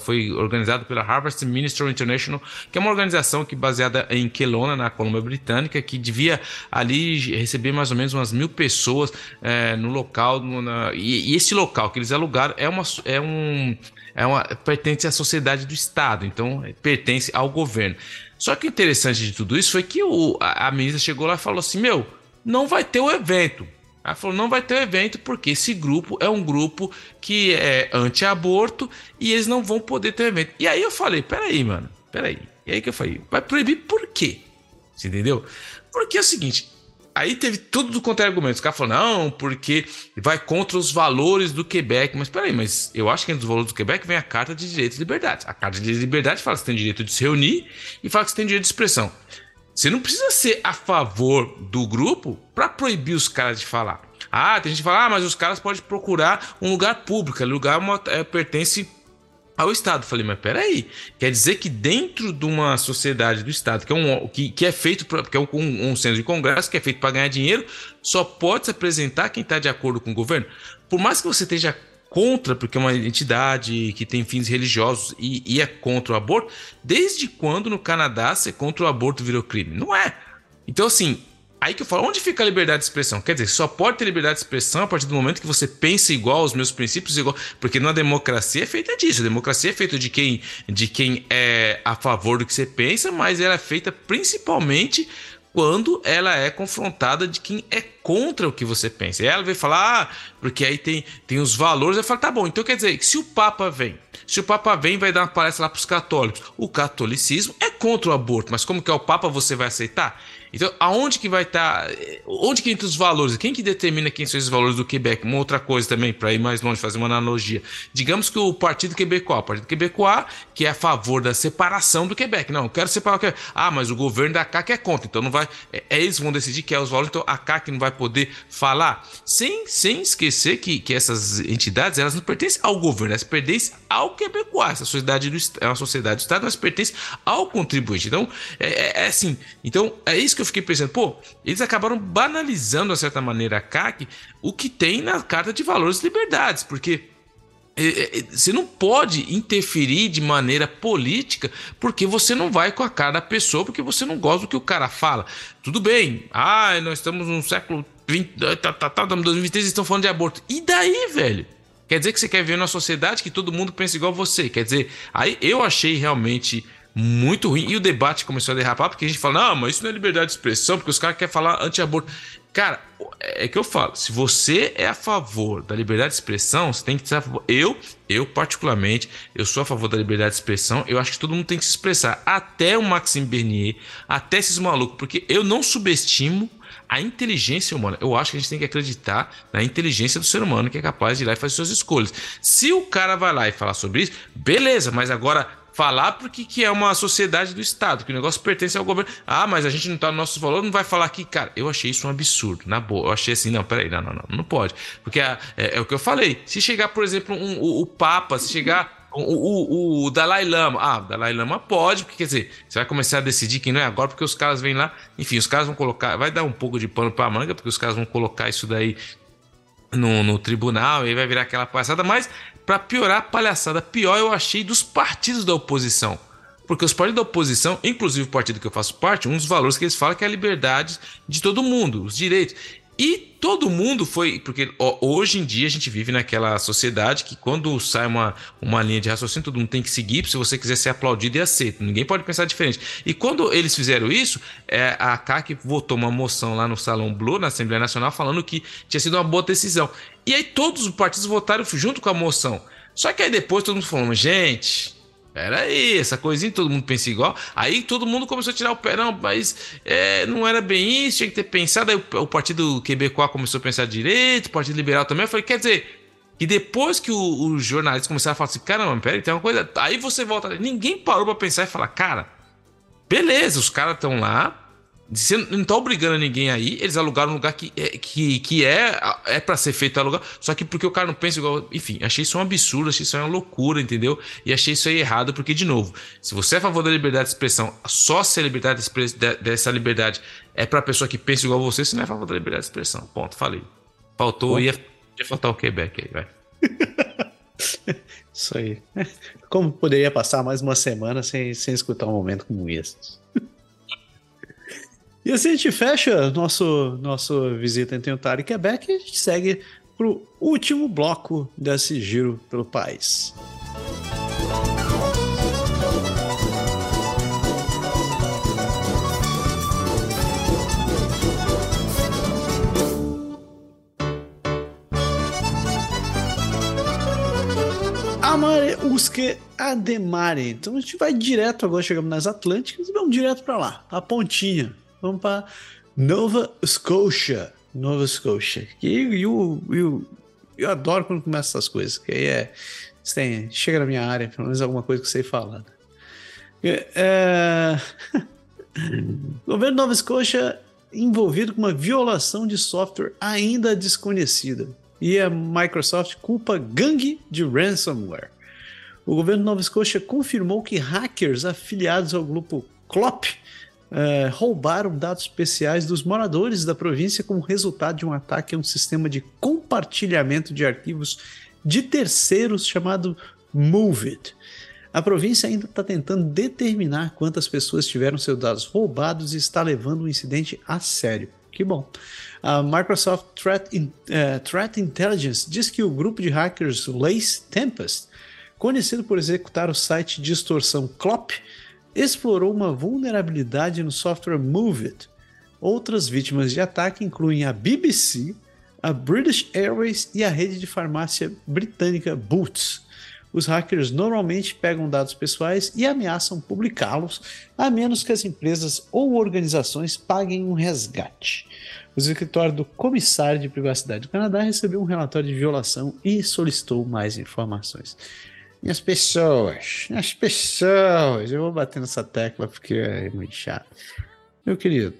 foi organizado pela Harvest Ministry International, que é uma organização que baseada em Kelowna, na Colômbia Britânica, que devia ali receber mais ou menos umas mil pessoas é, no local. No, na, e, e, esse local que eles alugaram é, uma, é um. É uma, pertence à sociedade do Estado, então pertence ao governo. Só que o interessante de tudo isso foi que o, a, a ministra chegou lá e falou assim: Meu, não vai ter o evento. Ela falou: não vai ter evento porque esse grupo é um grupo que é anti-aborto e eles não vão poder ter evento. E aí eu falei: peraí, mano, peraí. E aí que eu falei: vai proibir por quê? Você entendeu? Porque é o seguinte: Aí teve tudo quanto é argumento. Os caras falaram, não, porque vai contra os valores do Quebec. Mas peraí, mas eu acho que entre os valores do Quebec vem a Carta de Direitos e Liberdades. A Carta de Liberdade fala que você tem direito de se reunir e fala que você tem direito de expressão. Você não precisa ser a favor do grupo para proibir os caras de falar. Ah, tem gente que fala, ah, mas os caras podem procurar um lugar público, lugar uma, é, pertence ao Estado. Falei, mas peraí, quer dizer que dentro de uma sociedade do Estado, que é, um, que, que é feito, pra, que é um, um centro de congresso, que é feito para ganhar dinheiro, só pode se apresentar quem está de acordo com o governo. Por mais que você esteja contra, porque é uma entidade que tem fins religiosos e, e é contra o aborto, desde quando no Canadá ser contra o aborto virou crime? Não é. Então, assim, Aí que eu falo, onde fica a liberdade de expressão? Quer dizer, só pode ter liberdade de expressão a partir do momento que você pensa igual aos meus princípios, igual. Porque na democracia é feita disso. A democracia é feita de quem, de quem é a favor do que você pensa, mas ela é feita principalmente quando ela é confrontada de quem é contra o que você pensa. E ela vai falar, ah, porque aí tem, tem os valores. Eu falo, tá bom, então quer dizer que se o Papa vem, se o Papa vem vai dar uma palestra lá para os católicos, o catolicismo é contra o aborto, mas como que é o Papa você vai aceitar? Então, aonde que vai estar? Tá, onde que entra os valores? Quem que determina quem são esses valores do Quebec? Uma outra coisa também, para ir mais longe, fazer uma analogia. Digamos que o Partido Quebecois, o Partido Quebecois, que é a favor da separação do Quebec. Não, quero separar o Quebec. Ah, mas o governo da CAC é contra, então não vai. É, é eles vão decidir que é os valores, então a CAC não vai poder falar. Sem, sem esquecer que, que essas entidades, elas não pertencem ao governo, elas pertencem ao Quebecois. Essa sociedade do, é uma sociedade do Estado, mas pertence ao contribuinte. Então, é, é, é assim. Então, é isso que eu fiquei pensando, pô, eles acabaram banalizando, de certa maneira, a CAC, o que tem na Carta de Valores e Liberdades, porque você não pode interferir de maneira política porque você não vai com a cara da pessoa, porque você não gosta do que o cara fala. Tudo bem, ah, nós estamos no século 20, tá, tá, tá, 2023 estão falando de aborto. E daí, velho? Quer dizer que você quer ver uma sociedade que todo mundo pensa igual você. Quer dizer, aí eu achei realmente muito ruim. E o debate começou a derrapar, porque a gente fala, não, mas isso não é liberdade de expressão, porque os caras querem falar anti-aborto. Cara, é que eu falo, se você é a favor da liberdade de expressão, você tem que ser a favor. Eu, eu particularmente, eu sou a favor da liberdade de expressão. Eu acho que todo mundo tem que se expressar, até o Maxime Bernier, até esses malucos, porque eu não subestimo a inteligência humana. Eu acho que a gente tem que acreditar na inteligência do ser humano que é capaz de ir lá e fazer suas escolhas. Se o cara vai lá e falar sobre isso, beleza, mas agora falar porque que é uma sociedade do Estado, que o negócio pertence ao governo. Ah, mas a gente não tá no nosso valor, não vai falar aqui, cara. Eu achei isso um absurdo, na boa. Eu achei assim, não, peraí, não, não, não, não pode. Porque é, é, é o que eu falei. Se chegar, por exemplo, um, o, o Papa, se chegar o, o, o, Dalai Lama. Ah, o Dalai Lama pode, porque quer dizer, você vai começar a decidir quem não é agora, porque os caras vêm lá. Enfim, os caras vão colocar. Vai dar um pouco de pano pra manga, porque os caras vão colocar isso daí no, no tribunal, e vai virar aquela palhaçada. Mas para piorar a palhaçada, pior eu achei dos partidos da oposição. Porque os partidos da oposição, inclusive o partido que eu faço parte, um dos valores que eles falam é que é a liberdade de todo mundo, os direitos. E todo mundo foi. Porque hoje em dia a gente vive naquela sociedade que quando sai uma, uma linha de raciocínio, todo mundo tem que seguir se você quiser ser aplaudido e aceito. Ninguém pode pensar diferente. E quando eles fizeram isso, é, a CAC votou uma moção lá no Salão Blue, na Assembleia Nacional, falando que tinha sido uma boa decisão. E aí todos os partidos votaram junto com a moção. Só que aí depois todo mundo falou, gente, Pera aí, essa coisinha todo mundo pensa igual. Aí todo mundo começou a tirar o pé. Não, mas é, não era bem isso, tinha que ter pensado. Aí o, o partido Quebecois começou a pensar direito, o Partido Liberal também. Eu falei, quer dizer, que depois que os jornalistas começaram a falar assim, caramba, pera aí, tem uma coisa. Aí você volta. Ninguém parou pra pensar e falar, cara, beleza, os caras estão lá, você não tá obrigando ninguém aí, eles alugaram um lugar que é, que, que é, é para ser feito alugar, só que porque o cara não pensa igual. Enfim, achei isso um absurdo, achei isso uma loucura, entendeu? E achei isso aí errado, porque, de novo, se você é a favor da liberdade de expressão, só se a liberdade de dessa liberdade é pra pessoa que pensa igual você, você não é a favor da liberdade de expressão. Ponto, falei. Faltou, ia, ia faltar o Quebec aí, vai. <laughs> isso aí. Como poderia passar mais uma semana sem, sem escutar um momento como esse? E assim a gente fecha nosso, nosso visita em Ontário e Quebec e a gente segue para o último bloco desse giro pelo país. Amare Usque Ademare. Então a gente vai direto agora, chegamos nas Atlânticas e vamos direto para lá, a pontinha Vamos para Nova Scotia. Nova Scotia. E eu, eu, eu adoro quando começa essas coisas. Que aí é. Tem, chega na minha área, pelo menos alguma coisa que sei falar. É, é... <laughs> o governo de Nova Scotia envolvido com uma violação de software ainda desconhecida. E a Microsoft culpa gangue de ransomware. O governo de Nova Scotia confirmou que hackers afiliados ao grupo CLOP é, roubaram dados especiais dos moradores da província como resultado de um ataque a um sistema de compartilhamento de arquivos de terceiros chamado MoveIt. A província ainda está tentando determinar quantas pessoas tiveram seus dados roubados e está levando o incidente a sério. Que bom. A Microsoft Threat, In, uh, Threat Intelligence diz que o grupo de hackers Lace Tempest, conhecido por executar o site de extorsão Clop, explorou uma vulnerabilidade no software MoveIt. Outras vítimas de ataque incluem a BBC, a British Airways e a rede de farmácia britânica Boots. Os hackers normalmente pegam dados pessoais e ameaçam publicá-los, a menos que as empresas ou organizações paguem um resgate. O escritório do Comissário de Privacidade do Canadá recebeu um relatório de violação e solicitou mais informações. E as pessoas, as pessoas, eu vou bater nessa tecla porque é muito chato. Meu querido,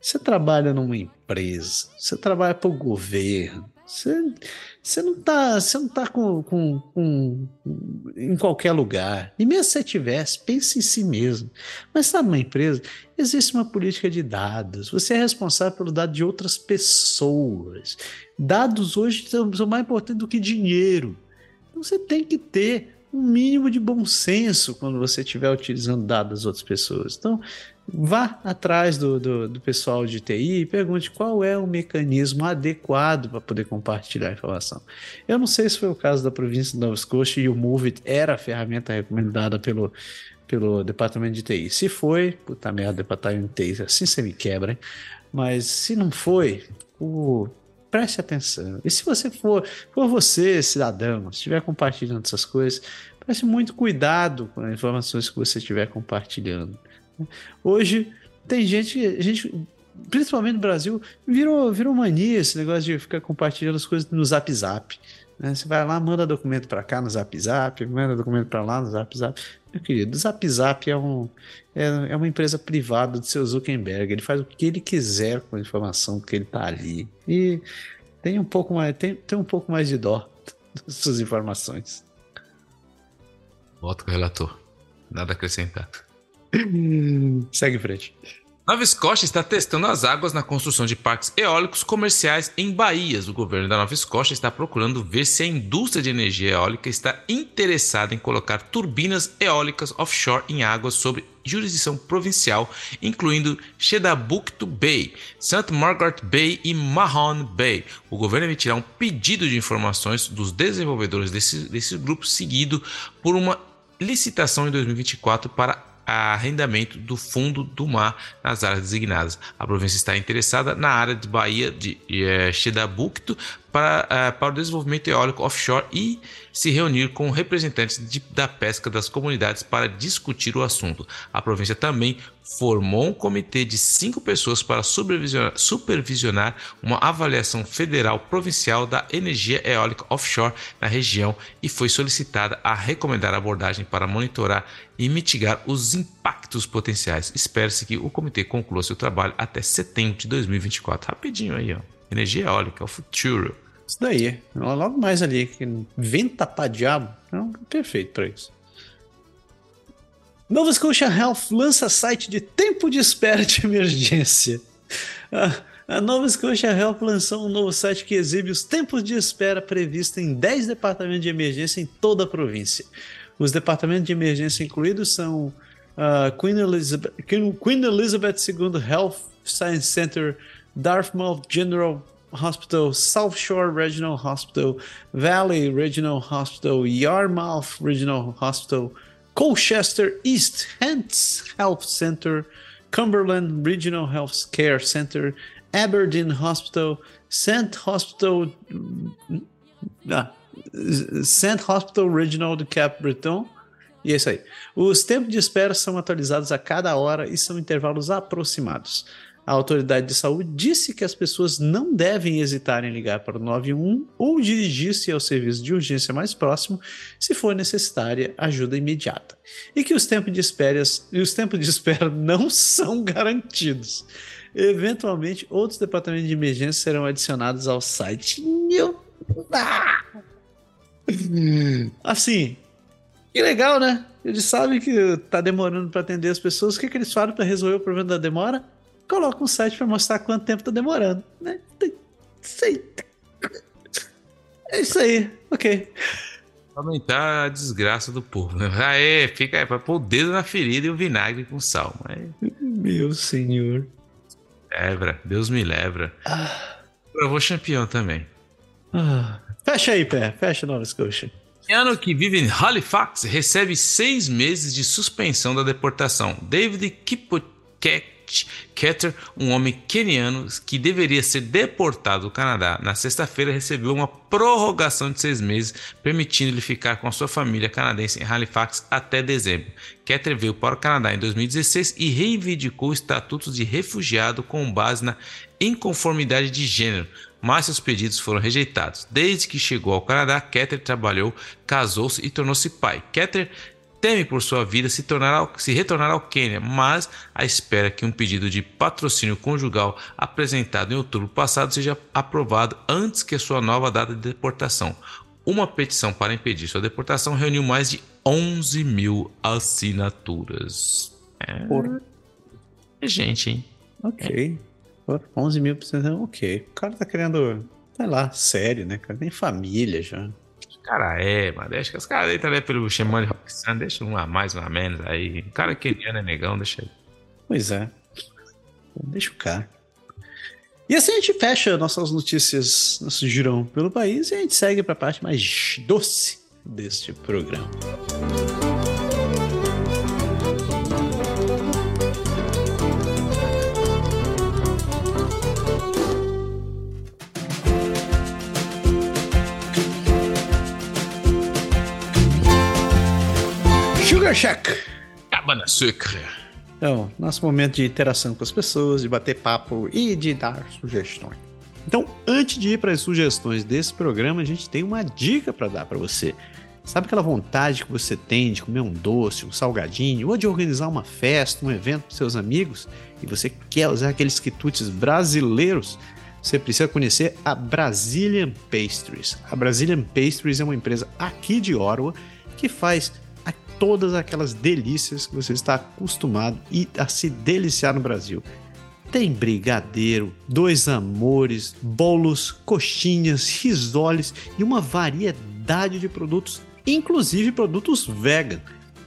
você trabalha numa empresa, você trabalha para o governo, você, você não está você não tá com, com, com, em qualquer lugar. E mesmo se você tivesse, pense em si mesmo. Mas sabe, uma empresa, existe uma política de dados. Você é responsável pelo dado de outras pessoas. Dados hoje são, são mais importantes do que dinheiro. Então você tem que ter um mínimo de bom senso quando você estiver utilizando dados das outras pessoas. Então, vá atrás do, do, do, pessoal de TI e pergunte qual é o mecanismo adequado para poder compartilhar a informação. Eu não sei se foi o caso da província de Nova Scotia e o Movit era a ferramenta recomendada pelo, pelo departamento de TI. Se foi, puta merda, departamento de TI, assim você me quebra, hein? Mas se não foi, o preste atenção. E se você for, for você, cidadão, estiver compartilhando essas coisas, preste muito cuidado com as informações que você estiver compartilhando. Hoje tem gente, gente principalmente no Brasil, virou, virou mania esse negócio de ficar compartilhando as coisas no Zap Zap. Né? Você vai lá, manda documento para cá no Zap Zap, manda documento para lá no Zap Zap. Meu querido, o Zap Zap é, um, é, é uma empresa privada do seu Zuckerberg. Ele faz o que ele quiser com a informação que ele tá ali. E tem um pouco mais, tem, tem um pouco mais de dó das suas informações. Voto com o relator. Nada a acrescentar. Segue em frente. Nova Escócia está testando as águas na construção de parques eólicos comerciais em baías. O governo da Nova Escócia está procurando ver se a indústria de energia eólica está interessada em colocar turbinas eólicas offshore em águas sob jurisdição provincial, incluindo Chedabucto Bay, St. Margaret Bay e Mahon Bay. O governo emitirá um pedido de informações dos desenvolvedores desse, desse grupo, seguido por uma licitação em 2024 para arrendamento do fundo do mar nas áreas designadas. A província está interessada na área de Bahia de é, para, uh, para o desenvolvimento eólico offshore e se reunir com representantes de, da pesca das comunidades para discutir o assunto. A província também formou um comitê de cinco pessoas para supervisionar, supervisionar uma avaliação federal provincial da energia eólica offshore na região e foi solicitada a recomendar a abordagem para monitorar e mitigar os impactos potenciais. Espera-se que o comitê conclua seu trabalho até setembro de 2024. Rapidinho aí, ó. Energia eólica, o futuro. Isso daí. Logo mais ali, venta pra diabo. Então, perfeito para isso. Nova Scotia Health lança site de tempo de espera de emergência. A Nova Scotia Health lançou um novo site que exibe os tempos de espera previstos em 10 departamentos de emergência em toda a província. Os departamentos de emergência incluídos são uh, Queen, Elizabeth, Queen Elizabeth II Health Science Center, Dartmouth General Hospital, South Shore Regional Hospital, Valley Regional Hospital, Yarmouth Regional Hospital, Colchester East Hants Health Center, Cumberland Regional Health Care Center, Aberdeen Hospital, St. Hospital, ah, St. Hospital Regional de Cap Breton. E é isso aí. Os tempos de espera são atualizados a cada hora e são intervalos aproximados. A autoridade de saúde disse que as pessoas não devem hesitar em ligar para o 91 ou dirigir-se ao serviço de urgência mais próximo se for necessária ajuda imediata. E que os tempos de espera, os tempos de espera <laughs> não são garantidos. Eventualmente, outros departamentos de emergência serão adicionados ao site. Eu... Ah! Assim, que legal, né? Eles sabem que está demorando para atender as pessoas. O que, que eles falam para resolver o problema da demora? Coloca um site para mostrar quanto tempo tá demorando, né? Aí. É isso aí, ok. Aumentar a desgraça do povo. <laughs> Aê, fica aí, pra pôr o dedo na ferida e o vinagre com sal. Mas... Meu senhor. Levra, Deus me levra. Ah. Eu vou campeão também. Ah. Fecha aí, pé. Fecha Nova Scotia. Ano que vive em Halifax recebe seis meses de suspensão da deportação. David Kipokek Keter, um homem keniano que deveria ser deportado do Canadá na sexta-feira, recebeu uma prorrogação de seis meses, permitindo-lhe ficar com a sua família canadense em Halifax até dezembro. Keter veio para o Canadá em 2016 e reivindicou o estatuto de refugiado com base na inconformidade de gênero, mas seus pedidos foram rejeitados. Desde que chegou ao Canadá, Keter trabalhou, casou-se e tornou-se pai. Keter teme por sua vida se, tornar ao, se retornar ao Quênia, mas a espera que um pedido de patrocínio conjugal apresentado em outubro passado seja aprovado antes que a sua nova data de deportação. Uma petição para impedir sua deportação reuniu mais de 11 mil assinaturas. É, Por... é gente, hein? Ok. É. 11 mil, ok. O cara tá querendo, sei lá, sério, né? O cara tem família já. Cara é, mas deixa que os caras aí também pelo chamando de Roxanne, deixa um a mais, um a menos aí. O cara queriano é negão, deixa. Pois é. Deixa o cara. E assim a gente fecha nossas notícias, nosso girão pelo país e a gente segue para a parte mais doce deste programa. Sugar Shack. Cabana Sucre. Então, nosso momento de interação com as pessoas, de bater papo e de dar sugestões. Então, antes de ir para as sugestões desse programa, a gente tem uma dica para dar para você. Sabe aquela vontade que você tem de comer um doce, um salgadinho, ou de organizar uma festa, um evento para seus amigos, e você quer usar aqueles quitutes brasileiros? Você precisa conhecer a Brazilian Pastries. A Brazilian Pastries é uma empresa aqui de Orwa que faz todas aquelas delícias que você está acostumado a se deliciar no Brasil. Tem brigadeiro, dois amores, bolos, coxinhas, risoles e uma variedade de produtos, inclusive produtos vegan.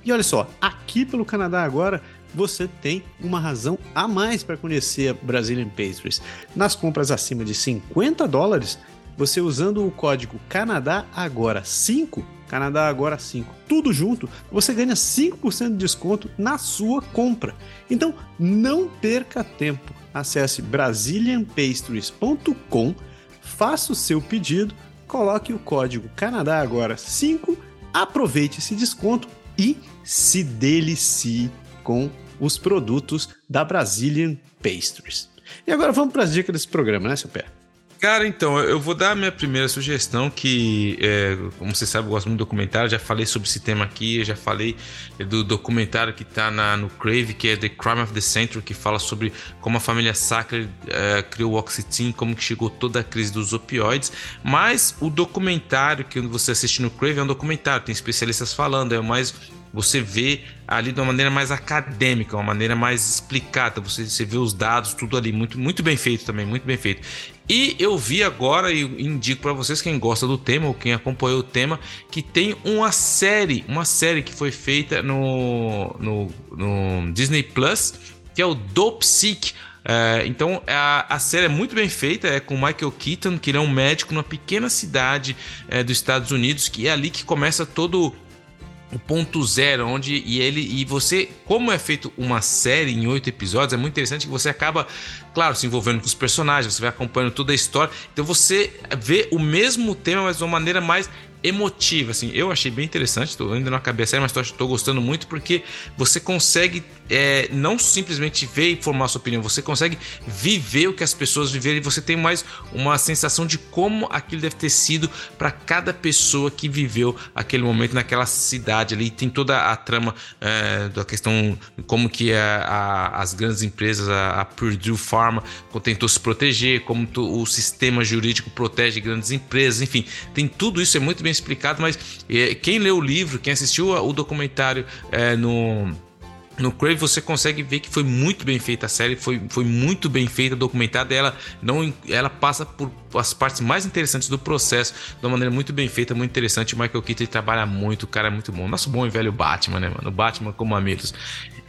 E olha só, aqui pelo Canadá agora você tem uma razão a mais para conhecer a Brazilian Pastries. Nas compras acima de 50 dólares, você usando o código Canadá agora 5 Canadá Agora 5, tudo junto, você ganha 5% de desconto na sua compra. Então não perca tempo. Acesse brazilianpastries.com, faça o seu pedido, coloque o código Canadá Agora 5, aproveite esse desconto e se delicie com os produtos da Brazilian Pastries. E agora vamos para as dicas desse programa, né, seu pé? Cara, então, eu vou dar a minha primeira sugestão, que, é, como você sabe, eu gosto muito de documentário, já falei sobre esse tema aqui, já falei do documentário que tá na, no Crave, que é The Crime of the Century, que fala sobre como a família Sackler é, criou o Oxytin, como que chegou toda a crise dos opioides, mas o documentário que você assiste no Crave é um documentário, tem especialistas falando, é mais você vê ali de uma maneira mais acadêmica, uma maneira mais explicada. Você, você vê os dados, tudo ali, muito, muito bem feito também, muito bem feito. E eu vi agora e indico para vocês quem gosta do tema ou quem acompanhou o tema que tem uma série, uma série que foi feita no, no, no Disney Plus, que é o Dope Sick. É, então a, a, série é muito bem feita, é com Michael Keaton, que ele é um médico numa pequena cidade é, dos Estados Unidos, que é ali que começa todo o ponto zero, onde e ele e você, como é feito uma série em oito episódios, é muito interessante que você acaba, claro, se envolvendo com os personagens, você vai acompanhando toda a história, então você vê o mesmo tema, mas de uma maneira mais emotiva, assim, eu achei bem interessante, tô, ainda não acabei a série, mas estou gostando muito porque você consegue é, não simplesmente ver e formar sua opinião, você consegue viver o que as pessoas viveram e você tem mais uma sensação de como aquilo deve ter sido para cada pessoa que viveu aquele momento naquela cidade ali. Tem toda a trama é, da questão como que a, a, as grandes empresas, a, a, Purdue Pharma tentou se proteger, como o sistema jurídico protege grandes empresas, enfim, tem tudo isso é muito bem explicado. Mas é, quem leu o livro, quem assistiu o documentário é, no no Crave você consegue ver que foi muito bem feita a série, foi, foi muito bem feita, documentada. Ela não, ela passa por as partes mais interessantes do processo de uma maneira muito bem feita, muito interessante. O Michael Keaton trabalha muito, o cara é muito bom. Nosso bom e velho Batman, né, mano? Batman como amigos.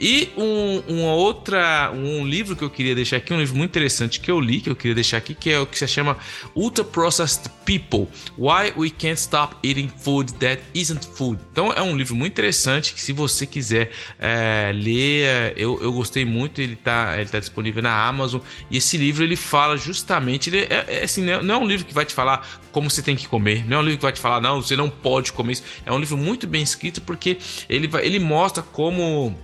E um, uma outra, um livro que eu queria deixar aqui, um livro muito interessante que eu li, que eu queria deixar aqui, que é o que se chama Ultra Processed People: Why We Can't Stop Eating Food That Isn't Food. Então é um livro muito interessante que se você quiser é, ler, eu, eu gostei muito. Ele está ele tá disponível na Amazon e esse livro ele fala justamente, ele é, é assim, não é um livro que vai te falar como você tem que comer, não é um livro que vai te falar não, você não pode comer isso. É um livro muito bem escrito porque ele ele mostra como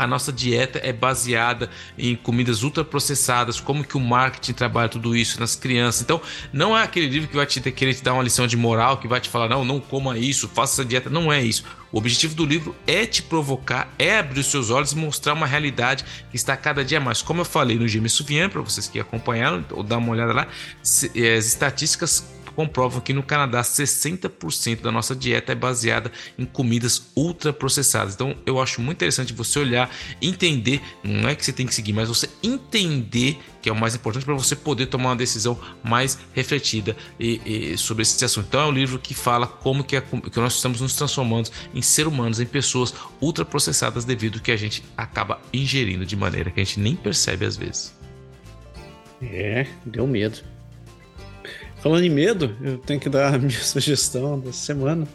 a nossa dieta é baseada em comidas ultraprocessadas, como que o marketing trabalha tudo isso nas crianças. Então, não é aquele livro que vai te querer te dar uma lição de moral, que vai te falar, não, não coma isso, faça essa dieta. Não é isso. O objetivo do livro é te provocar, é abrir os seus olhos e mostrar uma realidade que está cada dia mais. Como eu falei no James Suvian, para vocês que acompanharam, ou dar uma olhada lá, as estatísticas comprovam que no Canadá 60% da nossa dieta é baseada em comidas ultraprocessadas. Então eu acho muito interessante você olhar, entender, não é que você tem que seguir, mas você entender que é o mais importante para você poder tomar uma decisão mais refletida e, e sobre esse assunto. Então é um livro que fala como que, é, que nós estamos nos transformando em ser humanos, em pessoas ultraprocessadas devido ao que a gente acaba ingerindo de maneira que a gente nem percebe às vezes. É, deu medo. Falando em medo, eu tenho que dar a <laughs> minha sugestão da semana.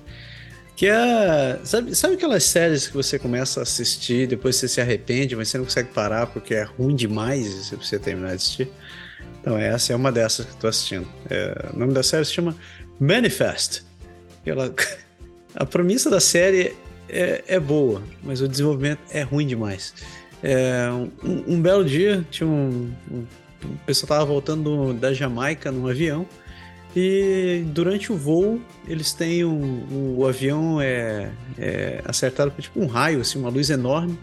Que é. Sabe, sabe aquelas séries que você começa a assistir, depois você se arrepende, mas você não consegue parar porque é ruim demais e você terminar de assistir? Então, essa é uma dessas que eu tô assistindo. É, o nome da série se chama Manifest. Ela, <laughs> a premissa da série é, é, boa, mas o desenvolvimento é ruim demais. É, um, um, belo dia, tinha um, um, o pessoal tava voltando da Jamaica num avião e durante o voo, eles têm. O avião é, é acertado por tipo um raio, assim, uma luz enorme.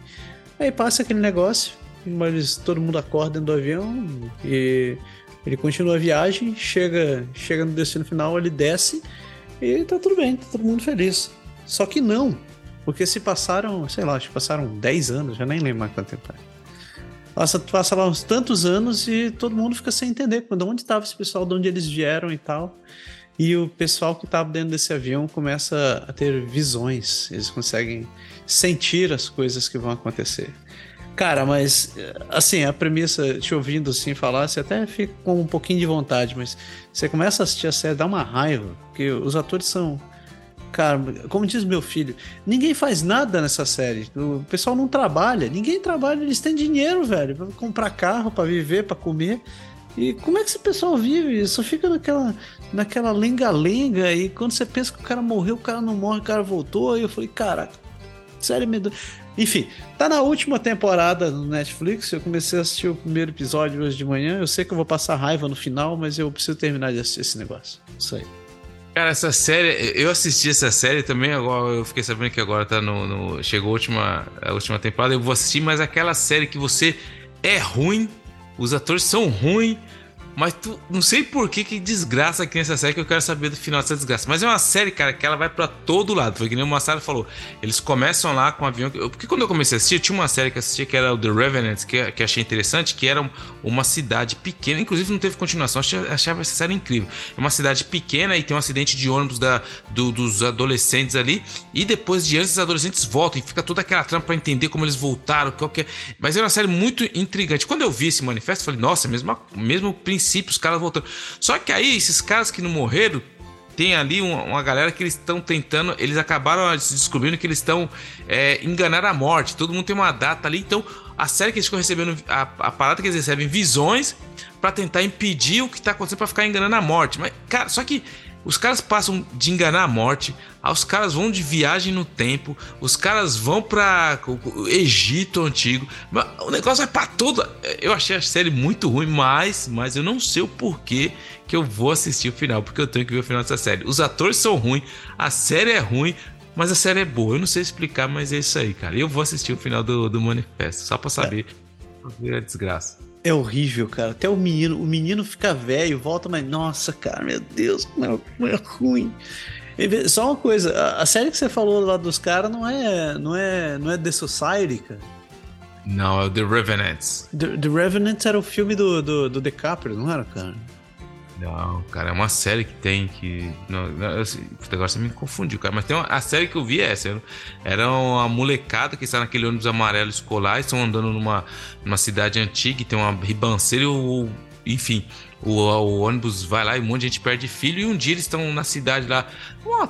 Aí passa aquele negócio, mas todo mundo acorda dentro do avião e ele continua a viagem, chega, chega no destino final, ele desce e tá tudo bem, tá todo mundo feliz. Só que não, porque se passaram, sei lá, acho que passaram 10 anos, já nem lembro mais quanto tempo é. Passa, passa lá uns tantos anos e todo mundo fica sem entender de onde estava esse pessoal, de onde eles vieram e tal. E o pessoal que estava dentro desse avião começa a ter visões, eles conseguem sentir as coisas que vão acontecer. Cara, mas assim, a premissa, te ouvindo assim falar, você até fica com um pouquinho de vontade, mas você começa a assistir a série, dá uma raiva, porque os atores são Cara, como diz meu filho, ninguém faz nada nessa série. O pessoal não trabalha, ninguém trabalha, eles têm dinheiro, velho, pra comprar carro, para viver, para comer. E como é que esse pessoal vive? Só fica naquela naquela lenga-lenga e quando você pensa que o cara morreu, o cara não morre, o cara voltou. Aí eu falei, cara, série me Enfim, tá na última temporada no Netflix. Eu comecei a assistir o primeiro episódio hoje de manhã. Eu sei que eu vou passar raiva no final, mas eu preciso terminar de assistir esse negócio. Isso aí. Cara, essa série, eu assisti essa série também, agora eu fiquei sabendo que agora tá no. no chegou a última, a última temporada, eu vou assistir, mas aquela série que você é ruim, os atores são ruins, mas tu, não sei por que que desgraça aqui nessa série que eu quero saber do final dessa desgraça. Mas é uma série, cara, que ela vai para todo lado. Foi que nem o Massaro falou. Eles começam lá com um avião. Porque quando eu comecei a assistir, tinha uma série que eu assistia que era o The Revenant, que, que achei interessante, que era uma cidade pequena. Inclusive não teve continuação. Achava, achava essa série incrível. É uma cidade pequena e tem um acidente de ônibus da, do, dos adolescentes ali. E depois de antes, os adolescentes voltam e fica toda aquela trama pra entender como eles voltaram. Qual que é. Mas era uma série muito intrigante. Quando eu vi esse manifesto, eu falei, nossa, mesmo, mesmo princípio princípio, os caras voltando. Só que aí, esses caras que não morreram, tem ali uma, uma galera que eles estão tentando, eles acabaram descobrindo que eles estão é, enganar a morte. Todo mundo tem uma data ali, então a série que eles estão recebendo, a, a parada que eles recebem visões para tentar impedir o que tá acontecendo para ficar enganando a morte. Mas, cara, só que os caras passam de enganar a morte, os caras vão de viagem no tempo, os caras vão para o Egito antigo. O negócio é para todo. Eu achei a série muito ruim, mas, mas eu não sei o porquê que eu vou assistir o final, porque eu tenho que ver o final dessa série. Os atores são ruins, a série é ruim, mas a série é boa. Eu não sei explicar, mas é isso aí, cara. Eu vou assistir o final do, do manifesto, só para saber. É. a desgraça. É horrível, cara. Até o menino, o menino fica velho, volta, mas nossa, cara, meu Deus, como é, como é ruim. Só uma coisa, a, a, série que você falou lá dos caras não é, não é, não é The Society, cara. Não, é o The Revenants. The, The Revenants era o filme do, do, do DiCaprio, não era, cara? Não, cara, é uma série que tem que. Não, eu, agora você me confundiu, cara. Mas tem uma, a série que eu vi é essa. Era uma molecada que está naquele ônibus amarelo escolar, estão andando numa, numa cidade antiga e tem uma ribanceira, ou, enfim. O, o, ônibus vai lá e um monte de gente perde filho. E um dia eles estão na cidade lá,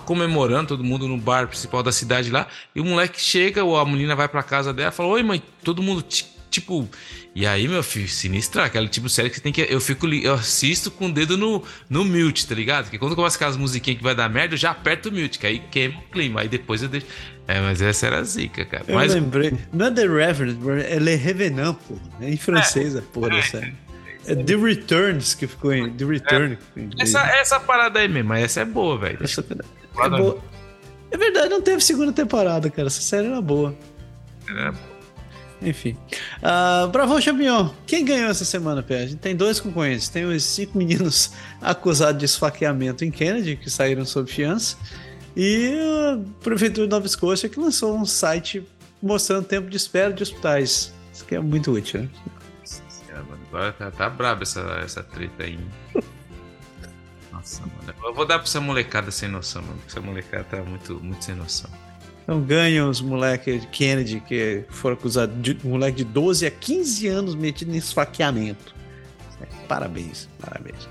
comemorando, todo mundo no bar principal da cidade lá. E o moleque chega, ou a menina vai pra casa dela e fala: Oi, mãe, todo mundo tipo. E aí, meu filho, sinistra, aquele tipo série que você tem que. Eu fico eu assisto com o dedo no, no mute, tá ligado? Porque quando começa aquelas musiquinhas que vai dar merda, eu já aperto o mute, que aí queima o clima. Aí depois eu deixo. É, mas essa era a zica, cara. Eu mas... lembrei. Não é The Revenant, é Le Revenant, pô. É em francês é, porra é, série. É The Returns que ficou em. The Return. É. Essa, essa parada aí mesmo, mas essa é boa, velho. Essa é, boa. é verdade, não teve segunda temporada, cara. Essa série era boa. Era boa. Enfim. Uh, Bravo Champignon, quem ganhou essa semana, Pé? A gente tem dois concorrentes. Tem os cinco meninos <laughs> acusados de esfaqueamento em Kennedy, que saíram sob fiança. E a Prefeitura de Nova Escócia, que lançou um site mostrando tempo de espera de hospitais. Isso que é muito útil, né? Agora tá, tá braba essa, essa treta aí. <laughs> Nossa, mano. Eu vou dar pra essa molecada sem noção, mano. Essa molecada tá muito, muito sem noção. Então ganham os moleques de Kennedy que foram acusados de moleque de 12 a 15 anos metido em esfaqueamento. Parabéns, parabéns.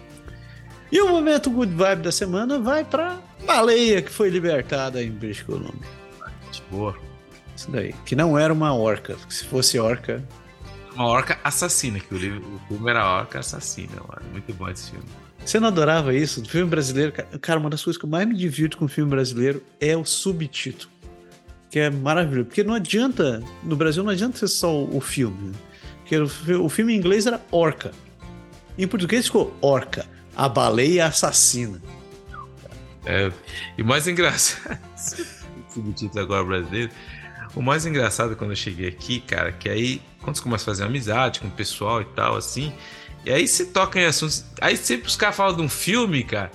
E o momento good vibe da semana vai pra baleia que foi libertada em British Columbia. Boa. Isso daí. Que não era uma orca. Se fosse orca. Uma orca assassina, que o, livro, o filme era orca assassina, mano. Muito bom esse filme. Você não adorava isso? Do filme brasileiro, cara, uma das coisas que eu mais me divirto com o filme brasileiro é o subtítulo que é maravilhoso. Porque não adianta, no Brasil não adianta ser só o filme. Né? Porque o, o filme em inglês era Orca. Em português ficou Orca, a baleia assassina. É, e mais engraçado, <laughs> subtítulo agora brasileiro, o mais engraçado quando eu cheguei aqui, cara, que aí, quando você começa a fazer amizade com o pessoal e tal, assim, e aí você toca em assuntos. Aí sempre os caras falam de um filme, cara,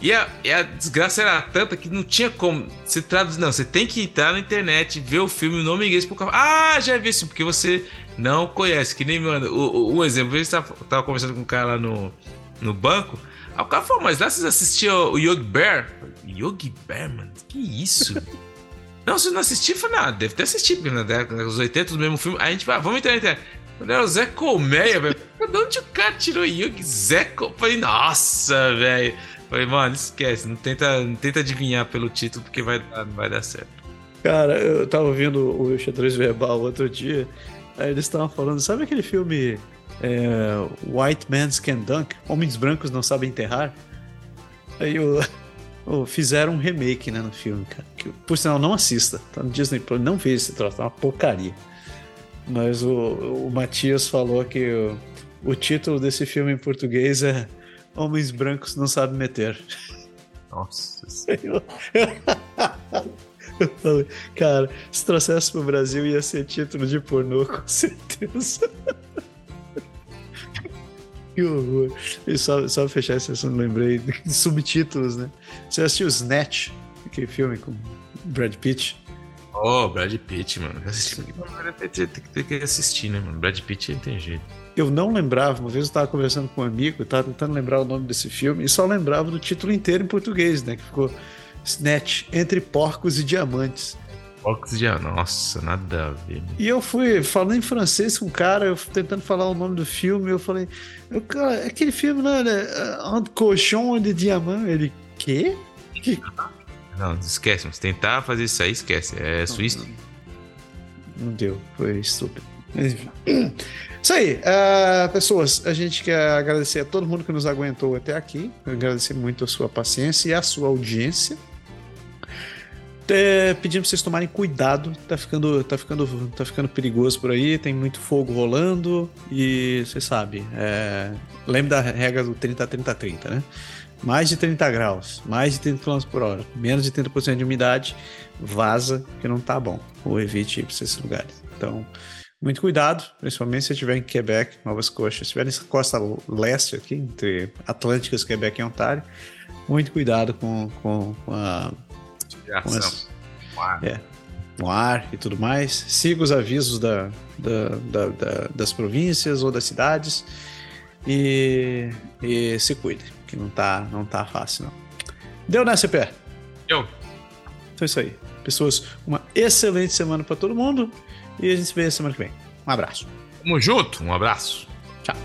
e a, e a, desgraça era tanta que não tinha como. Você traduzir. Não, você tem que entrar na internet, ver o filme, o nome inglês, porque. Ah, já vi isso, porque você não conhece. Que nem, mano. O, o, um exemplo, eu estava tava conversando com um cara lá no, no banco. Aí o cara falou, mas lá vocês assistiam o Yogi Bear? Yogi Bear, mano? Que isso? <laughs> não, você não assistiu? Eu falei, não, deve ter assistido, porque na década dos 80, o mesmo filme. Aí a gente vai, vamos entrar na internet. Era o Zé Colmeia, velho. <laughs> De onde o cara tirou Yogi? Zé Colmeia? Falei, nossa, velho. Falei, mano, esquece, não tenta, não tenta adivinhar pelo título porque vai, não vai dar certo. Cara, eu tava ouvindo o xadrez verbal outro dia, aí eles estavam falando, sabe aquele filme é, White Man's Can Dunk? Homens brancos não sabem enterrar? Aí o, o, <laughs> fizeram um remake né, no filme, cara. Que, por sinal, não assista. Tá no Disney Plus, não vejo esse troço, tá uma porcaria. Mas o, o Matias falou que o, o título desse filme em português é Homens brancos não sabem meter. Nossa. <laughs> Eu falei, cara, se trouxesse pro Brasil ia ser título de pornô, com certeza. <laughs> que horror. E só, só fechar esse assunto, lembrei de subtítulos, né? Você assistiu Snatch, aquele filme com Brad Pitt? Oh, Brad Pitt, mano. Tem que, tem que assistir, né, mano? Brad Pitt não tem jeito eu não lembrava, uma vez eu estava conversando com um amigo, estava tentando lembrar o nome desse filme, e só lembrava do título inteiro em português, né? Que ficou Snatch, Entre Porcos e Diamantes. Porcos e Diamantes, nossa, nada a ver. E eu fui falando em francês com um cara, eu tentando falar o nome do filme, eu falei, eu, cara, é aquele filme, né? Un cochon de diamant. Ele, quê? Que? Não, esquece, se tentar fazer isso aí, esquece. É suíço. Não, não deu, foi estúpido. Enfim. Isso aí, uh, pessoas, a gente quer agradecer a todo mundo que nos aguentou até aqui, agradecer muito a sua paciência e a sua audiência. É, pedindo pra vocês tomarem cuidado, tá ficando, tá, ficando, tá ficando perigoso por aí, tem muito fogo rolando. E você sabe, é, lembra da regra do 30-30-30, né? Mais de 30 graus, mais de 30 km por hora, menos de 30% de umidade, vaza que não tá bom, ou evite ir para esses lugares. Então, muito cuidado, principalmente se estiver em Quebec, Nova Escócia. Se estiver nessa costa leste aqui, entre Atlânticas, Quebec e Ontário, muito cuidado com, com, com a. Com as, é, com ar e tudo mais. Siga os avisos da, da, da, da, das províncias ou das cidades e, e se cuide, que não tá, não tá fácil, não. Deu, né, CP? Deu. Então é isso aí. Pessoas, uma excelente semana para todo mundo. E a gente se vê semana que vem. Um abraço. Tamo junto, um abraço. Tchau.